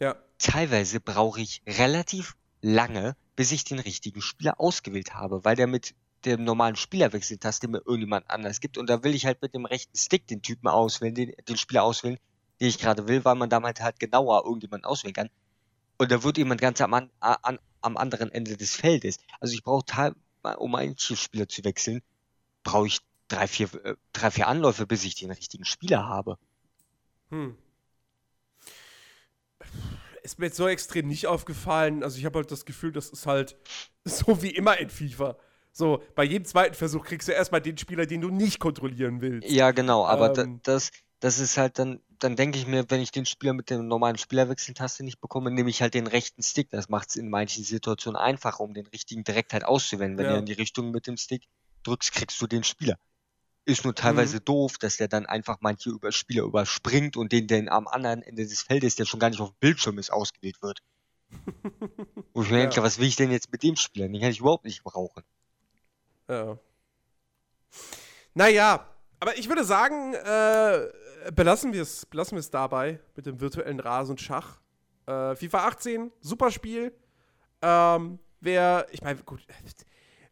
Ja. Teilweise brauche ich relativ lange, bis ich den richtigen Spieler ausgewählt habe, weil der mit dem normalen Spielerwechseltaste mir irgendjemand anders gibt und da will ich halt mit dem rechten Stick den Typen auswählen, den, den Spieler auswählen, die ich gerade will, weil man damit halt genauer irgendjemanden auswählen kann. Und da wird jemand ganz am, an, am anderen Ende des Feldes. Also ich brauche, um einen Spieler zu wechseln, brauche ich drei vier, äh, drei, vier Anläufe, bis ich den richtigen Spieler habe. Hm. Ist mir jetzt so extrem nicht aufgefallen. Also ich habe halt das Gefühl, das ist halt so wie immer in FIFA. So, bei jedem zweiten Versuch kriegst du erstmal den Spieler, den du nicht kontrollieren willst. Ja, genau, aber ähm, das, das ist halt dann, dann denke ich mir, wenn ich den Spieler mit der normalen Spielerwechseltaste nicht bekomme, nehme ich halt den rechten Stick. Das macht es in manchen Situationen einfacher, um den richtigen direkt halt auszuwählen. Wenn ja. du in die Richtung mit dem Stick drückst, kriegst du den Spieler. Ist nur teilweise mhm. doof, dass der dann einfach manche über Spieler überspringt und den, der am anderen Ende des Feldes, der schon gar nicht auf dem Bildschirm ist, ausgewählt wird. Wo ich mir ja. denke, was will ich denn jetzt mit dem Spieler? Den kann ich überhaupt nicht brauchen. Ja. Naja, aber ich würde sagen, äh, belassen wir es belassen dabei mit dem virtuellen Rasenschach. Äh, FIFA 18, super Spiel. Ähm, wer, ich meine, gut,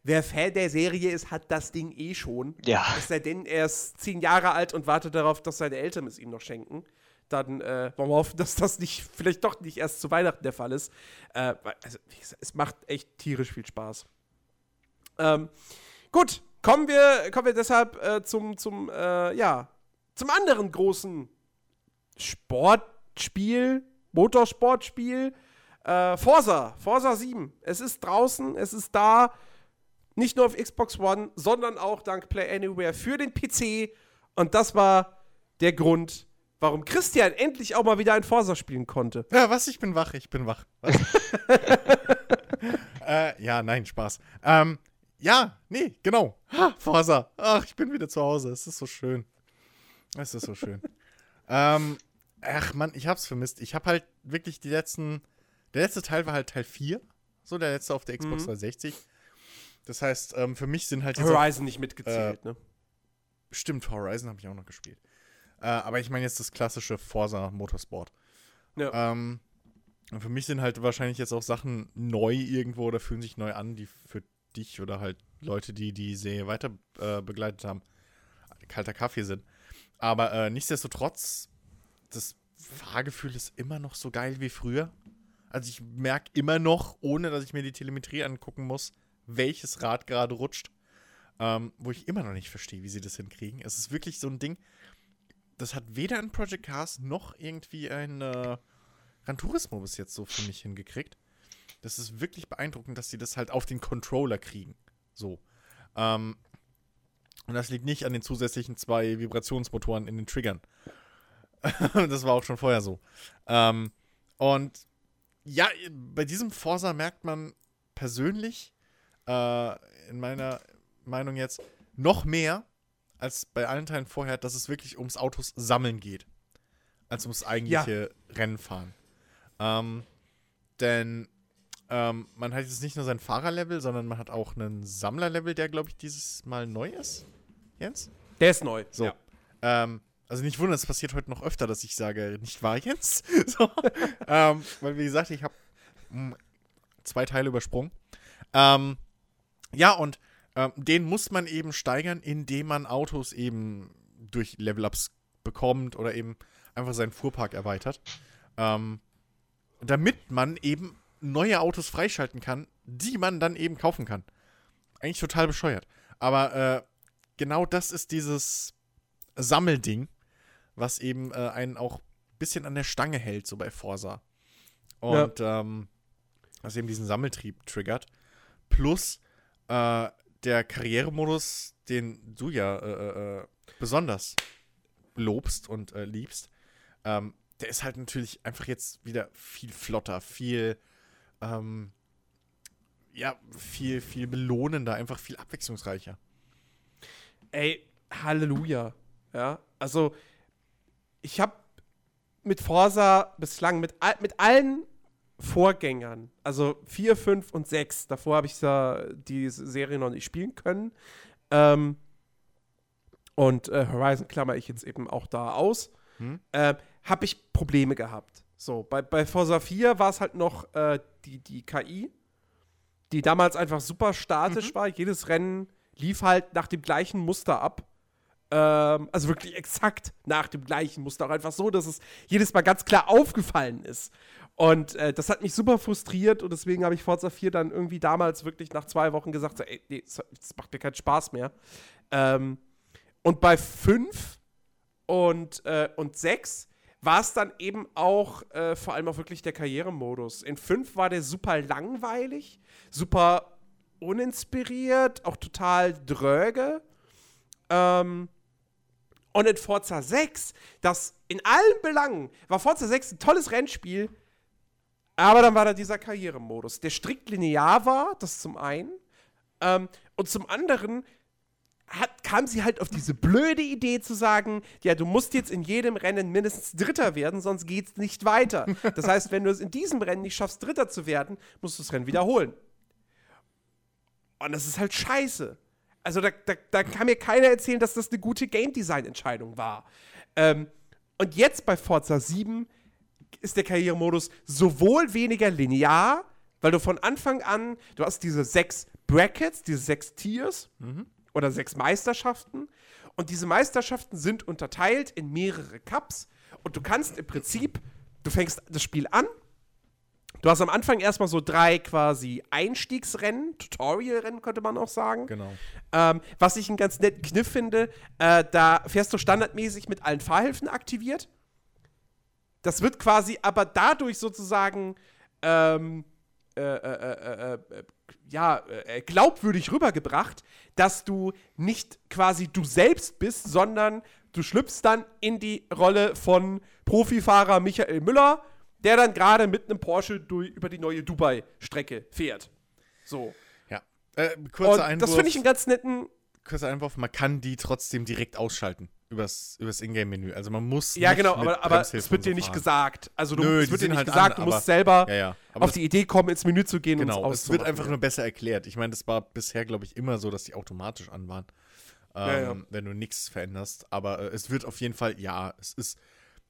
wer Fan der Serie ist, hat das Ding eh schon. Ja. Es sei denn, er ist zehn Jahre alt und wartet darauf, dass seine Eltern es ihm noch schenken. Dann äh, wollen wir hoffen, dass das nicht, vielleicht doch nicht erst zu Weihnachten der Fall ist. Äh, also, es macht echt tierisch viel Spaß. Ähm, gut, kommen wir, kommen wir deshalb äh, zum, zum, äh, ja, zum anderen großen Sportspiel, Motorsportspiel, äh, Forza, Forza 7. Es ist draußen, es ist da, nicht nur auf Xbox One, sondern auch dank Play Anywhere für den PC. Und das war der Grund, warum Christian endlich auch mal wieder ein Forsa spielen konnte. Ja, was? Ich bin wach, ich bin wach. äh, ja, nein, Spaß. Ähm, ja, nee, genau. Ha, Forsa. Ach, ich bin wieder zu Hause. Es ist so schön. Es ist so schön. ähm, ach, Mann, ich hab's vermisst. Ich hab halt wirklich die letzten. Der letzte Teil war halt Teil 4. So, der letzte auf der Xbox mhm. 360. Das heißt, ähm, für mich sind halt. Horizon auch, nicht mitgezählt, äh, ne? Stimmt, Horizon habe ich auch noch gespielt. Äh, aber ich meine jetzt das klassische Forza Motorsport. Ja. Ähm, und für mich sind halt wahrscheinlich jetzt auch Sachen neu irgendwo oder fühlen sich neu an, die für dich oder halt Leute, die die Serie weiter äh, begleitet haben, kalter Kaffee sind. Aber äh, nichtsdestotrotz, das Fahrgefühl ist immer noch so geil wie früher. Also ich merke immer noch, ohne dass ich mir die Telemetrie angucken muss, welches Rad gerade rutscht. Ähm, wo ich immer noch nicht verstehe, wie sie das hinkriegen. Es ist wirklich so ein Ding, das hat weder ein Project Cars noch irgendwie ein äh, Gran Turismo bis jetzt so für mich hingekriegt. Das ist wirklich beeindruckend, dass sie das halt auf den Controller kriegen. So. Ähm, und das liegt nicht an den zusätzlichen zwei Vibrationsmotoren in den Triggern. das war auch schon vorher so. Ähm, und ja, bei diesem Forsa merkt man persönlich, äh, in meiner Meinung jetzt, noch mehr, als bei allen Teilen vorher, dass es wirklich ums Autos sammeln geht. Als ums eigentliche ja. Rennfahren. Ähm, denn ähm, man hat jetzt nicht nur sein Fahrerlevel, sondern man hat auch einen Sammlerlevel, der, glaube ich, dieses Mal neu ist. Jens? Der ist neu. So. Ja. Ähm, also nicht wundern, es passiert heute noch öfter, dass ich sage, nicht wahr, Jens? so. ähm, weil, wie gesagt, ich habe hm, zwei Teile übersprungen. Ähm, ja, und ähm, den muss man eben steigern, indem man Autos eben durch Level-Ups bekommt oder eben einfach seinen Fuhrpark erweitert. Ähm, damit man eben neue Autos freischalten kann, die man dann eben kaufen kann. Eigentlich total bescheuert. Aber äh, genau das ist dieses Sammelding, was eben äh, einen auch ein bisschen an der Stange hält, so bei Forsa. Und ja. ähm, was eben diesen Sammeltrieb triggert. Plus äh, der Karrieremodus, den du ja äh, äh, äh, besonders lobst und liebst, ähm, der ist halt natürlich einfach jetzt wieder viel flotter, viel, ähm, ja, viel, viel belohnender, einfach viel abwechslungsreicher. Ey, Halleluja. Ja, also ich habe mit Forsa bislang mit, mit allen Vorgängern, also 4, 5 und 6, davor habe ich ja die Serie noch nicht spielen können. Ähm, und äh, Horizon klammer ich jetzt eben auch da aus. Hm? Äh, habe ich Probleme gehabt. So, bei, bei Forza 4 war es halt noch äh, die, die KI, die damals einfach super statisch mhm. war. Jedes Rennen lief halt nach dem gleichen Muster ab. Ähm, also wirklich exakt nach dem gleichen Muster. Auch einfach so, dass es jedes Mal ganz klar aufgefallen ist. Und äh, das hat mich super frustriert und deswegen habe ich Forza 4 dann irgendwie damals wirklich nach zwei Wochen gesagt: so, ey, nee, das macht mir keinen Spaß mehr. Ähm, und bei 5 und, äh, und 6 war es dann eben auch äh, vor allem auch wirklich der Karrieremodus. In 5 war der super langweilig, super uninspiriert, auch total dröge. Ähm, und in Forza 6, das in allen Belangen war Forza 6 ein tolles Rennspiel, aber dann war da dieser Karrieremodus, der strikt linear war, das zum einen. Ähm, und zum anderen hat, kam sie halt auf diese blöde Idee zu sagen, ja, du musst jetzt in jedem Rennen mindestens Dritter werden, sonst geht's nicht weiter. Das heißt, wenn du es in diesem Rennen nicht schaffst, Dritter zu werden, musst du das Rennen wiederholen. Und das ist halt scheiße. Also da, da, da kann mir keiner erzählen, dass das eine gute Game Design Entscheidung war. Ähm, und jetzt bei Forza 7 ist der Karrieremodus sowohl weniger linear, weil du von Anfang an, du hast diese sechs Brackets, diese sechs Tiers mhm. Oder sechs Meisterschaften. Und diese Meisterschaften sind unterteilt in mehrere Cups. Und du kannst im Prinzip, du fängst das Spiel an Du hast am Anfang erstmal so drei quasi Einstiegsrennen, Tutorialrennen könnte man auch sagen. Genau. Ähm, was ich einen ganz netten Kniff finde, äh, da fährst du standardmäßig mit allen Fahrhilfen aktiviert. Das wird quasi aber dadurch sozusagen ähm, äh, äh, äh, äh ja, glaubwürdig rübergebracht, dass du nicht quasi du selbst bist, sondern du schlüpfst dann in die Rolle von Profifahrer Michael Müller, der dann gerade mit einem Porsche durch, über die neue Dubai-Strecke fährt. So. Ja. Äh, kurzer Einwurf. Das finde ich einen ganz netten. Kurzer Einwurf, man kann die trotzdem direkt ausschalten übers, übers Ingame-Menü. Also man muss. Ja, genau, aber, aber es wird dir nicht fahren. gesagt. Also du, Nö, es wird dir nicht halt gesagt, an, du musst selber ja, ja. auf die Idee kommen, ins Menü zu gehen genau, und es wird einfach nur besser erklärt. Ich meine, das war bisher, glaube ich, immer so, dass die automatisch an waren. Ähm, ja, wenn du nichts veränderst. Aber äh, es wird auf jeden Fall, ja, es ist,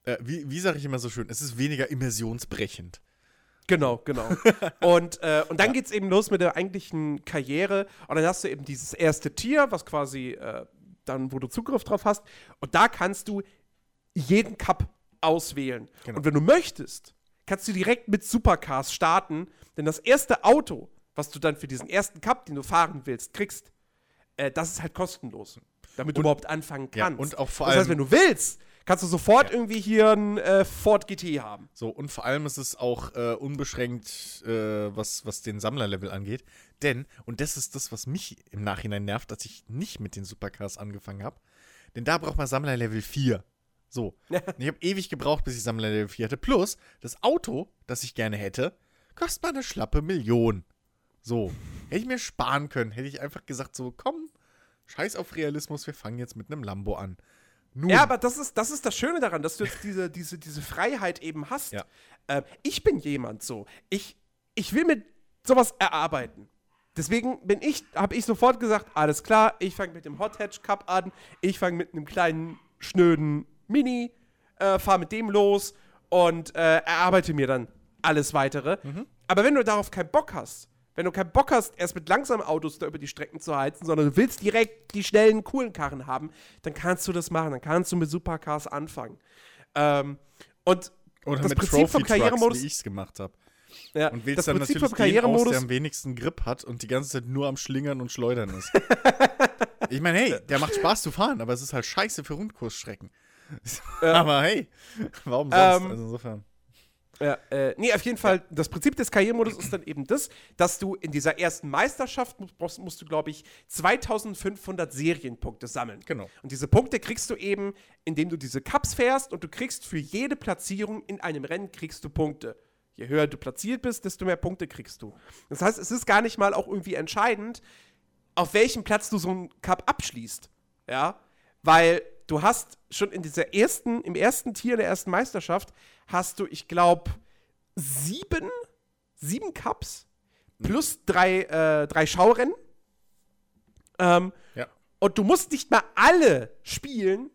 äh, wie, wie sage ich immer so schön, es ist weniger immersionsbrechend. Genau, genau. und, äh, und dann ja. geht es eben los mit der eigentlichen Karriere. Und dann hast du eben dieses erste Tier, was quasi äh, dann, wo du Zugriff drauf hast. Und da kannst du jeden Cup auswählen. Genau. Und wenn du möchtest, kannst du direkt mit Supercars starten, denn das erste Auto, was du dann für diesen ersten Cup, den du fahren willst, kriegst, äh, das ist halt kostenlos, damit und, du überhaupt anfangen kannst. Ja, und auch vor allem. Das heißt, wenn du willst, kannst du sofort ja. irgendwie hier einen äh, Ford GT haben. So, und vor allem ist es auch äh, unbeschränkt, äh, was, was den Sammlerlevel angeht. Denn, und das ist das, was mich im Nachhinein nervt, dass ich nicht mit den Supercars angefangen habe. Denn da braucht man Sammlerlevel 4. So. ich habe ewig gebraucht, bis ich Sammlerlevel 4 hatte. Plus, das Auto, das ich gerne hätte, kostet mal eine schlappe Million. So. Hätte ich mir sparen können. Hätte ich einfach gesagt, so, komm, scheiß auf Realismus, wir fangen jetzt mit einem Lambo an. Nun. Ja, aber das ist, das ist das Schöne daran, dass du jetzt diese, diese, diese Freiheit eben hast. Ja. Äh, ich bin jemand so. Ich, ich will mir sowas erarbeiten. Deswegen bin ich, habe ich sofort gesagt, alles klar, ich fange mit dem Hot Hatch Cup an, ich fange mit einem kleinen, schnöden Mini, äh, fahre mit dem los und äh, erarbeite mir dann alles weitere. Mhm. Aber wenn du darauf keinen Bock hast, wenn du keinen Bock hast, erst mit langsamen Autos da über die Strecken zu heizen, sondern du willst direkt die schnellen, coolen Karren haben, dann kannst du das machen. Dann kannst du mit Supercars anfangen. Ähm, und Oder das Prinzip Trophy vom Karrieremodus, wie ich es gemacht habe. Ja, und wählst das dann Prinzip natürlich den aus, der am wenigsten Grip hat und die ganze Zeit nur am Schlingern und Schleudern ist. ich meine, hey, der macht Spaß zu fahren, aber es ist halt scheiße für Rundkursstrecken. Ja. aber hey, warum sonst? Ähm, also insofern. Ja, äh, nee, auf jeden Fall, das Prinzip des Karrieremodus ist dann eben das, dass du in dieser ersten Meisterschaft musst, musst du, glaube ich, 2500 Serienpunkte sammeln. Genau. Und diese Punkte kriegst du eben, indem du diese Cups fährst und du kriegst für jede Platzierung in einem Rennen kriegst du Punkte. Je höher du platziert bist, desto mehr Punkte kriegst du. Das heißt, es ist gar nicht mal auch irgendwie entscheidend, auf welchem Platz du so einen Cup abschließt. Ja, weil du hast schon in dieser ersten, im ersten Tier der ersten Meisterschaft hast du, ich glaube, sieben, sieben Cups plus drei, äh, drei Schaurennen. Ähm, ja. Und du musst nicht mal alle spielen,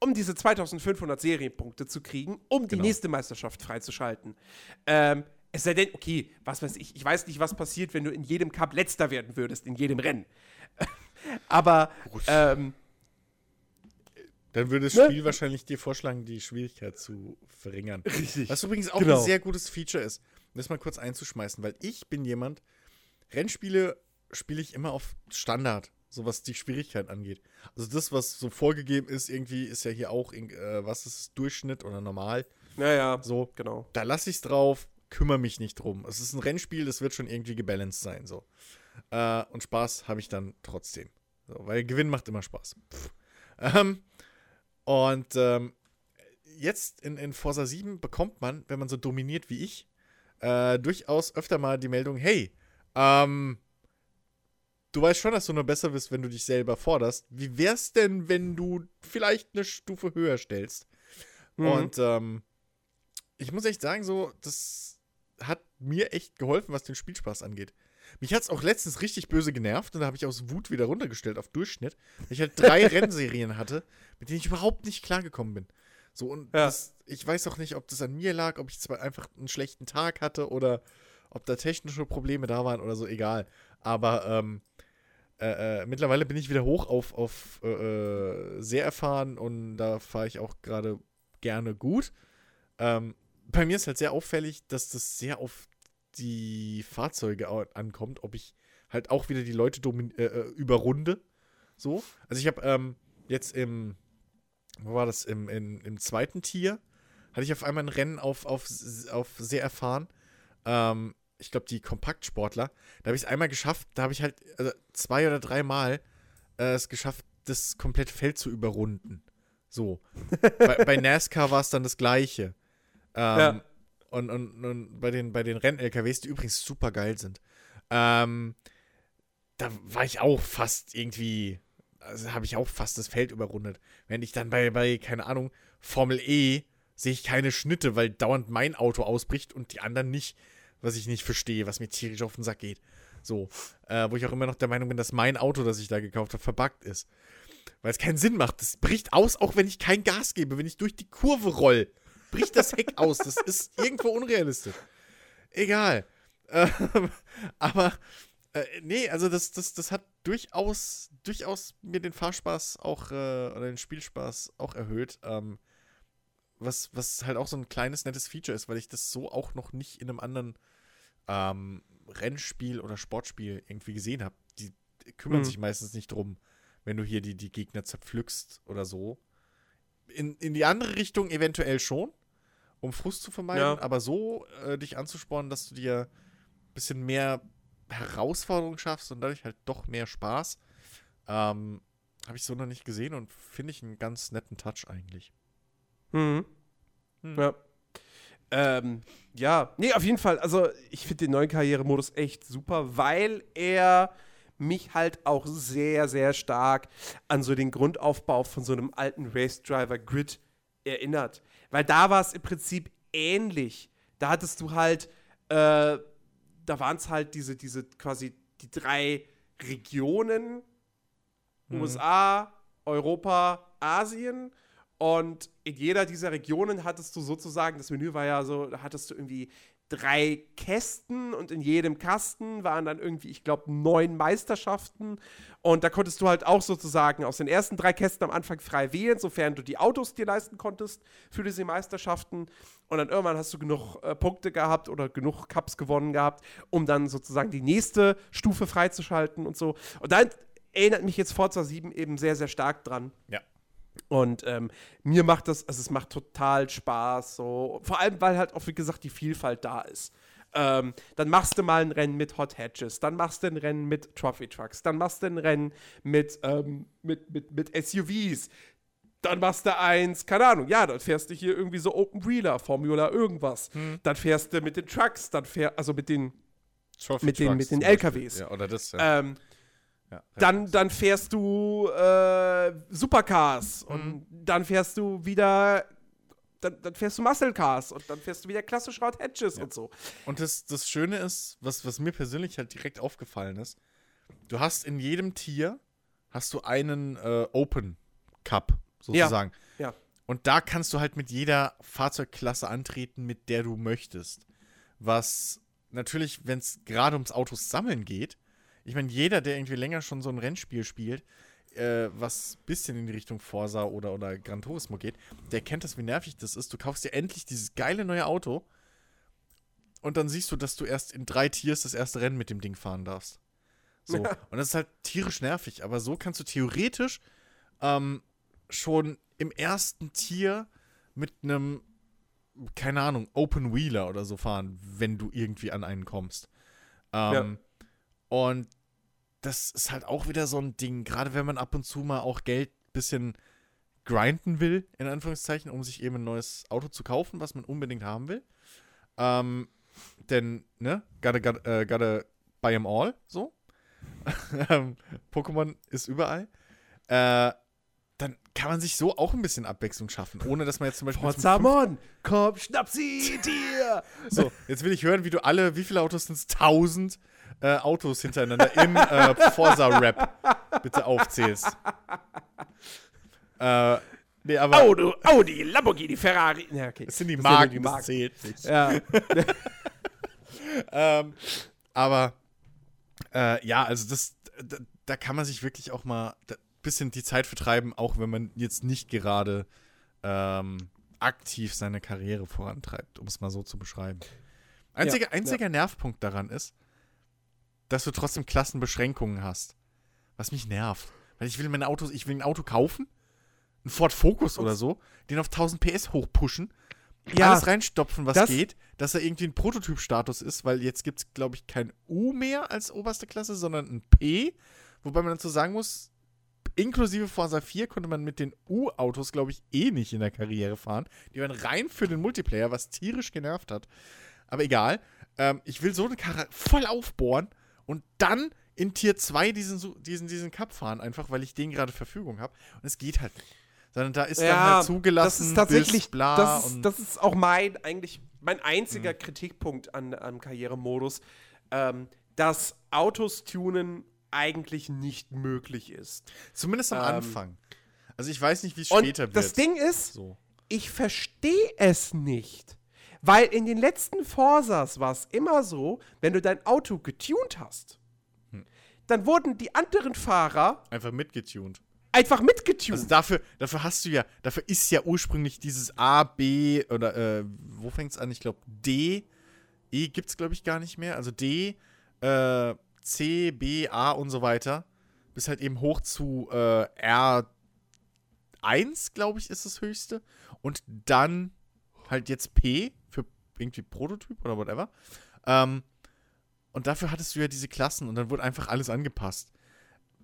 um diese 2500 Serienpunkte zu kriegen, um die genau. nächste Meisterschaft freizuschalten. Ähm, es sei denn, okay, was weiß ich, ich weiß nicht, was passiert, wenn du in jedem Cup letzter werden würdest, in jedem Rennen. Aber ähm, dann würde das ne? Spiel wahrscheinlich dir vorschlagen, die Schwierigkeit zu verringern. Richtig. Was übrigens auch genau. ein sehr gutes Feature ist, um das mal kurz einzuschmeißen, weil ich bin jemand, Rennspiele spiele ich immer auf Standard, so was die Schwierigkeit angeht. Also das, was so vorgegeben ist, irgendwie ist ja hier auch, äh, was ist Durchschnitt oder normal. Naja, so, genau. Da lasse ich es drauf, kümmere mich nicht drum. Es ist ein Rennspiel, das wird schon irgendwie gebalanced sein, so. Äh, und Spaß habe ich dann trotzdem. So, weil Gewinn macht immer Spaß. Ähm, und ähm, jetzt in, in Forza 7 bekommt man, wenn man so dominiert wie ich, äh, durchaus öfter mal die Meldung, hey, ähm, du weißt schon, dass du nur besser bist, wenn du dich selber forderst. Wie wär's denn, wenn du vielleicht eine Stufe höher stellst? Mhm. Und ähm, ich muss echt sagen, so, das hat mir echt geholfen, was den Spielspaß angeht. Mich hat es auch letztens richtig böse genervt und da habe ich aus Wut wieder runtergestellt auf Durchschnitt, weil ich halt drei Rennserien hatte, mit denen ich überhaupt nicht klargekommen bin. So, und ja. das, ich weiß auch nicht, ob das an mir lag, ob ich zwar einfach einen schlechten Tag hatte oder ob da technische Probleme da waren oder so, egal. Aber ähm, äh, äh, mittlerweile bin ich wieder hoch auf, auf äh, äh sehr erfahren und da fahre ich auch gerade gerne gut. Ähm, bei mir ist halt sehr auffällig, dass das sehr auf die Fahrzeuge ankommt, ob ich halt auch wieder die Leute äh, überrunde. So. Also ich habe ähm, jetzt im, wo war das, im, in, im zweiten Tier, hatte ich auf einmal ein Rennen auf, auf, auf sehr erfahren. Ähm, ich glaube, die Kompaktsportler. Da habe ich es einmal geschafft, da habe ich halt also zwei oder drei Mal äh, es geschafft, das komplette Feld zu überrunden. So. bei, bei, NASCAR war es dann das Gleiche. Ähm, ja. und, und, und bei den, bei den Renn-LKWs, die übrigens super geil sind, ähm, da war ich auch fast irgendwie, also habe ich auch fast das Feld überrundet. Wenn ich dann bei, bei, keine Ahnung, Formel E sehe ich keine Schnitte, weil dauernd mein Auto ausbricht und die anderen nicht, was ich nicht verstehe, was mir tierisch auf den Sack geht. So, äh, wo ich auch immer noch der Meinung bin, dass mein Auto, das ich da gekauft habe, verbuggt ist. Weil es keinen Sinn macht. Das bricht aus, auch wenn ich kein Gas gebe. Wenn ich durch die Kurve roll, bricht das Heck aus. Das ist irgendwo unrealistisch. Egal. Ähm, aber äh, nee, also das, das, das hat durchaus, durchaus mir den Fahrspaß auch, äh, oder den Spielspaß auch erhöht. Ähm, was, was halt auch so ein kleines, nettes Feature ist, weil ich das so auch noch nicht in einem anderen ähm, Rennspiel oder Sportspiel irgendwie gesehen habe. Die kümmern mhm. sich meistens nicht drum, wenn du hier die, die Gegner zerpflückst oder so. In, in die andere Richtung eventuell schon, um Frust zu vermeiden, ja. aber so äh, dich anzuspornen, dass du dir ein bisschen mehr Herausforderung schaffst und dadurch halt doch mehr Spaß, ähm, habe ich so noch nicht gesehen und finde ich einen ganz netten Touch eigentlich. Mhm. Hm. Ja. Ähm, ja, nee, auf jeden Fall. Also, ich finde den neuen Karrieremodus echt super, weil er mich halt auch sehr, sehr stark an so den Grundaufbau von so einem alten Race Driver Grid erinnert. Weil da war es im Prinzip ähnlich. Da hattest du halt, äh, da waren es halt diese, diese quasi die drei Regionen: mhm. USA, Europa, Asien. Und in jeder dieser Regionen hattest du sozusagen, das Menü war ja so, da hattest du irgendwie drei Kästen und in jedem Kasten waren dann irgendwie, ich glaube, neun Meisterschaften. Und da konntest du halt auch sozusagen aus den ersten drei Kästen am Anfang frei wählen, sofern du die Autos dir leisten konntest für diese Meisterschaften. Und dann irgendwann hast du genug äh, Punkte gehabt oder genug Cups gewonnen gehabt, um dann sozusagen die nächste Stufe freizuschalten und so. Und da erinnert mich jetzt Forza 7 eben sehr, sehr stark dran. Ja. Und ähm, mir macht das, also es macht total Spaß, so. Vor allem, weil halt auch, wie gesagt, die Vielfalt da ist. Ähm, dann machst du mal ein Rennen mit Hot Hatches, dann machst du ein Rennen mit Trophy Trucks, dann machst du ein Rennen mit, ähm, mit, mit, mit SUVs, dann machst du eins, keine Ahnung, ja, dann fährst du hier irgendwie so Open Wheeler, Formula irgendwas. Hm. Dann fährst du mit den Trucks, dann fährst, also mit den, Trophy mit den, mit den LKWs. Ja, oder das, ja. Ähm, ja, dann, dann fährst du äh, Supercars mhm. und dann fährst du wieder dann, dann, fährst du Muscle Cars und dann fährst du wieder klassische Hot Hatches ja. und so. Und das, das Schöne ist, was, was mir persönlich halt direkt aufgefallen ist, du hast in jedem Tier hast du einen äh, Open Cup sozusagen. Ja. ja. Und da kannst du halt mit jeder Fahrzeugklasse antreten, mit der du möchtest. Was natürlich, wenn es gerade ums Autos sammeln geht, ich meine, jeder, der irgendwie länger schon so ein Rennspiel spielt, äh, was ein bisschen in die Richtung Forsa oder, oder Gran Turismo geht, der kennt das, wie nervig das ist. Du kaufst dir endlich dieses geile neue Auto und dann siehst du, dass du erst in drei Tiers das erste Rennen mit dem Ding fahren darfst. So. Ja. Und das ist halt tierisch nervig, aber so kannst du theoretisch ähm, schon im ersten Tier mit einem, keine Ahnung, Open Wheeler oder so fahren, wenn du irgendwie an einen kommst. Ähm, ja. Und das ist halt auch wieder so ein Ding, gerade wenn man ab und zu mal auch Geld ein bisschen grinden will, in Anführungszeichen, um sich eben ein neues Auto zu kaufen, was man unbedingt haben will. Ähm, denn, ne, gotta, gotta, uh, gotta buy them all, so. Ähm, Pokémon ist überall. Äh, dann kann man sich so auch ein bisschen Abwechslung schaffen, ohne dass man jetzt zum Beispiel. Porzamon, komm, schnapp sie dir! so, jetzt will ich hören, wie du alle, wie viele Autos sind es? Tausend äh, Autos hintereinander im äh, Forza-Rap bitte aufzählst. Äh, nee, aber. Auto, Audi, Lamborghini, Ferrari. Ja, okay. Das sind die das Marken, die Marken. das zählt nicht. Ja. ähm, aber, äh, ja, also das, da, da, kann man sich wirklich auch mal ein bisschen die Zeit vertreiben, auch wenn man jetzt nicht gerade ähm, aktiv seine Karriere vorantreibt, um es mal so zu beschreiben. Einziger, ja, einziger ja. Nervpunkt daran ist, dass du trotzdem Klassenbeschränkungen hast. Was mich nervt. Weil ich will mein Auto, ich will ein Auto kaufen, ein Ford Focus oder so, den auf 1000 PS hochpushen, ja, alles reinstopfen, was das geht, dass er irgendwie ein Prototyp-Status ist, weil jetzt gibt es, glaube ich, kein U mehr als oberste Klasse, sondern ein P, wobei man dazu sagen muss, inklusive Forza 4 konnte man mit den U-Autos, glaube ich, eh nicht in der Karriere fahren. Die waren rein für den Multiplayer, was tierisch genervt hat. Aber egal. Ähm, ich will so eine Karre voll aufbohren und dann in Tier 2 diesen, diesen, diesen Cup fahren, einfach weil ich den gerade Verfügung habe. Und es geht halt nicht. Sondern da ist ja, dann halt zugelassen, das ist tatsächlich, bla. Das ist, das ist, auch mein, eigentlich, mein einziger mhm. Kritikpunkt an, am Karrieremodus, ähm, dass Autos tunen eigentlich nicht möglich ist. Zumindest am ähm, Anfang. Also ich weiß nicht, wie es später wird. Das Ding ist, so. ich verstehe es nicht. Weil in den letzten Forsas war es immer so, wenn du dein Auto getunt hast, hm. dann wurden die anderen Fahrer einfach mitgetunt. Einfach mitgetunt. Also dafür, dafür hast du ja, dafür ist ja ursprünglich dieses A, B oder äh, wo fängt es an? Ich glaube D, E gibt es glaube ich gar nicht mehr. Also D, äh, C, B, A und so weiter. Bis halt eben hoch zu äh, R1, glaube ich, ist das höchste. Und dann halt jetzt P für irgendwie Prototyp oder whatever. Ähm, und dafür hattest du ja diese Klassen und dann wurde einfach alles angepasst.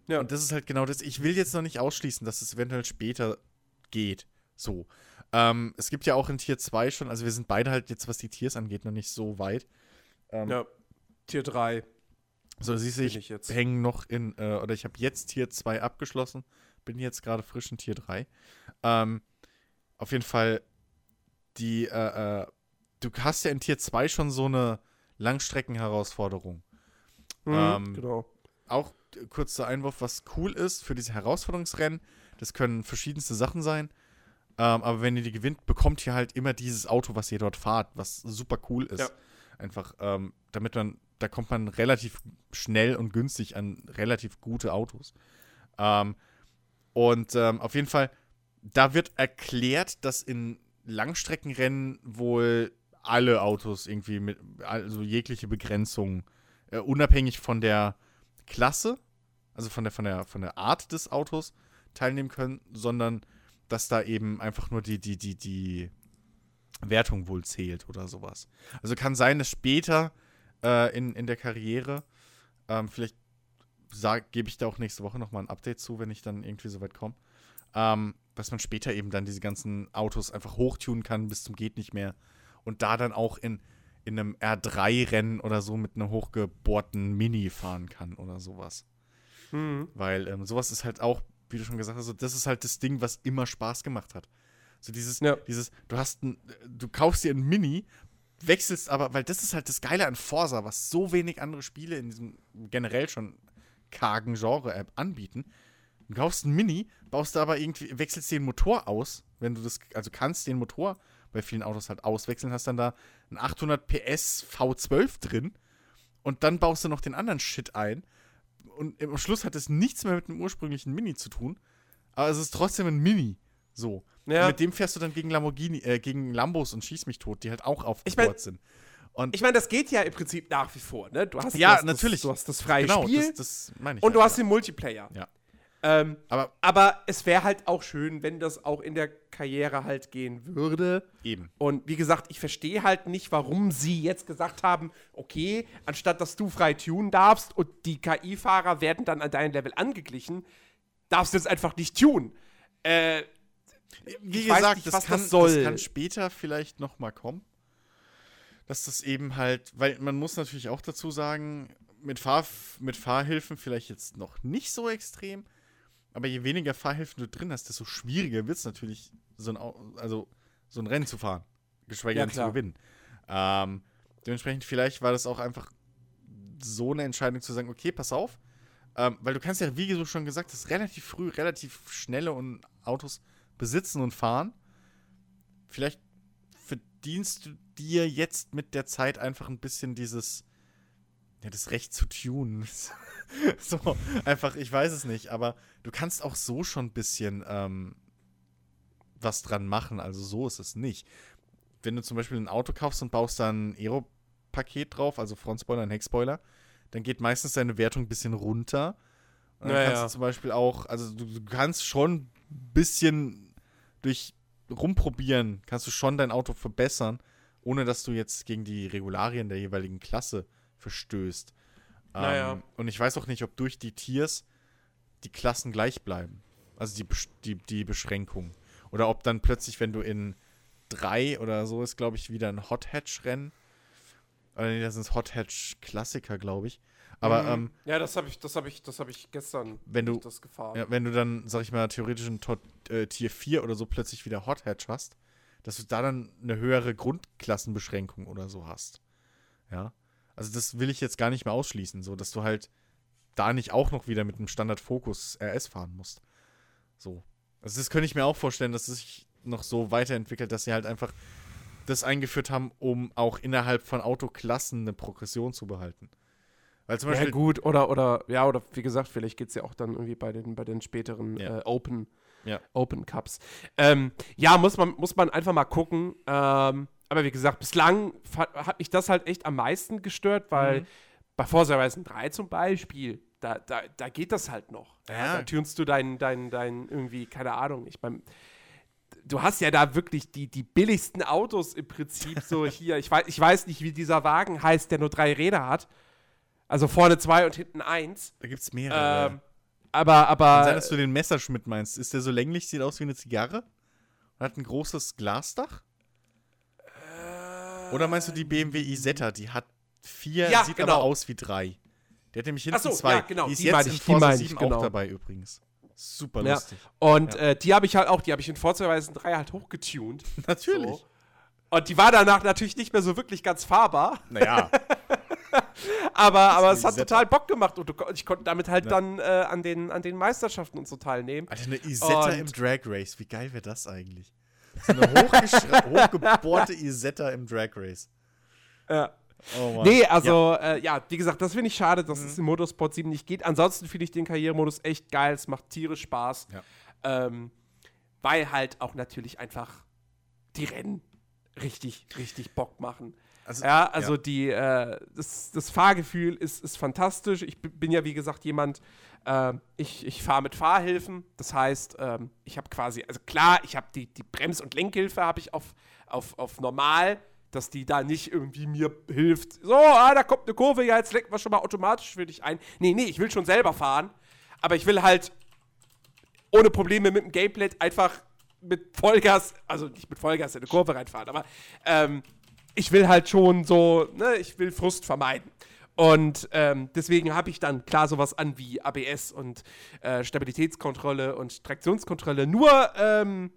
Ja. Und das ist halt genau das. Ich will jetzt noch nicht ausschließen, dass es eventuell später geht. So. Ähm, es gibt ja auch in Tier 2 schon, also wir sind beide halt jetzt, was die Tiers angeht, noch nicht so weit. Ähm, ja, Tier 3. So, siehst du, ich, ich jetzt. hänge noch in, äh, oder ich habe jetzt Tier 2 abgeschlossen, bin jetzt gerade frisch in Tier 3. Ähm, auf jeden Fall, die, äh, äh, du hast ja in Tier 2 schon so eine Langstreckenherausforderung. Mhm, ähm, genau. Auch kurzer Einwurf, was cool ist für diese Herausforderungsrennen, das können verschiedenste Sachen sein. Ähm, aber wenn ihr die gewinnt, bekommt ihr halt immer dieses Auto, was ihr dort fahrt, was super cool ist. Ja. Einfach, ähm, damit man da kommt man relativ schnell und günstig an relativ gute Autos. Ähm, und ähm, auf jeden Fall, da wird erklärt, dass in Langstreckenrennen wohl alle Autos irgendwie mit, also jegliche Begrenzung, äh, unabhängig von der Klasse, also von der, von, der, von der Art des Autos teilnehmen können, sondern dass da eben einfach nur die, die, die, die Wertung wohl zählt oder sowas. Also kann sein, dass später äh, in, in der Karriere. Ähm, vielleicht gebe ich da auch nächste Woche nochmal ein Update zu, wenn ich dann irgendwie so weit komme. Ähm, dass man später eben dann diese ganzen Autos einfach hochtunen kann bis zum geht nicht mehr. Und da dann auch in, in einem R3-Rennen oder so mit einem hochgebohrten Mini fahren kann oder sowas. Mhm. Weil ähm, sowas ist halt auch, wie du schon gesagt hast, so, das ist halt das Ding, was immer Spaß gemacht hat. So dieses, ja. dieses, du hast ein, du kaufst dir ein Mini, wechselst aber, weil das ist halt das Geile an Forsa, was so wenig andere Spiele in diesem generell schon kargen Genre-App anbieten. Du kaufst ein Mini, baust da aber irgendwie, wechselst den Motor aus, wenn du das, also kannst den Motor bei vielen Autos halt auswechseln, hast dann da ein 800 PS V12 drin und dann baust du noch den anderen Shit ein. Und am Schluss hat es nichts mehr mit dem ursprünglichen Mini zu tun, aber es ist trotzdem ein Mini. So. Ja. mit dem fährst du dann gegen Lamborghini, äh, gegen Lambos und schieß mich tot, die halt auch aufgebaut ich mein, sind. Und ich meine, das geht ja im Prinzip nach wie vor, ne? Du hast, ja, das, natürlich. du hast das freie genau, Spiel. Das, das meine ich. Und halt, du hast ja. den Multiplayer. Ja. Ähm, aber, aber es wäre halt auch schön, wenn das auch in der Karriere halt gehen würde. Eben. Und wie gesagt, ich verstehe halt nicht, warum sie jetzt gesagt haben, okay, anstatt dass du frei tunen darfst und die KI-Fahrer werden dann an dein Level angeglichen, darfst du jetzt einfach nicht tunen. Äh, wie gesagt, nicht, das, kann, das, das, kann, später vielleicht noch mal kommen. Dass das eben halt, weil man muss natürlich auch dazu sagen, mit, Fahr, mit Fahrhilfen vielleicht jetzt noch nicht so extrem, aber je weniger Fahrhilfen du drin hast, desto schwieriger wird es natürlich, so ein, also, so ein Rennen zu fahren. Geschweige denn zu gewinnen. Ähm, dementsprechend, vielleicht war das auch einfach so eine Entscheidung zu sagen, okay, pass auf, ähm, weil du kannst ja, wie du schon gesagt hast, relativ früh, relativ schnelle und Autos besitzen und fahren. Vielleicht verdienst du dir jetzt mit der Zeit einfach ein bisschen dieses, ja, das Recht zu tunen. so, einfach, ich weiß es nicht, aber du kannst auch so schon ein bisschen ähm, was dran machen. Also so ist es nicht. Wenn du zum Beispiel ein Auto kaufst und baust dann ein Aero-Paket drauf, also Frontspoiler und Heckspoiler, dann geht meistens deine Wertung ein bisschen runter. Und dann naja. kannst du zum Beispiel auch, also du, du kannst schon ein bisschen durch Rumprobieren kannst du schon dein Auto verbessern, ohne dass du jetzt gegen die Regularien der jeweiligen Klasse verstößt. Naja. Ähm, und ich weiß auch nicht, ob durch die Tiers die Klassen gleich bleiben. Also die, die, die Beschränkung. Oder ob dann plötzlich, wenn du in drei oder so ist, glaube ich, wieder ein Hot Hatch-Rennen. Oder nee, das sind Hot Hatch-Klassiker, glaube ich. Aber, mhm. ähm, ja, das habe ich, das habe ich, das habe ich gestern wenn du, das gefahren. Ja, wenn du dann, sag ich mal, theoretisch in Tot, äh, Tier 4 oder so plötzlich wieder Hot Hatch hast, dass du da dann eine höhere Grundklassenbeschränkung oder so hast. Ja. Also das will ich jetzt gar nicht mehr ausschließen, so dass du halt da nicht auch noch wieder mit einem Standard-Fokus RS fahren musst. So. Also das könnte ich mir auch vorstellen, dass es sich noch so weiterentwickelt, dass sie halt einfach das eingeführt haben, um auch innerhalb von Autoklassen eine Progression zu behalten. Weil zum Beispiel ja, gut, oder, oder, ja, oder wie gesagt, vielleicht geht es ja auch dann irgendwie bei den, bei den späteren ja. äh, Open, ja. Open Cups. Ähm, ja, muss man, muss man einfach mal gucken. Ähm, aber wie gesagt, bislang hat mich das halt echt am meisten gestört, weil mhm. bei Forza Horizon 3 zum Beispiel, da, da, da geht das halt noch. Ja. Da tunst du dein, dein, dein irgendwie, keine Ahnung, ich meine, du hast ja da wirklich die, die billigsten Autos im Prinzip so hier. Ich weiß, ich weiß nicht, wie dieser Wagen heißt, der nur drei Räder hat. Also vorne zwei und hinten eins. Da gibt es mehrere. Ähm, aber, aber. Kann sein, dass du den Messerschmidt meinst. Ist der so länglich, sieht aus wie eine Zigarre? Und hat ein großes Glasdach? Oder meinst du die BMW Isetta? Die hat vier, ja, sieht genau. aber aus wie drei. Der hat nämlich hinten so, zwei. Ja, genau. Die ist die jetzt in Forza 7 genau. auch dabei übrigens. Super ja. lustig. Und ja. äh, die habe ich halt auch, die habe ich in Forza Horizon 3 halt hochgetuned. Natürlich. So. Und die war danach natürlich nicht mehr so wirklich ganz fahrbar. Naja. aber aber es hat total Bock gemacht und ich konnte damit halt ja. dann äh, an, den, an den Meisterschaften und so teilnehmen. Alter, eine Isetta und im Drag Race, wie geil wäre das eigentlich? So eine hochgebohrte Isetta im Drag Race. Ja. Oh nee, also, ja. Äh, ja. wie gesagt, das finde ich schade, dass mhm. es im Motorsport 7 nicht geht. Ansonsten finde ich den Karrieremodus echt geil. Es macht tierisch Spaß. Ja. Ähm, weil halt auch natürlich einfach die Rennen richtig, richtig Bock machen. Also, ja, also ja. die, äh, das, das Fahrgefühl ist, ist fantastisch. Ich bin ja, wie gesagt, jemand, äh, ich, ich fahre mit Fahrhilfen. Das heißt, ähm, ich habe quasi, also klar, ich habe die, die Brems- und Lenkhilfe habe ich auf, auf, auf normal, dass die da nicht irgendwie mir hilft. So, ah, da kommt eine Kurve, ja, jetzt lenken wir schon mal automatisch für dich ein. Nee, nee, ich will schon selber fahren. Aber ich will halt ohne Probleme mit dem Gameplay einfach mit Vollgas, also nicht mit Vollgas in eine Kurve reinfahren, aber ähm, ich will halt schon so, ne, ich will Frust vermeiden. Und ähm, deswegen habe ich dann klar sowas an wie ABS und äh, Stabilitätskontrolle und Traktionskontrolle. Nur ähm,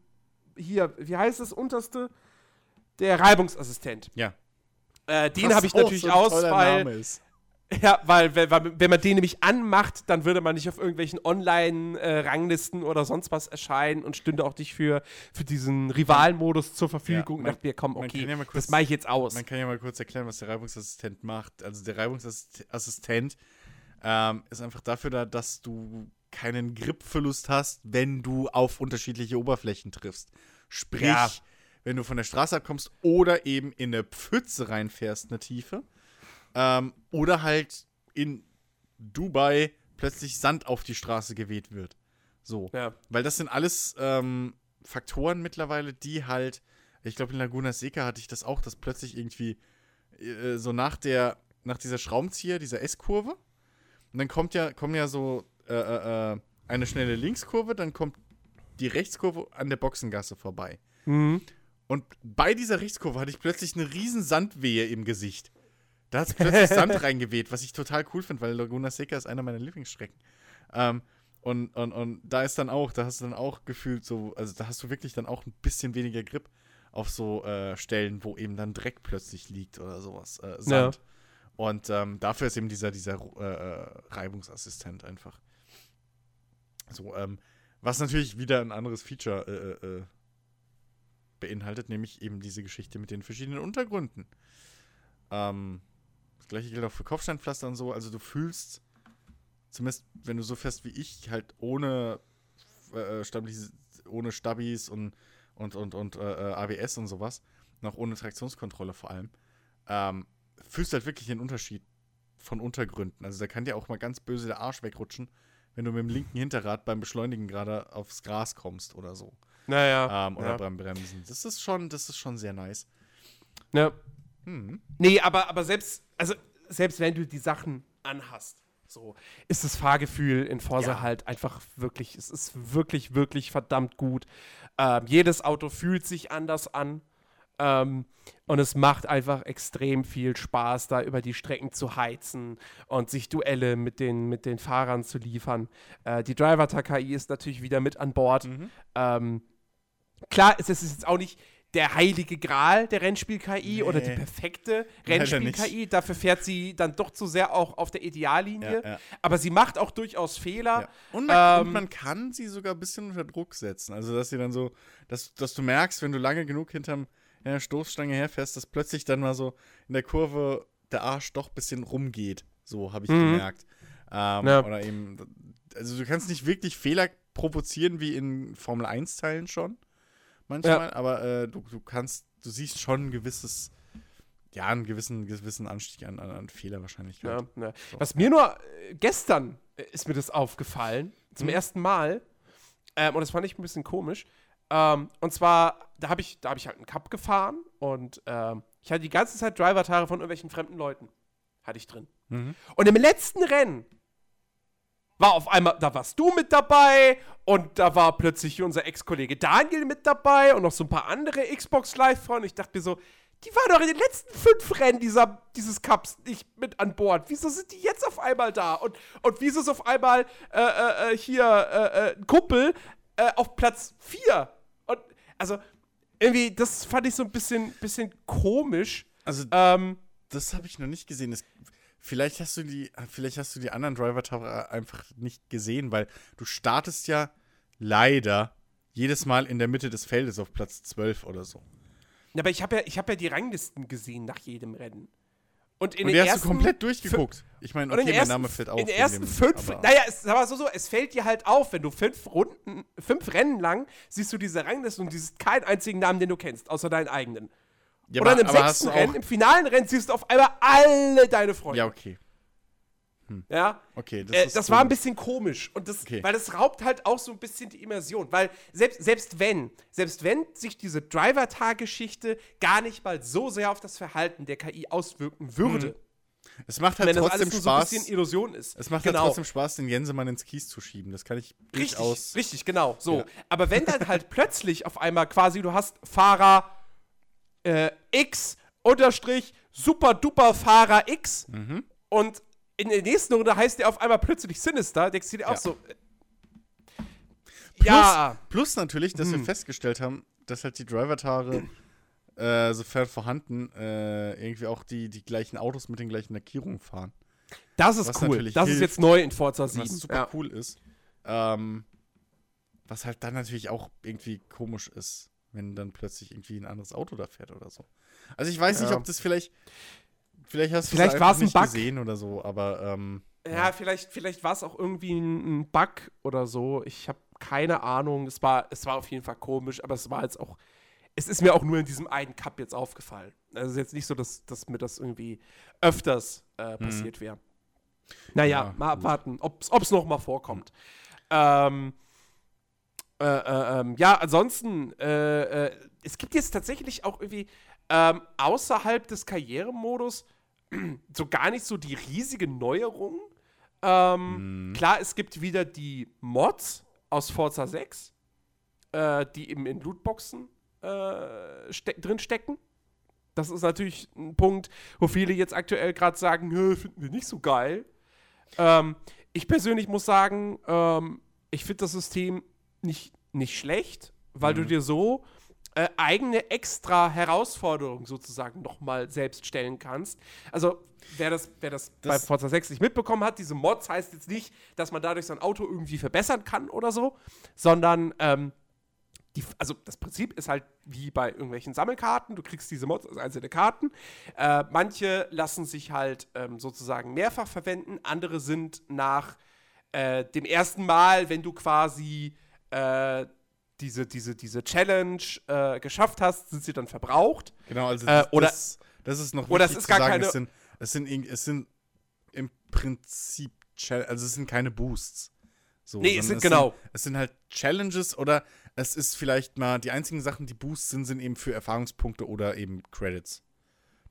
hier, wie heißt das unterste? Der Reibungsassistent. Ja. Äh, den habe ich natürlich so aus, weil ja, weil wenn man den nämlich anmacht, dann würde man nicht auf irgendwelchen Online-Ranglisten oder sonst was erscheinen und stünde auch nicht für, für diesen Rivalmodus zur Verfügung. Ja, man, dachte mir, komm, okay, ja kurz, das mache ich jetzt aus. Man kann ja mal kurz erklären, was der Reibungsassistent macht. Also der Reibungsassistent ähm, ist einfach dafür da, dass du keinen Gripverlust hast, wenn du auf unterschiedliche Oberflächen triffst. Sprich, ja. wenn du von der Straße abkommst oder eben in eine Pfütze reinfährst, eine Tiefe ähm, oder halt in Dubai plötzlich Sand auf die Straße geweht wird. So. Ja. Weil das sind alles ähm, Faktoren mittlerweile, die halt, ich glaube in Laguna Seca hatte ich das auch, dass plötzlich irgendwie äh, so nach der, nach dieser Schraubenzieher, dieser S-Kurve, und dann kommt ja, kommen ja so äh, äh, äh, eine schnelle Linkskurve, dann kommt die Rechtskurve an der Boxengasse vorbei. Mhm. Und bei dieser Rechtskurve hatte ich plötzlich eine riesen Sandwehe im Gesicht. Da hat es plötzlich Sand reingeweht, was ich total cool finde, weil Laguna Seca ist einer meiner Lieblingsstrecken. Ähm, und, und, und da ist dann auch, da hast du dann auch gefühlt so, also da hast du wirklich dann auch ein bisschen weniger Grip auf so äh, Stellen, wo eben dann Dreck plötzlich liegt oder sowas. Äh, Sand. Ja. Und ähm, dafür ist eben dieser, dieser äh, äh, Reibungsassistent einfach. So, ähm, was natürlich wieder ein anderes Feature äh, äh, beinhaltet, nämlich eben diese Geschichte mit den verschiedenen Untergründen. Ähm, das gleiche gilt auch für Kopfsteinpflaster und so. Also du fühlst, zumindest wenn du so fest wie ich, halt ohne äh, Stabilis ohne Stabis und, und, und, und äh, ABS und sowas, noch ohne Traktionskontrolle vor allem, ähm, fühlst halt wirklich den Unterschied von Untergründen. Also da kann dir auch mal ganz böse der Arsch wegrutschen, wenn du mit dem linken Hinterrad beim Beschleunigen gerade aufs Gras kommst oder so. Naja. Ähm, oder ja. beim Bremsen. Das ist schon, das ist schon sehr nice. Ja. Hm. Nee, aber, aber selbst, also selbst wenn du die Sachen anhast, so ist das Fahrgefühl in Forza ja. halt einfach wirklich, es ist wirklich, wirklich verdammt gut. Ähm, jedes Auto fühlt sich anders an. Ähm, und es macht einfach extrem viel Spaß, da über die Strecken zu heizen und sich Duelle mit den, mit den Fahrern zu liefern. Äh, die Driver-KI ist natürlich wieder mit an Bord. Mhm. Ähm, klar, es ist jetzt auch nicht der heilige Gral der Rennspiel-KI nee. oder die perfekte Rennspiel-KI. Dafür fährt sie dann doch zu sehr auch auf der Ideallinie. Ja, ja. Aber sie macht auch durchaus Fehler. Ja. Und, man, ähm, und, man, kann sie sogar ein bisschen unter Druck setzen. Also, dass sie dann so, dass, dass du merkst, wenn du lange genug hinterm der Stoßstange herfährst, dass plötzlich dann mal so in der Kurve der Arsch doch ein bisschen rumgeht. So habe ich mhm. gemerkt. Ähm, Oder eben, also du kannst nicht wirklich Fehler provozieren wie in Formel 1-Teilen schon manchmal, ja. aber äh, du, du kannst, du siehst schon ein gewisses, ja, einen gewissen, gewissen Anstieg an, an, an Fehlerwahrscheinlichkeit. Ja, ja. So. Was mir nur äh, gestern äh, ist mir das aufgefallen, zum mhm. ersten Mal, ähm, und das fand ich ein bisschen komisch. Ähm, und zwar, da habe ich, hab ich halt einen Cup gefahren und ähm, ich hatte die ganze Zeit Driver-Tare von irgendwelchen fremden Leuten. Hatte ich drin. Mhm. Und im letzten Rennen war auf einmal, da warst du mit dabei und da war plötzlich unser Ex-Kollege Daniel mit dabei und noch so ein paar andere Xbox Live-Freunde. Ich dachte mir so, die waren doch in den letzten fünf Rennen dieser, dieses Cups nicht mit an Bord. Wieso sind die jetzt auf einmal da? Und, und wieso ist auf einmal äh, äh, äh hier äh, äh, ein Kumpel äh, auf Platz 4? Und also, irgendwie, das fand ich so ein bisschen, bisschen komisch. Also, ähm, das habe ich noch nicht gesehen. Das Vielleicht hast du die, vielleicht hast du die anderen Driver Tower einfach nicht gesehen, weil du startest ja leider jedes Mal in der Mitte des Feldes auf Platz 12 oder so. Ja, aber ich habe ja, hab ja die Ranglisten gesehen nach jedem Rennen. Und in und den ersten, hast du komplett durchgeguckt. Ich meine, okay, mein Name fällt auf. In den ersten dem, fünf, naja, es war so, so, es fällt dir halt auf, wenn du fünf Runden, fünf Rennen lang siehst du diese Rangliste und siehst keinen einzigen Namen, den du kennst, außer deinen eigenen. Ja, Oder in einem sechsten Rennen, im finalen Rennen siehst du auf einmal alle deine Freunde. Ja, okay. Hm. Ja. Okay, das, äh, das war ein bisschen komisch. Und das, okay. weil das raubt halt auch so ein bisschen die Immersion. Weil selbst, selbst wenn, selbst wenn sich diese Driver-Tag-Geschichte gar nicht mal so sehr auf das Verhalten der KI auswirken würde. Hm. Es macht halt trotzdem Spaß. So ein bisschen Illusion ist. Es macht halt genau. halt trotzdem Spaß, den Jensemann ins Kies zu schieben. Das kann ich durchaus. Richtig, richtig, genau. So. Ja. Aber wenn dann halt plötzlich auf einmal quasi du hast Fahrer äh, X unterstrich super duper Fahrer X mhm. und in der nächsten Runde heißt der auf einmal plötzlich Sinister, denkst du dir auch ja. so. Äh, plus, ja. Plus natürlich, dass hm. wir festgestellt haben, dass halt die Driver-Tare, äh, sofern vorhanden, äh, irgendwie auch die, die gleichen Autos mit den gleichen Lackierungen fahren. Das ist was cool. Das hilft, ist jetzt neu in Forza 7. Was super ja. cool ist. Ähm, was halt dann natürlich auch irgendwie komisch ist wenn dann plötzlich irgendwie ein anderes Auto da fährt oder so. Also ich weiß ja. nicht, ob das vielleicht, vielleicht hast du vielleicht es nicht Bug. gesehen oder so, aber ähm, ja, ja, vielleicht, vielleicht war es auch irgendwie ein, Bug oder so. Ich habe keine Ahnung. Es war, es war auf jeden Fall komisch, aber es war jetzt auch, es ist mir auch nur in diesem einen Cup jetzt aufgefallen. Also es ist jetzt nicht so, dass, dass mir das irgendwie öfters äh, mhm. passiert wäre. Naja, ja, mal abwarten, ob es noch mal vorkommt. Mhm. Ähm, äh, äh, ähm, ja, ansonsten, äh, äh, es gibt jetzt tatsächlich auch irgendwie ähm, außerhalb des Karrieremodus so gar nicht so die riesige Neuerung. Ähm, mhm. Klar, es gibt wieder die Mods aus Forza 6, äh, die eben in Lootboxen ste drin stecken. Das ist natürlich ein Punkt, wo viele jetzt aktuell gerade sagen, finden wir nicht so geil. Ähm, ich persönlich muss sagen, ähm, ich finde das System nicht, nicht schlecht, weil mhm. du dir so äh, eigene extra Herausforderungen sozusagen nochmal selbst stellen kannst. Also, wer das, wer das, das, bei Forza 6 nicht mitbekommen hat, diese Mods heißt jetzt nicht, dass man dadurch sein Auto irgendwie verbessern kann oder so, sondern ähm, die, also das Prinzip ist halt wie bei irgendwelchen Sammelkarten. Du kriegst diese Mods als einzelne Karten. Äh, manche lassen sich halt ähm, sozusagen mehrfach verwenden, andere sind nach äh, dem ersten Mal, wenn du quasi äh, diese, diese, diese Challenge äh, geschafft hast, sind sie dann verbraucht. Genau, also das, äh, oder, das, das ist noch oder es ist gar sagen, keine. Es sind, es, sind, es sind im Prinzip, also es sind keine Boosts. So, nee, es sind, genau. Sind, es sind halt Challenges oder es ist vielleicht mal, die einzigen Sachen, die Boosts sind, sind eben für Erfahrungspunkte oder eben Credits.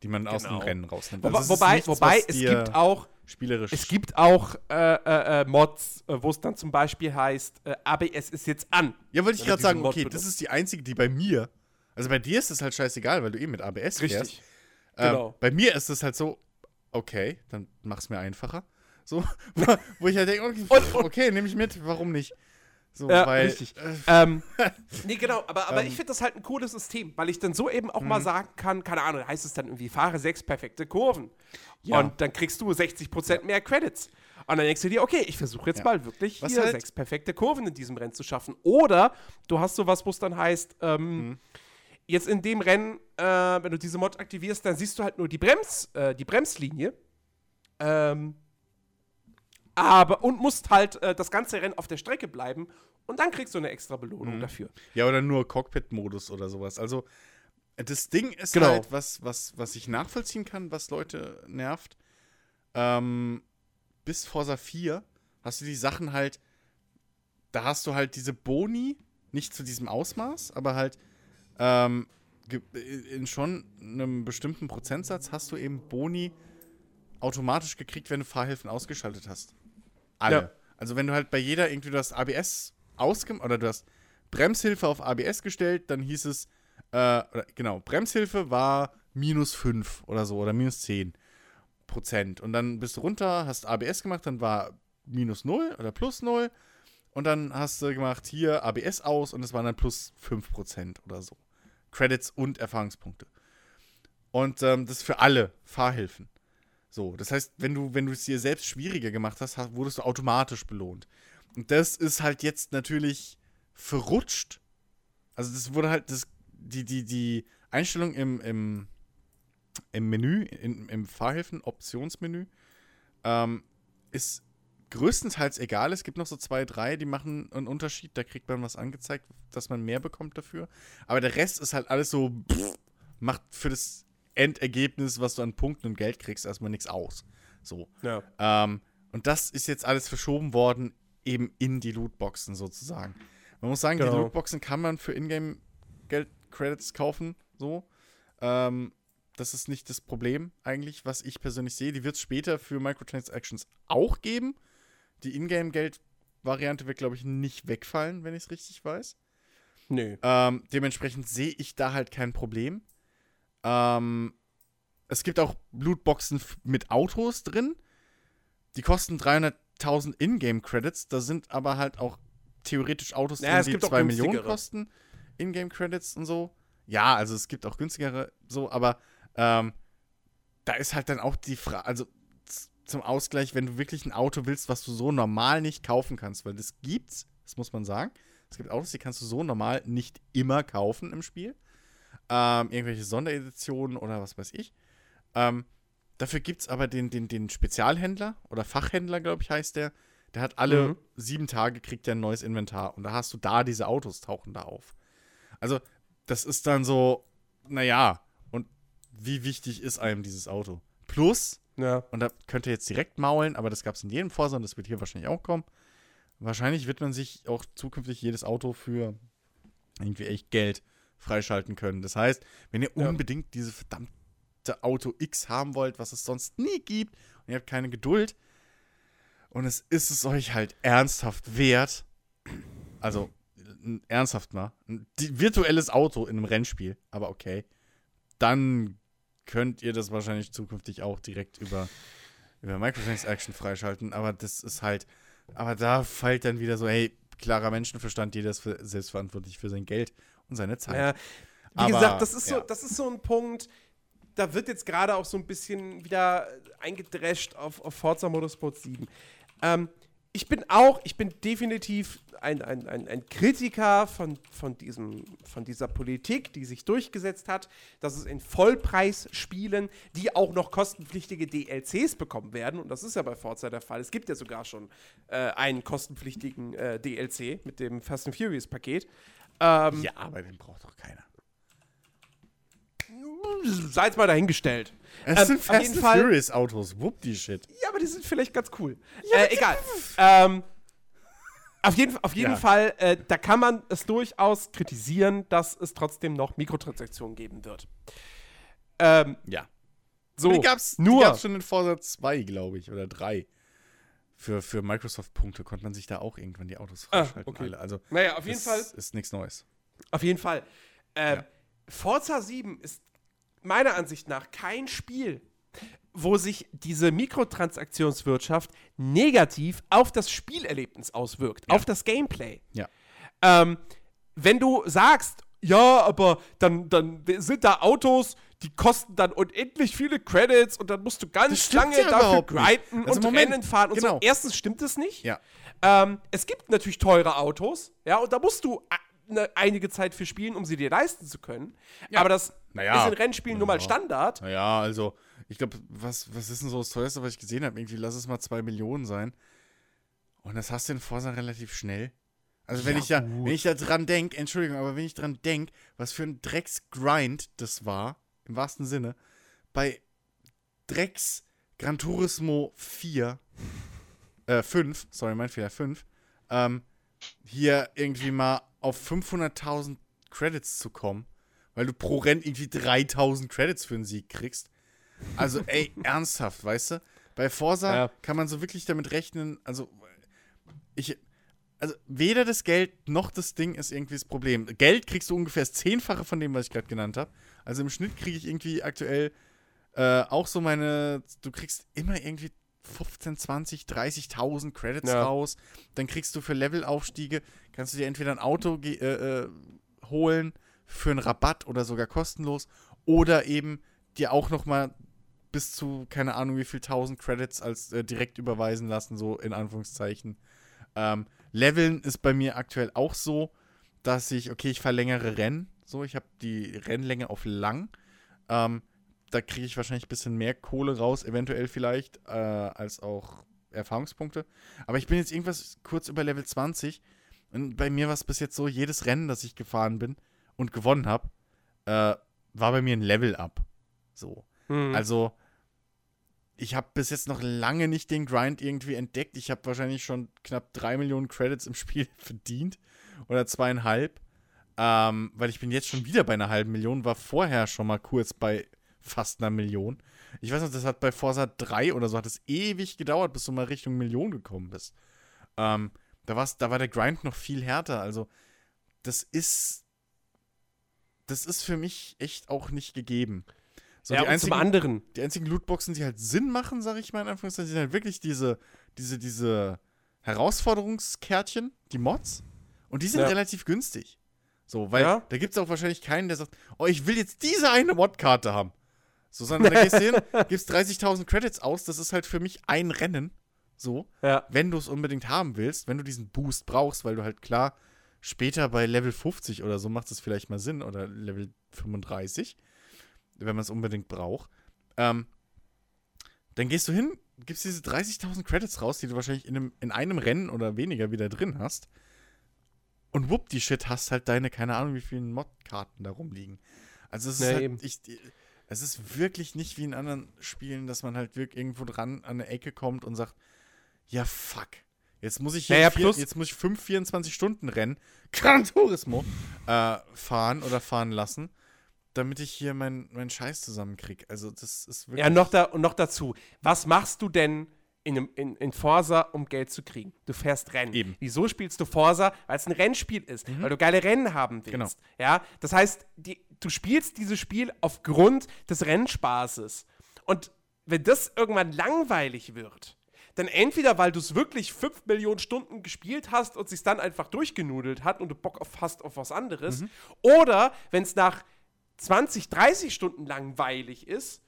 Die man genau. aus dem genau. Rennen rausnimmt. Also wobei, nichts, wobei es gibt auch spielerisch. Es gibt auch äh, äh, äh Mods, äh, wo es dann zum Beispiel heißt, äh, ABS ist jetzt an. Ja, wollte ich gerade sagen, okay, das ist die einzige, die bei mir. Also bei dir ist es halt scheißegal, weil du eben mit ABS Richtig. fährst. Ähm, genau. Bei mir ist es halt so, okay, dann mach's mir einfacher. So, wo ich halt denke, okay, okay nehme ich mit, warum nicht? So, ja, weil, richtig. Äh, ähm, nee, genau, aber, aber ähm, ich finde das halt ein cooles System, weil ich dann so eben auch mal mhm. sagen kann, keine Ahnung, heißt es dann irgendwie, fahre sechs perfekte Kurven. Ja. Und dann kriegst du 60% mehr Credits. Und dann denkst du dir, okay, ich versuche jetzt ja. mal wirklich Was hier halt? sechs perfekte Kurven in diesem Rennen zu schaffen. Oder du hast sowas, wo es dann heißt, ähm, mhm. jetzt in dem Rennen, äh, wenn du diese Mod aktivierst, dann siehst du halt nur die, Brems, äh, die Bremslinie. Ähm, aber und musst halt äh, das ganze Rennen auf der Strecke bleiben und dann kriegst du eine extra Belohnung mhm. dafür. Ja, oder nur Cockpit-Modus oder sowas. Also das Ding ist genau. halt, was, was, was ich nachvollziehen kann, was Leute nervt. Ähm, bis Forsa 4 hast du die Sachen halt, da hast du halt diese Boni, nicht zu diesem Ausmaß, aber halt ähm, in schon einem bestimmten Prozentsatz hast du eben Boni automatisch gekriegt, wenn du Fahrhilfen ausgeschaltet hast. Alle. Ja. Also wenn du halt bei jeder irgendwie du hast ABS ausgemacht oder du hast Bremshilfe auf ABS gestellt, dann hieß es, äh, genau, Bremshilfe war minus 5 oder so oder minus 10 Prozent. Und dann bist du runter, hast ABS gemacht, dann war minus 0 oder plus 0. Und dann hast du gemacht, hier ABS aus und es waren dann plus 5 Prozent oder so. Credits und Erfahrungspunkte. Und ähm, das ist für alle Fahrhilfen. So, das heißt, wenn du, wenn du es dir selbst schwieriger gemacht hast, wurdest du automatisch belohnt. Und das ist halt jetzt natürlich verrutscht. Also das wurde halt, das, die, die, die Einstellung im, im, im Menü, in, im Fahrhilfen-Optionsmenü, ähm, ist größtenteils egal. Es gibt noch so zwei, drei, die machen einen Unterschied. Da kriegt man was angezeigt, dass man mehr bekommt dafür. Aber der Rest ist halt alles so, pff, macht für das Endergebnis, was du an Punkten und Geld kriegst, erstmal nichts aus. So. Ja. Ähm, und das ist jetzt alles verschoben worden, eben in die Lootboxen sozusagen. Man muss sagen, genau. die Lootboxen kann man für Ingame-Geld-Credits kaufen, so. Ähm, das ist nicht das Problem eigentlich, was ich persönlich sehe. Die wird es später für Microtransactions auch geben. Die Ingame-Geld-Variante wird, glaube ich, nicht wegfallen, wenn ich es richtig weiß. Nö. Ähm, dementsprechend sehe ich da halt kein Problem. Ähm, es gibt auch Lootboxen mit Autos drin. Die kosten 300.000 Ingame-Credits. Da sind aber halt auch theoretisch Autos ja, drin, die 2 Millionen kosten. Ingame-Credits und so. Ja, also es gibt auch günstigere so, aber ähm, da ist halt dann auch die Frage, also zum Ausgleich, wenn du wirklich ein Auto willst, was du so normal nicht kaufen kannst, weil das gibt's, das muss man sagen. Es gibt Autos, die kannst du so normal nicht immer kaufen im Spiel ähm, irgendwelche Sondereditionen oder was weiß ich. Ähm, dafür gibt es aber den, den, den Spezialhändler oder Fachhändler, glaube ich, heißt der. Der hat alle mhm. sieben Tage kriegt er ein neues Inventar und da hast du da diese Autos tauchen da auf. Also, das ist dann so, naja, und wie wichtig ist einem dieses Auto? Plus, ja. und da könnt ihr jetzt direkt maulen, aber das gab es in jedem Forsa und das wird hier wahrscheinlich auch kommen. Wahrscheinlich wird man sich auch zukünftig jedes Auto für irgendwie echt Geld freischalten können. Das heißt, wenn ihr ja. unbedingt diese verdammte Auto X haben wollt, was es sonst nie gibt, und ihr habt keine Geduld, und es ist es euch halt ernsthaft wert, also ernsthaft mal, ein virtuelles Auto in einem Rennspiel, aber okay, dann könnt ihr das wahrscheinlich zukünftig auch direkt über, über Microtransaction freischalten, aber das ist halt, aber da fällt dann wieder so, hey, klarer Menschenverstand, jeder ist für, selbstverantwortlich für sein Geld und seine Zeit. Ja, wie Aber, gesagt, das ist, ja. so, das ist so ein Punkt, da wird jetzt gerade auch so ein bisschen wieder eingedrescht auf, auf Forza Motorsport 7. Ähm, ich bin auch, ich bin definitiv ein, ein, ein, ein, Kritiker von, von, diesem, von dieser Politik, die sich durchgesetzt hat, dass es in Vollpreisspielen, die auch noch kostenpflichtige DLCs bekommen werden, und das ist ja bei Forza der Fall, es gibt ja sogar schon äh, einen kostenpflichtigen äh, DLC mit dem Fast and Furious Paket, ähm, ja, aber den braucht doch keiner. Sei es mal dahingestellt. Es ähm, sind Fast and Fall, Furious Autos, whoop die Shit. Ja, aber die sind vielleicht ganz cool. Ja, äh, egal. ähm, auf jeden, auf jeden ja. Fall, äh, da kann man es durchaus kritisieren, dass es trotzdem noch Mikrotransaktionen geben wird. Ähm, ja. So, die gab's, nur. Die gab's schon in Forza 2, glaube ich, oder 3. Für, für Microsoft-Punkte konnte man sich da auch irgendwann die Autos ah, freischalten. Ah, okay. Also, naja, auf jeden Fall. Ist nichts Neues. Auf jeden Fall. Äh, ja. Forza 7 ist meiner Ansicht nach kein Spiel, wo sich diese Mikrotransaktionswirtschaft negativ auf das Spielerlebnis auswirkt, ja. auf das Gameplay. Ja. Ähm, wenn du sagst, ja, aber dann, dann sind da Autos, die kosten dann unendlich viele Credits und dann musst du ganz lange ja dafür grinden also und Moment, Rennen fahren und genau. so. Erstens stimmt es nicht. Ja. Ähm, es gibt natürlich teure Autos, ja, und da musst du eine, einige Zeit für spielen, um sie dir leisten zu können. Ja. Aber das naja. ist in Rennspielen ja. nun mal Standard. Naja, also, ich glaube, was, was ist denn so das teuerste, was ich gesehen habe? Irgendwie, lass es mal zwei Millionen sein. Und das hast du in Forza relativ schnell. Also wenn ja, ich da, wenn ich da dran denke, Entschuldigung, aber wenn ich dran denke, was für ein Drecksgrind das war, im wahrsten Sinne, bei Drecks Gran Turismo 4, äh, 5, sorry, mein Fehler, 5, ähm, hier irgendwie mal auf 500.000 Credits zu kommen, weil du pro Rennen irgendwie 3.000 Credits für einen Sieg kriegst. Also, ey, ernsthaft, weißt du? Bei Forsa ja. kann man so wirklich damit rechnen, also, ich, also weder das Geld noch das Ding ist irgendwie das Problem. Geld kriegst du ungefähr das Zehnfache von dem, was ich gerade genannt habe. Also im Schnitt kriege ich irgendwie aktuell äh, auch so meine, du kriegst immer irgendwie 15, 20, 30.000 Credits ja. raus. Dann kriegst du für Levelaufstiege, kannst du dir entweder ein Auto äh, äh, holen für einen Rabatt oder sogar kostenlos oder eben dir auch noch mal bis zu, keine Ahnung, wie viel 1000 Credits als äh, direkt überweisen lassen, so in Anführungszeichen. Ähm, Leveln ist bei mir aktuell auch so, dass ich, okay, ich verlängere Rennen. So, ich habe die Rennlänge auf lang. Ähm, da kriege ich wahrscheinlich ein bisschen mehr Kohle raus, eventuell vielleicht, äh, als auch Erfahrungspunkte. Aber ich bin jetzt irgendwas kurz über Level 20. Und bei mir war es bis jetzt so, jedes Rennen, das ich gefahren bin und gewonnen habe, äh, war bei mir ein Level-Up. So. Mhm. Also, ich habe bis jetzt noch lange nicht den Grind irgendwie entdeckt. Ich habe wahrscheinlich schon knapp drei Millionen Credits im Spiel verdient. Oder zweieinhalb. Ähm, weil ich bin jetzt schon wieder bei einer halben Million, war vorher schon mal kurz bei fast einer Million. Ich weiß noch, das hat bei Forza 3 oder so, hat es ewig gedauert, bis du mal Richtung Million gekommen bist. Ähm, da, war's, da war der Grind noch viel härter. Also, das ist. Das ist für mich echt auch nicht gegeben. So, ja, die einzigen, zum anderen. Die einzigen Lootboxen, die halt Sinn machen, sage ich mal in Anführungszeichen, sind halt wirklich diese, diese, diese Herausforderungskärtchen, die Mods. Und die sind ja. relativ günstig. So, weil ja. da gibt es auch wahrscheinlich keinen, der sagt, oh, ich will jetzt diese eine Modkarte haben. So, sondern da gehst du hin, gibst 30.000 Credits aus, das ist halt für mich ein Rennen. So, ja. wenn du es unbedingt haben willst, wenn du diesen Boost brauchst, weil du halt klar, später bei Level 50 oder so macht es vielleicht mal Sinn oder Level 35 wenn man es unbedingt braucht. Ähm, dann gehst du hin, gibst diese 30.000 Credits raus, die du wahrscheinlich in einem, in einem Rennen oder weniger wieder drin hast. Und wupp, die Shit hast halt deine, keine Ahnung, wie vielen Mod-Karten da rumliegen. Also es ist ja, halt, ich, es ist wirklich nicht wie in anderen Spielen, dass man halt wirklich irgendwo dran an eine Ecke kommt und sagt, ja fuck, jetzt muss ich hier naja, vier, jetzt muss ich 5 24 Stunden Rennen, Gran Turismo, äh, fahren oder fahren lassen damit ich hier meinen mein Scheiß zusammenkriege. Also das ist wirklich. Ja, noch, da, und noch dazu. Was machst du denn in, in, in Forsa, um Geld zu kriegen? Du fährst Rennen. Eben. Wieso spielst du Forsa? Weil es ein Rennspiel ist, mhm. weil du geile Rennen haben willst. Genau. Ja, das heißt, die, du spielst dieses Spiel aufgrund des Rennspaßes. Und wenn das irgendwann langweilig wird, dann entweder, weil du es wirklich 5 Millionen Stunden gespielt hast und sich dann einfach durchgenudelt hat und du Bock auf hast auf was anderes, mhm. oder wenn es nach 20, 30 Stunden langweilig ist,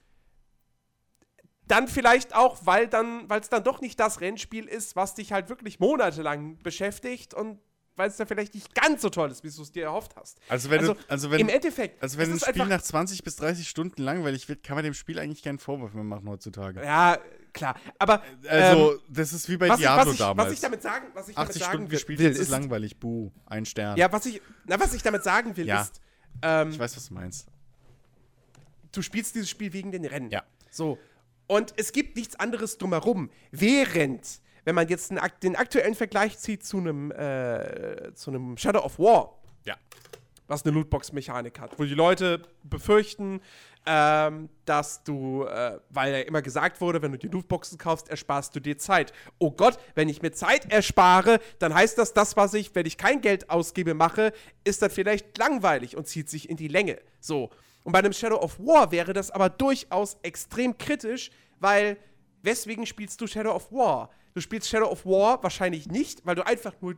dann vielleicht auch, weil dann, weil es dann doch nicht das Rennspiel ist, was dich halt wirklich monatelang beschäftigt und weil es dann vielleicht nicht ganz so toll ist, wie du es dir erhofft hast. Also wenn also, du, also wenn, im Endeffekt, also wenn ein Spiel nach 20 bis 30 Stunden langweilig wird, kann man dem Spiel eigentlich keinen Vorwurf mehr machen heutzutage. Ja, klar. Aber also ähm, das ist wie bei was Diablo ich, was ich, damals. Was ich damit sagen, was ich 80 damit sagen Stunden gespielt will, ist, ist langweilig. Buh, ein Stern. Ja, was ich, na, was ich damit sagen will, ja. ist, ähm, ich weiß, was du meinst du spielst dieses Spiel wegen den Rennen. Ja. So. Und es gibt nichts anderes drumherum. Während, wenn man jetzt den aktuellen Vergleich zieht zu einem, äh, zu einem Shadow of War. Ja. was eine Lootbox-Mechanik hat, wo die Leute befürchten, ähm, dass du, äh, weil ja immer gesagt wurde, wenn du die Lootboxen kaufst, ersparst du dir Zeit. Oh Gott, wenn ich mir Zeit erspare, dann heißt das, das, was ich, wenn ich kein Geld ausgebe, mache, ist dann vielleicht langweilig und zieht sich in die Länge. So. Und bei einem Shadow of War wäre das aber durchaus extrem kritisch, weil weswegen spielst du Shadow of War? Du spielst Shadow of War wahrscheinlich nicht, weil du einfach nur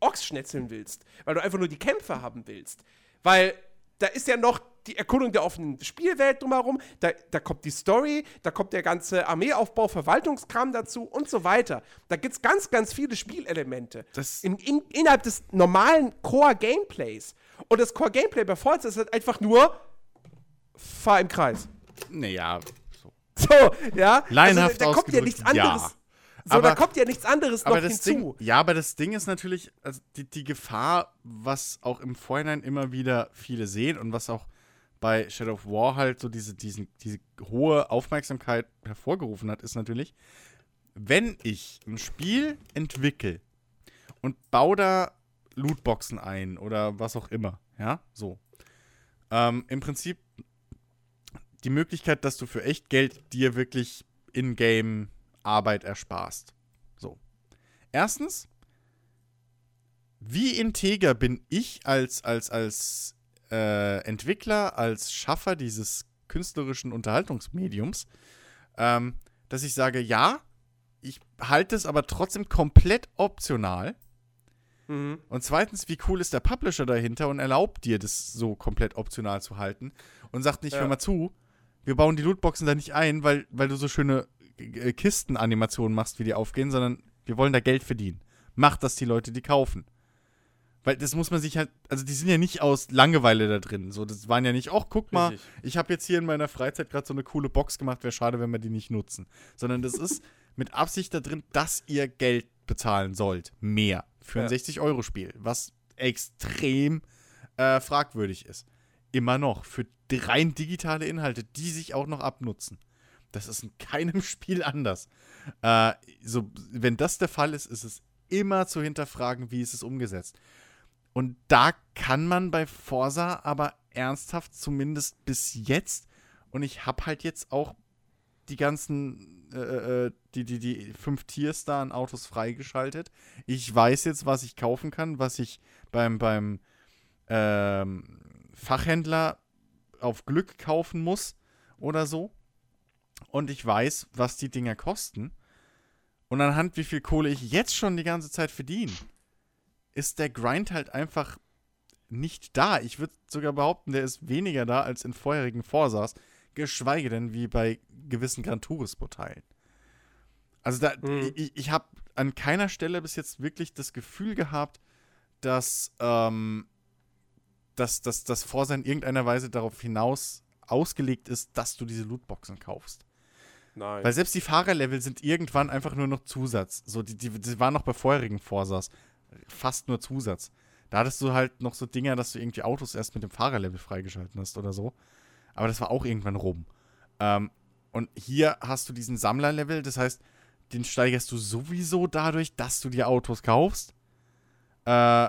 Ochs schnetzeln willst, weil du einfach nur die Kämpfe haben willst. Weil da ist ja noch die Erkundung der offenen Spielwelt drumherum, da, da kommt die Story, da kommt der ganze Armeeaufbau, Verwaltungskram dazu und so weiter. Da gibt es ganz, ganz viele Spielelemente in, in, innerhalb des normalen Core-Gameplays. Und das Core-Gameplay bei Forza ist halt einfach nur fahr im Kreis. Naja, so. So, ja. Leinhaft also, da kommt ja nichts anderes. Ja. So, aber, da kommt ja nichts anderes noch hinzu. Ding, ja, aber das Ding ist natürlich, also die, die Gefahr, was auch im Vorhinein immer wieder viele sehen und was auch bei Shadow of War halt so diese, diesen, diese hohe Aufmerksamkeit hervorgerufen hat, ist natürlich, wenn ich ein Spiel entwickle und baue da Lootboxen ein oder was auch immer, ja, so. Ähm, Im Prinzip die Möglichkeit, dass du für echt Geld dir wirklich in-game Arbeit ersparst. So. Erstens, wie integer bin ich als, als, als äh, Entwickler, als Schaffer dieses künstlerischen Unterhaltungsmediums, ähm, dass ich sage, ja, ich halte es aber trotzdem komplett optional. Mhm. Und zweitens, wie cool ist der Publisher dahinter und erlaubt dir, das so komplett optional zu halten und sagt nicht, ja. hör mal zu, wir bauen die Lootboxen da nicht ein, weil, weil du so schöne äh, Kistenanimationen machst, wie die aufgehen, sondern wir wollen da Geld verdienen. Mach, dass die Leute die kaufen. Weil das muss man sich halt, also die sind ja nicht aus Langeweile da drin. So, das waren ja nicht, ach, guck mal, Richtig. ich habe jetzt hier in meiner Freizeit gerade so eine coole Box gemacht, wäre schade, wenn wir die nicht nutzen. Sondern das ist mit Absicht da drin, dass ihr Geld bezahlen sollt. Mehr. Für ein 60-Euro-Spiel. Was extrem äh, fragwürdig ist. Immer noch. Für rein digitale Inhalte, die sich auch noch abnutzen. Das ist in keinem Spiel anders. Äh, so, wenn das der Fall ist, ist es immer zu hinterfragen, wie ist es umgesetzt. Und da kann man bei Forsa aber ernsthaft, zumindest bis jetzt, und ich habe halt jetzt auch die ganzen, äh, äh, die, die, die fünf Tiers da an Autos freigeschaltet. Ich weiß jetzt, was ich kaufen kann, was ich beim, beim ähm, Fachhändler auf Glück kaufen muss oder so und ich weiß, was die Dinger kosten und anhand wie viel Kohle ich jetzt schon die ganze Zeit verdiene, ist der Grind halt einfach nicht da. Ich würde sogar behaupten, der ist weniger da als in vorherigen Forsas, geschweige denn wie bei gewissen Gran Turismo-Teilen. Also da, mhm. ich, ich habe an keiner Stelle bis jetzt wirklich das Gefühl gehabt, dass, ähm, dass, dass das Forsa in irgendeiner Weise darauf hinaus ausgelegt ist, dass du diese Lootboxen kaufst. Nein. Weil selbst die Fahrerlevel sind irgendwann einfach nur noch Zusatz. So, die, die, die waren noch bei vorherigen Forsas fast nur Zusatz. Da hattest du halt noch so Dinger, dass du irgendwie Autos erst mit dem Fahrerlevel freigeschalten hast oder so. Aber das war auch irgendwann rum. Ähm, und hier hast du diesen Sammlerlevel, das heißt, den steigerst du sowieso dadurch, dass du dir Autos kaufst. Äh,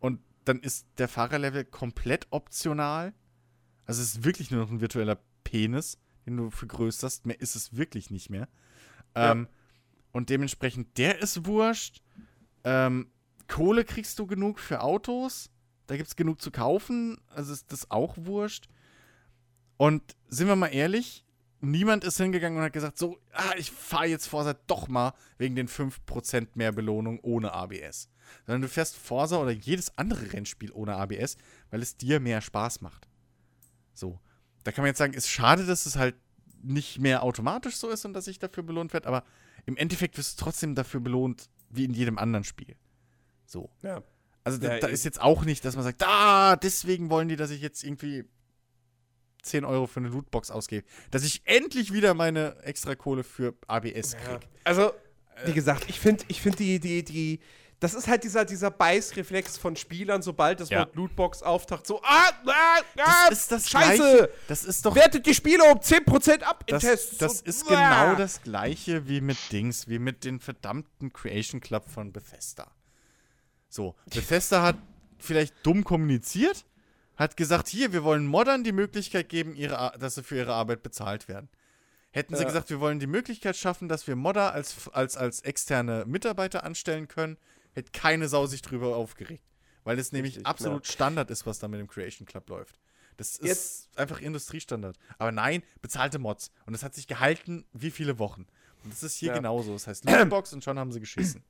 und dann ist der Fahrerlevel komplett optional. Also es ist wirklich nur noch ein virtueller Penis den du vergrößerst. Mehr ist es wirklich nicht mehr. Ja. Ähm, und dementsprechend, der ist wurscht. Ähm, Kohle kriegst du genug für Autos. Da gibt es genug zu kaufen. Also ist das auch wurscht. Und sind wir mal ehrlich, niemand ist hingegangen und hat gesagt, so, ah, ich fahre jetzt Forsa doch mal wegen den 5% mehr Belohnung ohne ABS. Sondern du fährst Forsa oder jedes andere Rennspiel ohne ABS, weil es dir mehr Spaß macht. So. Da kann man jetzt sagen, ist schade, dass es halt nicht mehr automatisch so ist und dass ich dafür belohnt werde, aber im Endeffekt wirst du trotzdem dafür belohnt, wie in jedem anderen Spiel. So. Ja. Also da, ja, da ist jetzt auch nicht, dass man sagt, ah, deswegen wollen die, dass ich jetzt irgendwie 10 Euro für eine Lootbox ausgebe. Dass ich endlich wieder meine extra Kohle für ABS kriege. Ja. Also, wie gesagt, ich finde ich find die, die, die, das ist halt dieser, dieser Beißreflex von Spielern, sobald das ja. Wort Lootbox auftaucht, so, ah, ah, ah, das ist das Scheiße! Gleiche. Das ist doch. Wertet die Spiele um 10% ab in das, Tests. Das ist ah. genau das Gleiche wie mit Dings, wie mit den verdammten Creation Club von Bethesda. So, Bethesda hat vielleicht dumm kommuniziert, hat gesagt, hier, wir wollen Moddern die Möglichkeit geben, ihre, dass sie für ihre Arbeit bezahlt werden. Hätten sie ja. gesagt, wir wollen die Möglichkeit schaffen, dass wir Modder als, als, als externe Mitarbeiter anstellen können, hätte keine Sau sich drüber aufgeregt. Weil es nämlich absolut klar. Standard ist, was da mit dem Creation Club läuft. Das ist Jetzt. einfach Industriestandard. Aber nein, bezahlte Mods. Und das hat sich gehalten, wie viele Wochen. Und das ist hier ja. genauso. Das heißt Lootbox und schon haben sie geschissen.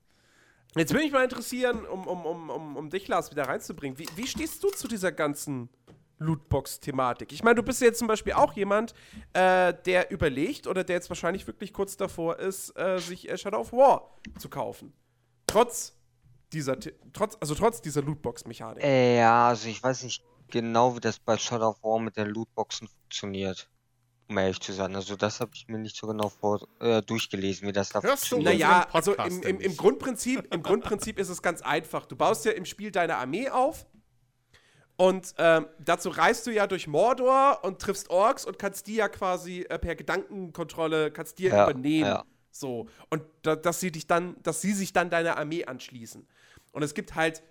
Jetzt würde mich mal interessieren, um, um, um, um, um dich, Lars, wieder reinzubringen. Wie, wie stehst du zu dieser ganzen Lootbox-Thematik? Ich meine, du bist jetzt zum Beispiel auch jemand, äh, der überlegt oder der jetzt wahrscheinlich wirklich kurz davor ist, äh, sich äh, Shadow of War zu kaufen. Trotz dieser, trotz, also trotz dieser Lootbox-Mechanik. Äh, ja, also ich weiß nicht genau, wie das bei Shadow of War mit den Lootboxen funktioniert um ehrlich zu sein. Also das habe ich mir nicht so genau vor, äh, durchgelesen, wie das da funktioniert. Naja, also im, im, im, Grundprinzip, im Grundprinzip ist es ganz einfach. Du baust ja im Spiel deine Armee auf und ähm, dazu reist du ja durch Mordor und triffst Orks und kannst die ja quasi äh, per Gedankenkontrolle, kannst dir ja, übernehmen. Ja. So. Und da, dass sie dich dann, dass sie sich dann deiner Armee anschließen. Und es gibt halt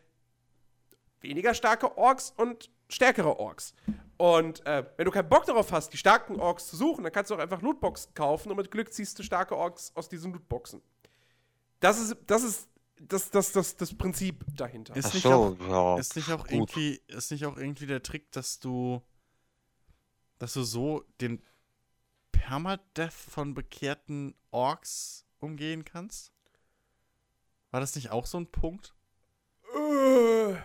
weniger starke Orks und stärkere Orks. Und äh, wenn du keinen Bock darauf hast, die starken Orks zu suchen, dann kannst du auch einfach Lootboxen kaufen und mit Glück ziehst du starke Orks aus diesen Lootboxen. Das ist, das ist das, das, das, das Prinzip dahinter. Ist nicht, so, auch, ja, ist nicht auch irgendwie, ist nicht auch irgendwie der Trick, dass du, dass du so den Permadeath von bekehrten Orks umgehen kannst? War das nicht auch so ein Punkt? Äh,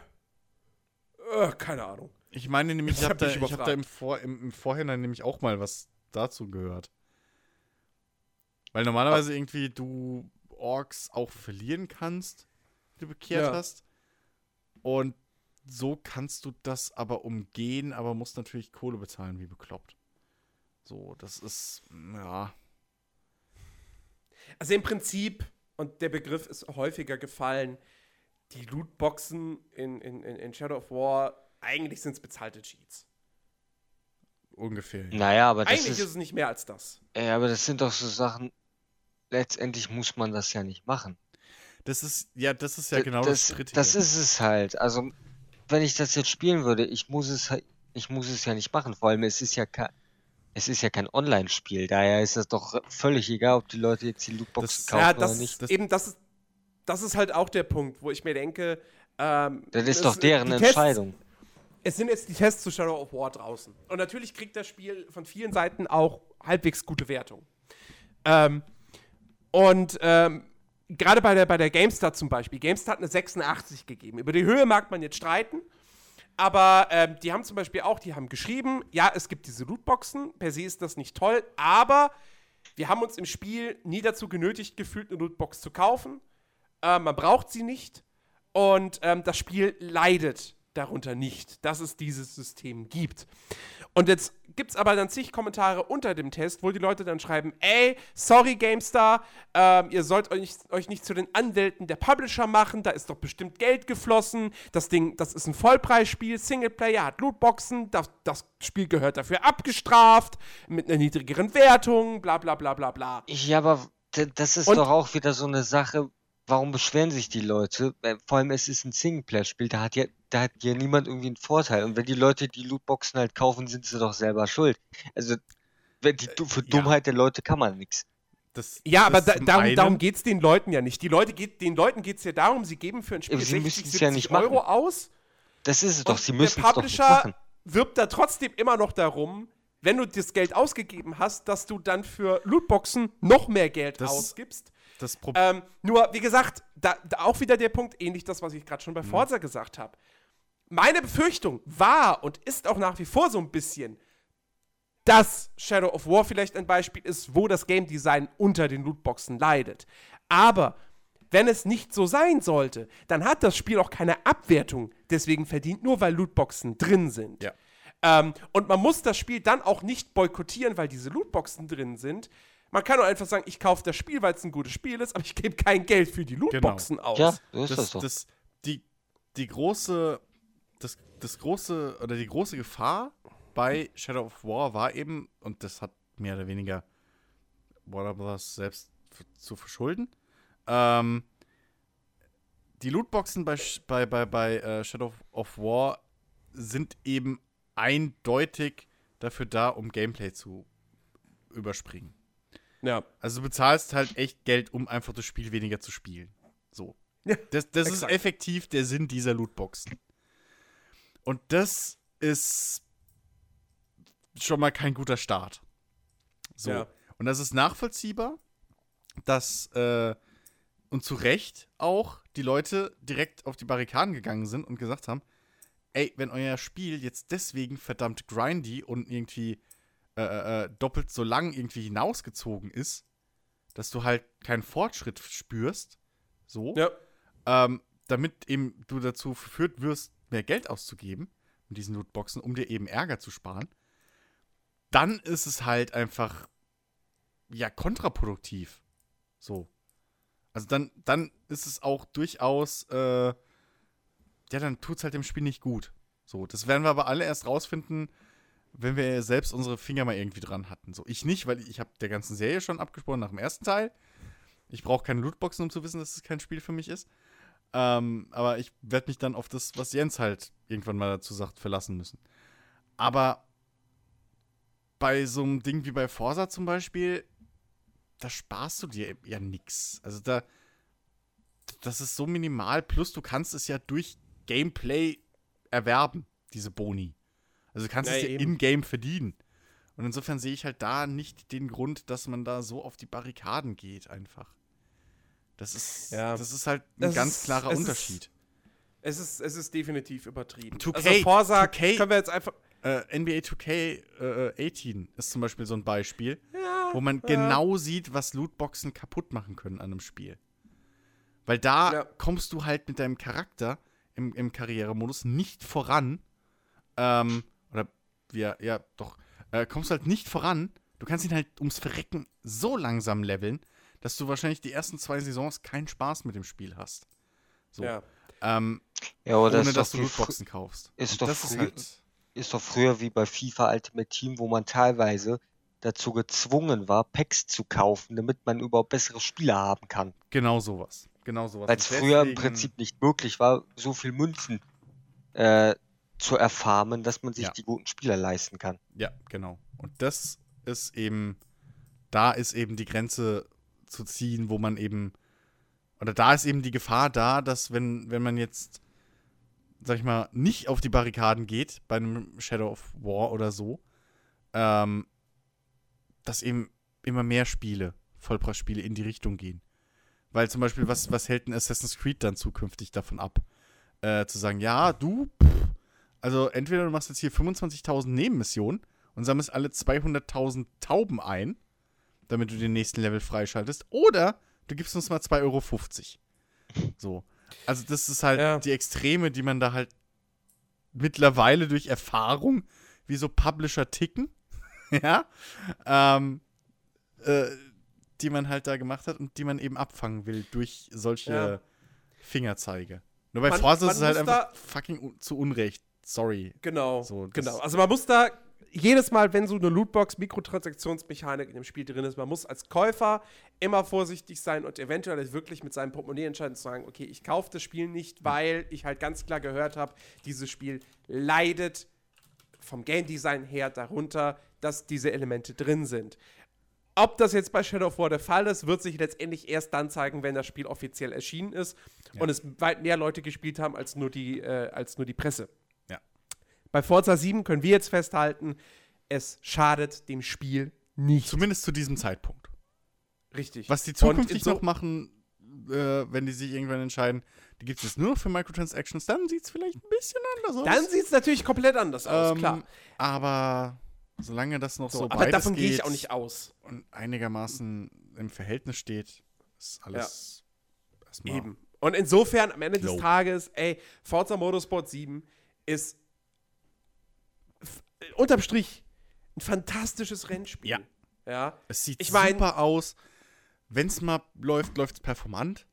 äh, keine Ahnung. Ich meine nämlich, ich, habe da, ich hab da im, Vor, im, im, Vorhinein nämlich auch mal was dazu gehört. Weil normalerweise irgendwie du Orks auch verlieren kannst, die du bekehrt ja. hast. Und so kannst du das aber umgehen, aber musst natürlich Kohle bezahlen, wie bekloppt. So, das ist, ja. Also im Prinzip, und der Begriff ist häufiger gefallen, die Lootboxen in, in, in Shadow of War eigentlich sind es bezahlte Cheats. Ungefähr. Ja. Naja, aber das Eigentlich ist, ist, es nicht mehr als das. Ja, aber das sind doch so Sachen, letztendlich muss man das ja nicht machen. Das ist, ja, das ist ja genau das, das Dritte. Das ist es halt. Also, wenn ich das jetzt spielen würde, ich muss es ich muss es ja nicht machen. Vor allem, es ist ja kein, es ist ja kein Online-Spiel. Daher ist es doch völlig egal, ob die Leute jetzt die Lootboxen das, kaufen ja, das, oder nicht. Das, eben, das ist, das ist halt auch der Punkt, wo ich mir denke, ähm, das ist doch deren die Entscheidung. Tests, es sind jetzt die Tests zu Shadow of War draußen. Und natürlich kriegt das Spiel von vielen Seiten auch halbwegs gute Wertungen. Ähm, und ähm, gerade bei der, bei der GameStar zum Beispiel, GameStar hat eine 86 gegeben. Über die Höhe mag man jetzt streiten, aber ähm, die haben zum Beispiel auch, die haben geschrieben, ja, es gibt diese Lootboxen, per se ist das nicht toll, aber wir haben uns im Spiel nie dazu genötigt gefühlt, eine Lootbox zu kaufen. Äh, man braucht sie nicht und ähm, das Spiel leidet darunter nicht, dass es dieses System gibt. Und jetzt gibt es aber dann zig Kommentare unter dem Test, wo die Leute dann schreiben, ey, sorry GameStar, ähm, ihr sollt euch, euch nicht zu den Anwälten der Publisher machen, da ist doch bestimmt Geld geflossen, das Ding, das ist ein Vollpreisspiel, Singleplayer hat Lootboxen, das, das Spiel gehört dafür abgestraft, mit einer niedrigeren Wertung, bla bla bla bla bla. Ja, aber das ist Und doch auch wieder so eine Sache, warum beschweren sich die Leute? Vor allem, es ist ein Singleplayer-Spiel, da hat ja, da hat ja niemand irgendwie einen Vorteil. Und wenn die Leute die Lootboxen halt kaufen, sind sie doch selber schuld. Also, wenn die, für äh, Dummheit ja. der Leute kann man nichts. Das, ja, das aber da, darum, darum geht es den Leuten ja nicht. Die Leute geht, den Leuten geht es ja darum, sie geben für ein Spiel sie 60, 70 ja nicht Euro machen. aus. Das ist es doch, sie müssen es doch nicht machen. wirbt da trotzdem immer noch darum, wenn du das Geld ausgegeben hast, dass du dann für Lootboxen noch mehr Geld das, ausgibst. Das ähm, nur, wie gesagt, da, da, auch wieder der Punkt, ähnlich das, was ich gerade schon bei mhm. Forza mhm. gesagt habe. Meine Befürchtung war und ist auch nach wie vor so ein bisschen, dass Shadow of War vielleicht ein Beispiel ist, wo das Game Design unter den Lootboxen leidet. Aber wenn es nicht so sein sollte, dann hat das Spiel auch keine Abwertung deswegen verdient, nur weil Lootboxen drin sind. Ja. Ähm, und man muss das Spiel dann auch nicht boykottieren, weil diese Lootboxen drin sind, man kann auch einfach sagen, ich kaufe das Spiel, weil es ein gutes Spiel ist, aber ich gebe kein Geld für die Lootboxen genau. aus. Ja, das, das, so. das die, die große, das, das große, oder die große Gefahr bei Shadow of War war eben, und das hat mehr oder weniger Warner Bros. selbst zu verschulden, ähm, die Lootboxen bei, bei, bei, bei äh, Shadow of War sind eben eindeutig dafür da, um Gameplay zu überspringen. Ja. Also du bezahlst halt echt Geld, um einfach das Spiel weniger zu spielen. So. Ja, das das ist effektiv der Sinn dieser Lootboxen. Und das ist schon mal kein guter Start. So. Ja. Und das ist nachvollziehbar, dass äh, und zu Recht auch die Leute direkt auf die Barrikaden gegangen sind und gesagt haben, ey, wenn euer Spiel jetzt deswegen verdammt grindy und irgendwie äh, äh, äh, doppelt so lang irgendwie hinausgezogen ist, dass du halt keinen Fortschritt spürst, so, ja. ähm, damit eben du dazu verführt wirst, mehr Geld auszugeben mit diesen Lootboxen, um dir eben Ärger zu sparen, dann ist es halt einfach ja kontraproduktiv. So. Also dann, dann ist es auch durchaus, äh, ja, dann tut es halt dem Spiel nicht gut. So, das werden wir aber alle erst rausfinden, wenn wir selbst unsere Finger mal irgendwie dran hatten. So, ich nicht, weil ich, habe der ganzen Serie schon abgesprochen nach dem ersten Teil. Ich brauche keine Lootboxen, um zu wissen, dass es kein Spiel für mich ist. Ähm, aber ich werde mich dann auf das, was Jens halt irgendwann mal dazu sagt, verlassen müssen. Aber bei so einem Ding wie bei Forsa zum Beispiel, da sparst du dir ja nichts. Also da, das ist so minimal. Plus, du kannst es ja durch Gameplay erwerben, diese Boni. Also du kannst ja, es ja in-game verdienen. Und insofern sehe ich halt da nicht den Grund, dass man da so auf die Barrikaden geht, einfach. Das ist, ja, das ist halt ein ganz ist, klarer Unterschied. Ist, es, ist, es ist definitiv übertrieben. 2K, also Forsa 2K, können wir jetzt einfach. Äh, NBA 2K äh, 18 ist zum Beispiel so ein Beispiel, ja, wo man ja. genau sieht, was Lootboxen kaputt machen können an einem Spiel. Weil da kommst du halt mit deinem Charakter im, im Karrieremodus nicht voran. Ähm, oder ja, ja, doch. Äh, kommst halt nicht voran. Du kannst ihn halt ums Verrecken so langsam leveln, dass du wahrscheinlich die ersten zwei Saisons keinen Spaß mit dem Spiel hast. So. Ja. Ähm, ja, oder ohne dass du Lootboxen kaufst. Ist doch, ist, halt ist doch früher wie bei FIFA Ultimate Team, wo man teilweise dazu gezwungen war, Packs zu kaufen, damit man überhaupt bessere Spieler haben kann. Genau sowas. Genau sowas. Weil es früher im Prinzip nicht möglich war, so viel Münzen äh, zu erfarmen, dass man sich ja. die guten Spieler leisten kann. Ja, genau. Und das ist eben, da ist eben die Grenze zu ziehen, wo man eben, oder da ist eben die Gefahr da, dass wenn, wenn man jetzt, sag ich mal, nicht auf die Barrikaden geht, bei einem Shadow of War oder so, ähm, dass eben immer mehr Spiele, Vollpreisspiele in die Richtung gehen. Weil zum Beispiel, was, was hält ein Assassin's Creed dann zukünftig davon ab? Äh, zu sagen, ja, du, pff, also entweder du machst jetzt hier 25.000 Nebenmissionen und sammelst alle 200.000 Tauben ein, damit du den nächsten Level freischaltest, oder du gibst uns mal 2,50 Euro. So. Also, das ist halt ja. die Extreme, die man da halt mittlerweile durch Erfahrung, wie so Publisher ticken, ja, ähm, äh, die man halt da gemacht hat und die man eben abfangen will durch solche ja. Fingerzeige. Nur bei man, Forza ist es halt einfach fucking zu Unrecht. Sorry. Genau. So, genau. Also man muss da jedes Mal, wenn so eine Lootbox Mikrotransaktionsmechanik in dem Spiel drin ist, man muss als Käufer immer vorsichtig sein und eventuell wirklich mit seinem Portemonnaie entscheiden zu sagen, okay, ich kaufe das Spiel nicht, weil ich halt ganz klar gehört habe, dieses Spiel leidet vom Game Design her darunter, dass diese Elemente drin sind. Ob das jetzt bei Shadow of War der Fall ist, wird sich letztendlich erst dann zeigen, wenn das Spiel offiziell erschienen ist ja. und es weit mehr Leute gespielt haben als nur die, äh, als nur die Presse. Bei Forza 7 können wir jetzt festhalten, es schadet dem Spiel nicht. Zumindest zu diesem Zeitpunkt. Richtig. Was die zukünftig so noch machen, äh, wenn die sich irgendwann entscheiden, die gibt es jetzt nur noch für Microtransactions, dann sieht es vielleicht ein bisschen anders aus. Dann sieht es natürlich komplett anders aus, ähm, klar. Aber Solange das noch so, so Aber davon gehe ich auch nicht aus. Und einigermaßen im Verhältnis steht, ist alles ja. erstmal. Eben. Und insofern, am Ende low. des Tages, ey, Forza Motorsport 7 ist unterm Strich ein fantastisches Rennspiel. Ja. ja. Es sieht ich mein, super aus. Wenn es mal läuft, läuft es performant.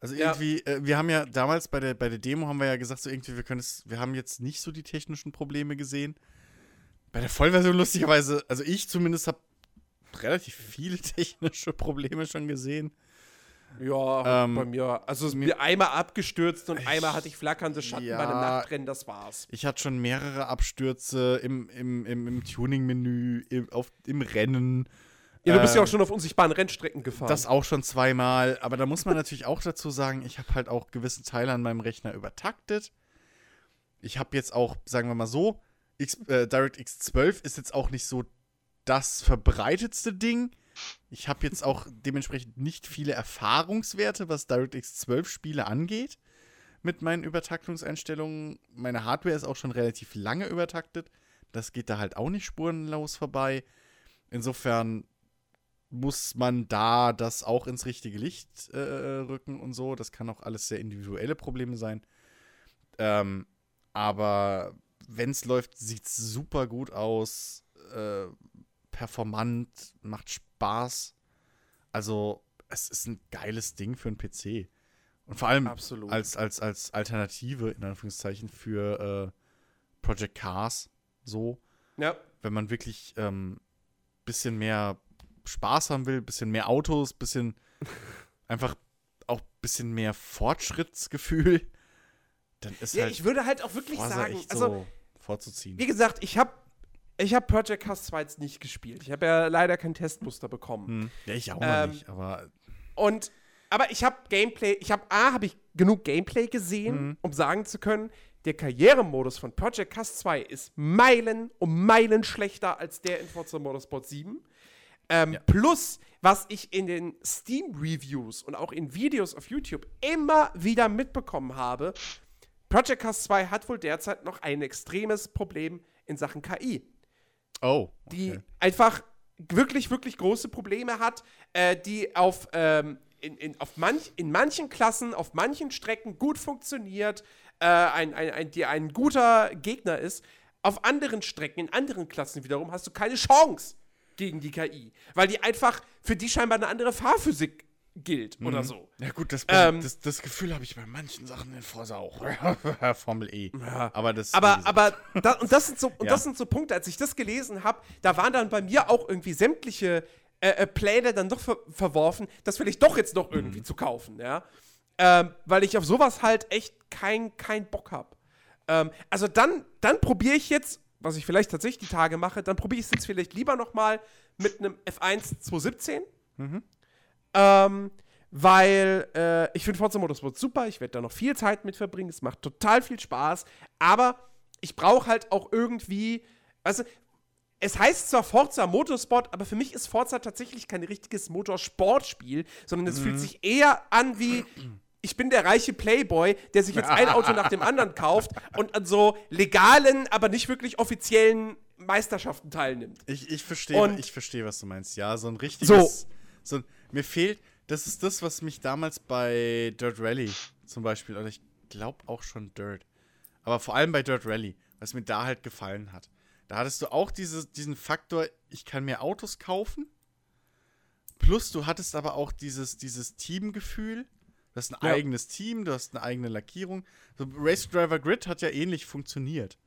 Also irgendwie, ja. äh, wir haben ja damals bei der, bei der Demo haben wir ja gesagt, so irgendwie, wir können es, wir haben jetzt nicht so die technischen Probleme gesehen. Bei der Vollversion lustigerweise, also ich zumindest habe relativ viele technische Probleme schon gesehen. Ja, ähm, bei mir. Also es mir einmal abgestürzt und ich, einmal hatte ich flackernde Schatten ja, bei einem Nachtrennen, das war's. Ich hatte schon mehrere Abstürze im, im, im, im Tuning-Menü, im, im Rennen. Ja, du bist ja auch ähm, schon auf unsichtbaren Rennstrecken gefahren. Das auch schon zweimal. Aber da muss man natürlich auch dazu sagen, ich habe halt auch gewisse Teile an meinem Rechner übertaktet. Ich habe jetzt auch, sagen wir mal so, X, äh, DirectX 12 ist jetzt auch nicht so das verbreitetste Ding. Ich habe jetzt auch dementsprechend nicht viele Erfahrungswerte, was DirectX 12 Spiele angeht mit meinen Übertaktungseinstellungen. Meine Hardware ist auch schon relativ lange übertaktet. Das geht da halt auch nicht spurenlos vorbei. Insofern muss man da das auch ins richtige Licht äh, rücken und so. Das kann auch alles sehr individuelle Probleme sein. Ähm, aber wenn es läuft, sieht es super gut aus. Äh, performant, macht Spaß. Also, es ist ein geiles Ding für einen PC. Und vor allem als, als, als Alternative, in Anführungszeichen, für äh, Project Cars. So. Ja. Wenn man wirklich ähm, bisschen mehr Spaß haben will, bisschen mehr Autos, bisschen einfach auch bisschen mehr Fortschrittsgefühl, dann ist ja, halt. Ich würde halt auch wirklich Forza sagen, also so vorzuziehen. Wie gesagt, ich habe ich habe Project Cast 2 jetzt nicht gespielt. Ich habe ja leider kein Testmuster bekommen. Hm. Ja, ich auch ähm, nicht, aber. Und, aber ich habe Gameplay, ich habe A, habe ich genug Gameplay gesehen, hm. um sagen zu können, der Karrieremodus von Project Cast 2 ist Meilen um Meilen schlechter als der in Forza Motorsport 7. Ähm, ja. Plus, was ich in den Steam-Reviews und auch in Videos auf YouTube immer wieder mitbekommen habe, Project Cast 2 hat wohl derzeit noch ein extremes Problem in Sachen KI. Oh. Okay. Die einfach wirklich, wirklich große Probleme hat, äh, die auf, ähm, in, in, auf manch, in manchen Klassen, auf manchen Strecken gut funktioniert, äh, ein, ein, ein, die ein guter Gegner ist. Auf anderen Strecken, in anderen Klassen wiederum, hast du keine Chance gegen die KI, weil die einfach für die scheinbar eine andere Fahrphysik gilt mhm. oder so. Ja gut, das, ähm, das, das Gefühl habe ich bei manchen Sachen in Forza auch. Formel E. Ja. Aber das Aber, aber da, und, das sind so, und ja. das sind so Punkte, als ich das gelesen habe, da waren dann bei mir auch irgendwie sämtliche äh, äh, Pläne dann doch ver verworfen, das will ich doch jetzt noch irgendwie mhm. zu kaufen, ja. Ähm, weil ich auf sowas halt echt keinen kein Bock habe. Ähm, also dann, dann probiere ich jetzt, was ich vielleicht tatsächlich die Tage mache, dann probiere ich es jetzt vielleicht lieber noch mal mit einem F1 217. Mhm. Ähm, weil äh, ich finde Forza Motorsport super, ich werde da noch viel Zeit mit verbringen, es macht total viel Spaß, aber ich brauche halt auch irgendwie, also es heißt zwar Forza Motorsport, aber für mich ist Forza tatsächlich kein richtiges Motorsportspiel, sondern es mhm. fühlt sich eher an wie ich bin der reiche Playboy, der sich jetzt ein Auto nach dem anderen kauft und an so legalen, aber nicht wirklich offiziellen Meisterschaften teilnimmt. Ich, ich verstehe, ich verstehe, was du meinst. Ja, so ein richtiges, so, so mir fehlt, das ist das, was mich damals bei Dirt Rally zum Beispiel, oder ich glaube auch schon Dirt, aber vor allem bei Dirt Rally, was mir da halt gefallen hat. Da hattest du auch diese, diesen Faktor, ich kann mir Autos kaufen. Plus du hattest aber auch dieses, dieses Teamgefühl. Du hast ein ja. eigenes Team, du hast eine eigene Lackierung. So, Race Driver Grid hat ja ähnlich funktioniert.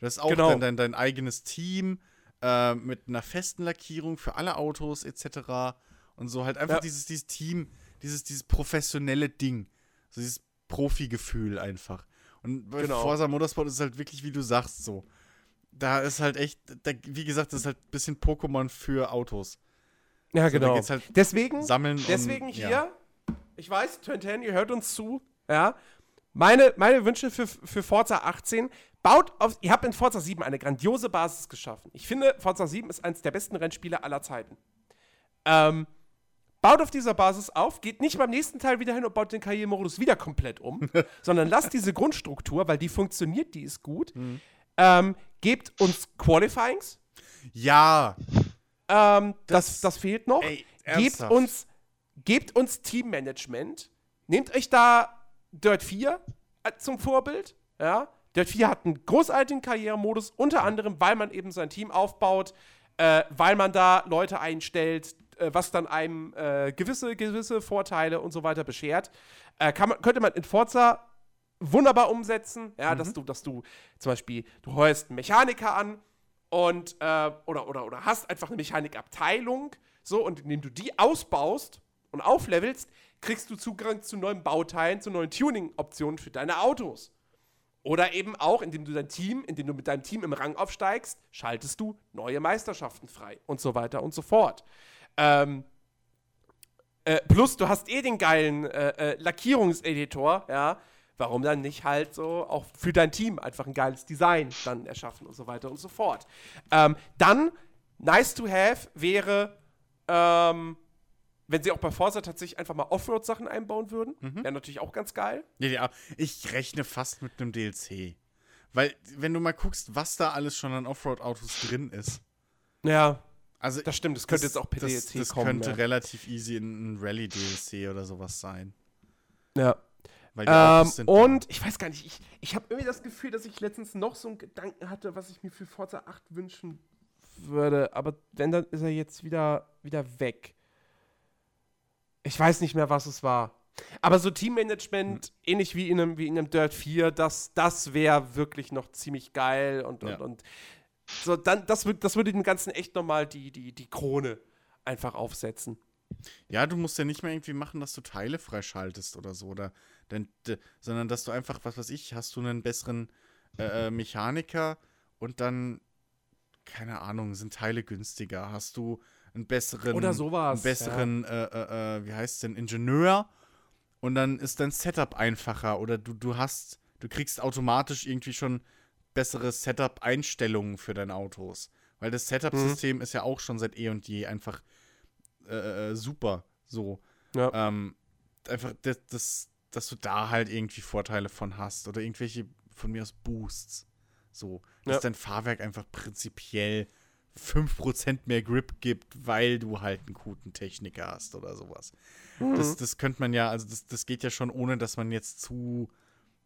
Du hast auch genau. dein, dein, dein, eigenes Team äh, mit einer festen Lackierung für alle Autos etc und so. Halt einfach ja. dieses, dieses Team, dieses, dieses professionelle Ding. So dieses Profi-Gefühl einfach. Und bei genau. Forza Motorsport ist es halt wirklich, wie du sagst, so. Da ist halt echt, da, wie gesagt, das ist halt ein bisschen Pokémon für Autos. Ja, so, genau. Halt deswegen, sammeln deswegen und, hier, ja. ich weiß, Twin ihr hört uns zu, ja. Meine, meine Wünsche für, für Forza 18, baut auf, ihr habt in Forza 7 eine grandiose Basis geschaffen. Ich finde, Forza 7 ist eines der besten Rennspiele aller Zeiten. Ähm, baut auf dieser Basis auf, geht nicht beim nächsten Teil wieder hin und baut den Karrieremodus wieder komplett um, sondern lasst diese Grundstruktur, weil die funktioniert, die ist gut. Mhm. Ähm, gebt uns Qualifyings. Ja. Ähm, das, das, das, fehlt noch. Ey, gebt uns, gebt uns Teammanagement. Nehmt euch da Dirt 4 äh, zum Vorbild. Ja. Dirt 4 hat einen großartigen Karrieremodus, unter anderem, weil man eben sein Team aufbaut, äh, weil man da Leute einstellt, was dann einem äh, gewisse, gewisse Vorteile und so weiter beschert. Äh, man, könnte man in Forza wunderbar umsetzen, ja, mhm. dass du, dass du zum Beispiel, du heuerst einen Mechaniker an und äh, oder, oder, oder hast einfach eine Mechanikabteilung, so, und indem du die ausbaust und auflevelst, kriegst du Zugang zu neuen Bauteilen, zu neuen Tuning-Optionen für deine Autos. Oder eben auch, indem du dein Team, indem du mit deinem Team im Rang aufsteigst, schaltest du neue Meisterschaften frei und so weiter und so fort. Ähm, äh, plus, du hast eh den geilen äh, äh, Lackierungseditor, ja. Warum dann nicht halt so auch für dein Team einfach ein geiles Design dann erschaffen und so weiter und so fort. Ähm, dann, nice to have wäre, ähm, wenn sie auch bei Forza tatsächlich einfach mal Offroad-Sachen einbauen würden. Mhm. Wäre natürlich auch ganz geil. Ja, ja, ich rechne fast mit einem DLC. Weil, wenn du mal guckst, was da alles schon an Offroad-Autos drin ist. Ja. Also, das stimmt, das könnte das, jetzt auch per das, DLC das kommen. Das könnte ja. relativ easy ein Rally-DLC oder sowas sein. Ja. Ähm, und ich weiß gar nicht, ich, ich habe irgendwie das Gefühl, dass ich letztens noch so einen Gedanken hatte, was ich mir für Forza 8 wünschen würde. Aber wenn, dann ist er jetzt wieder, wieder weg. Ich weiß nicht mehr, was es war. Aber so Teammanagement, hm. ähnlich wie in einem, wie in einem Dirt 4, das, das wäre wirklich noch ziemlich geil und, und, ja. und so, dann, das, das würde dem Ganzen echt nochmal die, die, die Krone einfach aufsetzen. Ja, du musst ja nicht mehr irgendwie machen, dass du Teile freischaltest oder so, oder denn, sondern dass du einfach, was weiß ich, hast du einen besseren äh, äh, Mechaniker und dann, keine Ahnung, sind Teile günstiger. Hast du einen besseren, oder sowas, einen besseren, ja. äh, äh, äh wie heißt es denn, Ingenieur und dann ist dein Setup einfacher oder du, du hast, du kriegst automatisch irgendwie schon bessere Setup-Einstellungen für deine Autos. Weil das Setup-System mhm. ist ja auch schon seit eh und je einfach äh, äh, super. So. Ja. Ähm, einfach, das, das, dass du da halt irgendwie Vorteile von hast oder irgendwelche von mir aus Boosts. So. Dass ja. dein Fahrwerk einfach prinzipiell 5% mehr Grip gibt, weil du halt einen guten Techniker hast oder sowas. Mhm. Das, das könnte man ja, also das, das geht ja schon, ohne dass man jetzt zu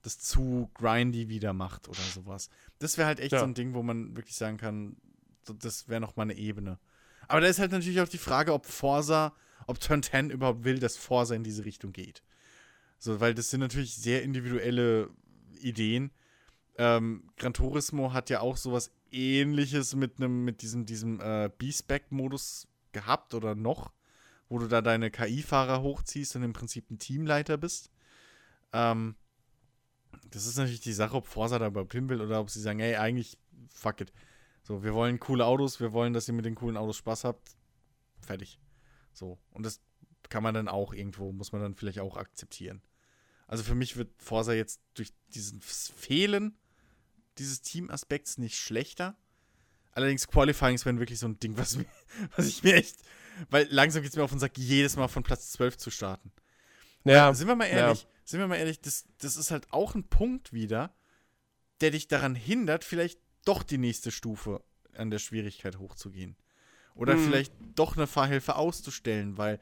das zu grindy wieder macht oder sowas. Das wäre halt echt ja. so ein Ding, wo man wirklich sagen kann, das wäre noch mal eine Ebene. Aber da ist halt natürlich auch die Frage, ob Forsa, ob Turn 10 überhaupt will, dass Forsa in diese Richtung geht. So, weil das sind natürlich sehr individuelle Ideen. Ähm, Gran Turismo hat ja auch sowas ähnliches mit einem, mit diesem, diesem äh, B-Spec-Modus gehabt oder noch, wo du da deine KI-Fahrer hochziehst und im Prinzip ein Teamleiter bist. Ähm, das ist natürlich die Sache, ob Forsa da überhaupt hin will oder ob sie sagen, ey, eigentlich, fuck it. So, wir wollen coole Autos, wir wollen, dass ihr mit den coolen Autos Spaß habt. Fertig. So. Und das kann man dann auch irgendwo, muss man dann vielleicht auch akzeptieren. Also für mich wird Forsa jetzt durch diesen Fehlen dieses Teamaspekts nicht schlechter. Allerdings Qualifyings wären wirklich so ein Ding, was, mir, was ich mir echt. Weil langsam geht es mir auf den Sack, jedes Mal von Platz 12 zu starten. Ja. sind wir mal ehrlich, ja sind wir mal ehrlich, das, das ist halt auch ein Punkt wieder, der dich daran hindert, vielleicht doch die nächste Stufe an der Schwierigkeit hochzugehen. Oder hm. vielleicht doch eine Fahrhilfe auszustellen, weil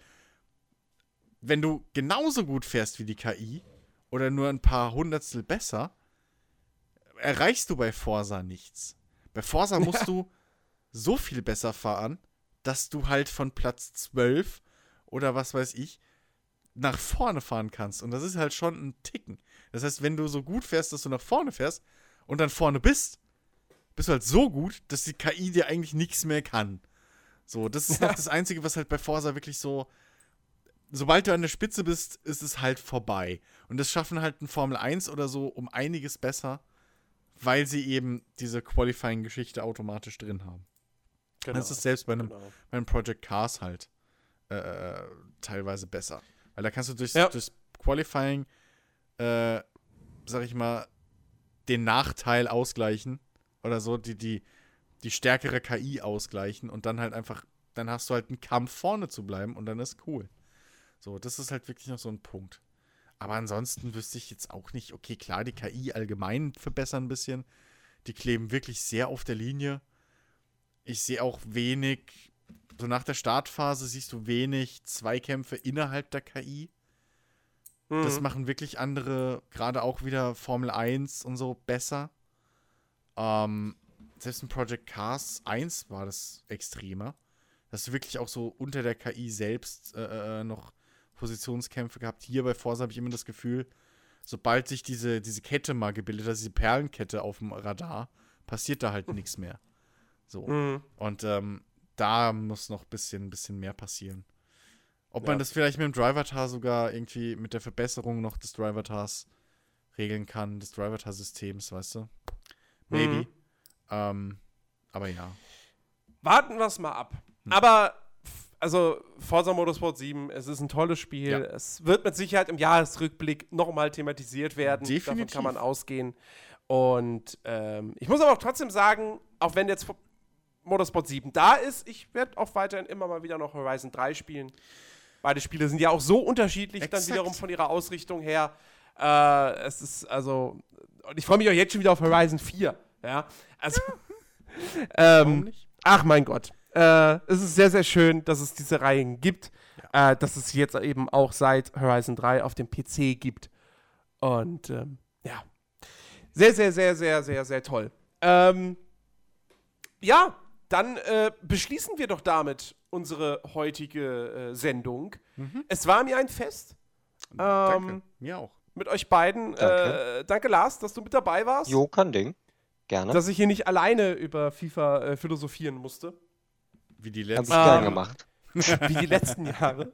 wenn du genauso gut fährst wie die KI oder nur ein paar Hundertstel besser, erreichst du bei Forsa nichts. Bei Forsa musst ja. du so viel besser fahren, dass du halt von Platz 12 oder was weiß ich nach vorne fahren kannst. Und das ist halt schon ein Ticken. Das heißt, wenn du so gut fährst, dass du nach vorne fährst und dann vorne bist, bist du halt so gut, dass die KI dir eigentlich nichts mehr kann. So, das ist ja. das Einzige, was halt bei Forsa wirklich so. Sobald du an der Spitze bist, ist es halt vorbei. Und das schaffen halt ein Formel 1 oder so um einiges besser, weil sie eben diese Qualifying-Geschichte automatisch drin haben. Genau. Das ist selbst bei einem, genau. bei einem Project Cars halt äh teilweise besser. Weil da kannst du durchs, ja. durchs Qualifying, äh, sag ich mal, den Nachteil ausgleichen oder so, die, die, die stärkere KI ausgleichen und dann halt einfach, dann hast du halt einen Kampf vorne zu bleiben und dann ist cool. So, das ist halt wirklich noch so ein Punkt. Aber ansonsten wüsste ich jetzt auch nicht, okay, klar, die KI allgemein verbessern ein bisschen. Die kleben wirklich sehr auf der Linie. Ich sehe auch wenig so nach der Startphase siehst du wenig Zweikämpfe innerhalb der KI. Mhm. Das machen wirklich andere, gerade auch wieder Formel 1 und so, besser. Ähm, selbst in Project Cars 1 war das extremer. Dass du wirklich auch so unter der KI selbst äh, äh, noch Positionskämpfe gehabt. Hier bei Forza habe ich immer das Gefühl, sobald sich diese, diese Kette mal gebildet hat, diese Perlenkette auf dem Radar, passiert da halt nichts mehr. So. Mhm. Und ähm, da muss noch ein bisschen, bisschen mehr passieren. Ob ja. man das vielleicht mit dem Driver-Tar sogar irgendwie mit der Verbesserung noch des Driver-Tars regeln kann, des Driver-Tar-Systems, weißt du? Maybe. Mhm. Ähm, aber ja. Warten wir es mal ab. Hm. Aber also Forza Motorsport 7, es ist ein tolles Spiel. Ja. Es wird mit Sicherheit im Jahresrückblick nochmal thematisiert werden. Definitiv. Davon kann man ausgehen. Und ähm, ich muss aber auch trotzdem sagen, auch wenn jetzt Motorsport 7 da ist, ich werde auch weiterhin immer mal wieder noch Horizon 3 spielen. Beide Spiele sind ja auch so unterschiedlich Exakt. dann wiederum von ihrer Ausrichtung her. Äh, es ist also, und ich freue mich auch jetzt schon wieder auf Horizon 4. Ja, also, ähm, ach mein Gott. Äh, es ist sehr, sehr schön, dass es diese Reihen gibt. Ja. Äh, dass es jetzt eben auch seit Horizon 3 auf dem PC gibt. Und ähm, ja, sehr, sehr, sehr, sehr, sehr, sehr toll. Ähm, ja, dann äh, beschließen wir doch damit unsere heutige äh, Sendung. Mhm. Es war mir ein Fest. Ähm, danke, mir auch. Mit euch beiden. Danke. Äh, danke, Lars, dass du mit dabei warst. Jo, kein Ding. Gerne. Dass ich hier nicht alleine über FIFA äh, philosophieren musste. Wie die letzten Jahre. gemacht. Wie die letzten Jahre.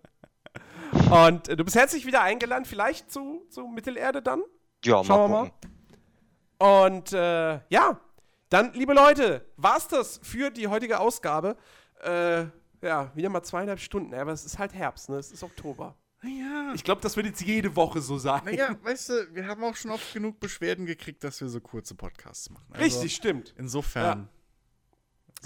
Und äh, du bist herzlich wieder eingeladen, vielleicht zu, zu Mittelerde dann? Ja, Schauen mal. wir mal. Und äh, ja, dann, liebe Leute, war's das für die heutige Ausgabe. Äh, ja, wieder mal zweieinhalb Stunden, aber es ist halt Herbst, ne? Es ist Oktober. Ja. Ich glaube, das wird jetzt jede Woche so sein. Naja, weißt du, wir haben auch schon oft genug Beschwerden gekriegt, dass wir so kurze Podcasts machen. Also Richtig, stimmt. Insofern. Ja.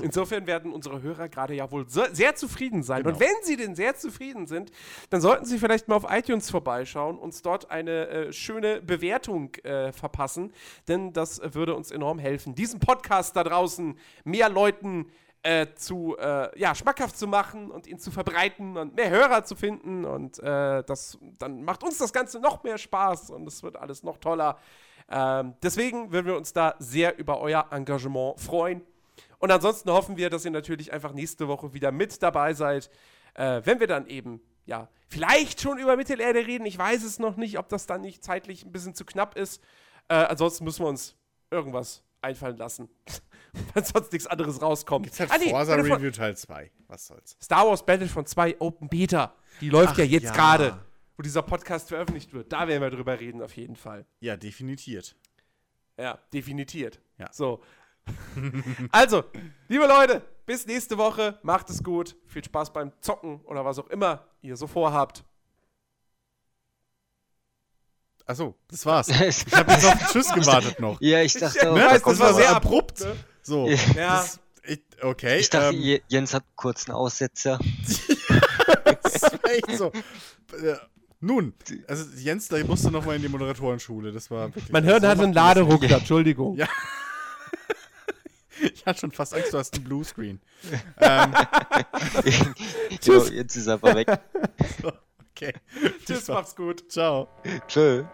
Insofern werden unsere Hörer gerade ja wohl sehr zufrieden sein. Genau. Und wenn sie denn sehr zufrieden sind, dann sollten sie vielleicht mal auf iTunes vorbeischauen, uns dort eine äh, schöne Bewertung äh, verpassen, denn das würde uns enorm helfen, diesen Podcast da draußen mehr Leuten äh, zu, äh, ja, schmackhaft zu machen und ihn zu verbreiten und mehr Hörer zu finden. Und äh, das, dann macht uns das Ganze noch mehr Spaß und es wird alles noch toller. Ähm, deswegen würden wir uns da sehr über euer Engagement freuen. Und ansonsten hoffen wir, dass ihr natürlich einfach nächste Woche wieder mit dabei seid, äh, wenn wir dann eben, ja, vielleicht schon über Mittelerde reden. Ich weiß es noch nicht, ob das dann nicht zeitlich ein bisschen zu knapp ist. Äh, ansonsten müssen wir uns irgendwas einfallen lassen. Wenn sonst nichts anderes rauskommt. Jetzt hat ah, nee, Forza Review Teil 2. Was soll's? Star Wars Battlefront 2 Open Beta. Die läuft Ach, ja jetzt ja. gerade, wo dieser Podcast veröffentlicht wird. Da werden wir drüber reden, auf jeden Fall. Ja, definiert. Ja, definiert. Ja. So also, liebe Leute, bis nächste Woche. Macht es gut. Viel Spaß beim Zocken oder was auch immer ihr so vorhabt. Achso, das war's. Ich habe jetzt auf den Tschüss gewartet noch. Ja, ich dachte ja, auch. Ne, das, war sehr abrupt. Ne? So, ja. Das, ich, okay. Ich dachte, ähm, Jens hat einen kurzen Aussetzer. das war echt so. Äh, nun, also Jens, da musst du noch mal in die Moderatorenschule. Das war. Man hört, er hat einen Laderuck, Entschuldigung. Ja. Ich hatte schon fast Angst, du hast einen Bluescreen. ähm. Tschüss. jetzt ist er aber weg. So, okay. Tschüss, mach's gut. Ciao. Tschö.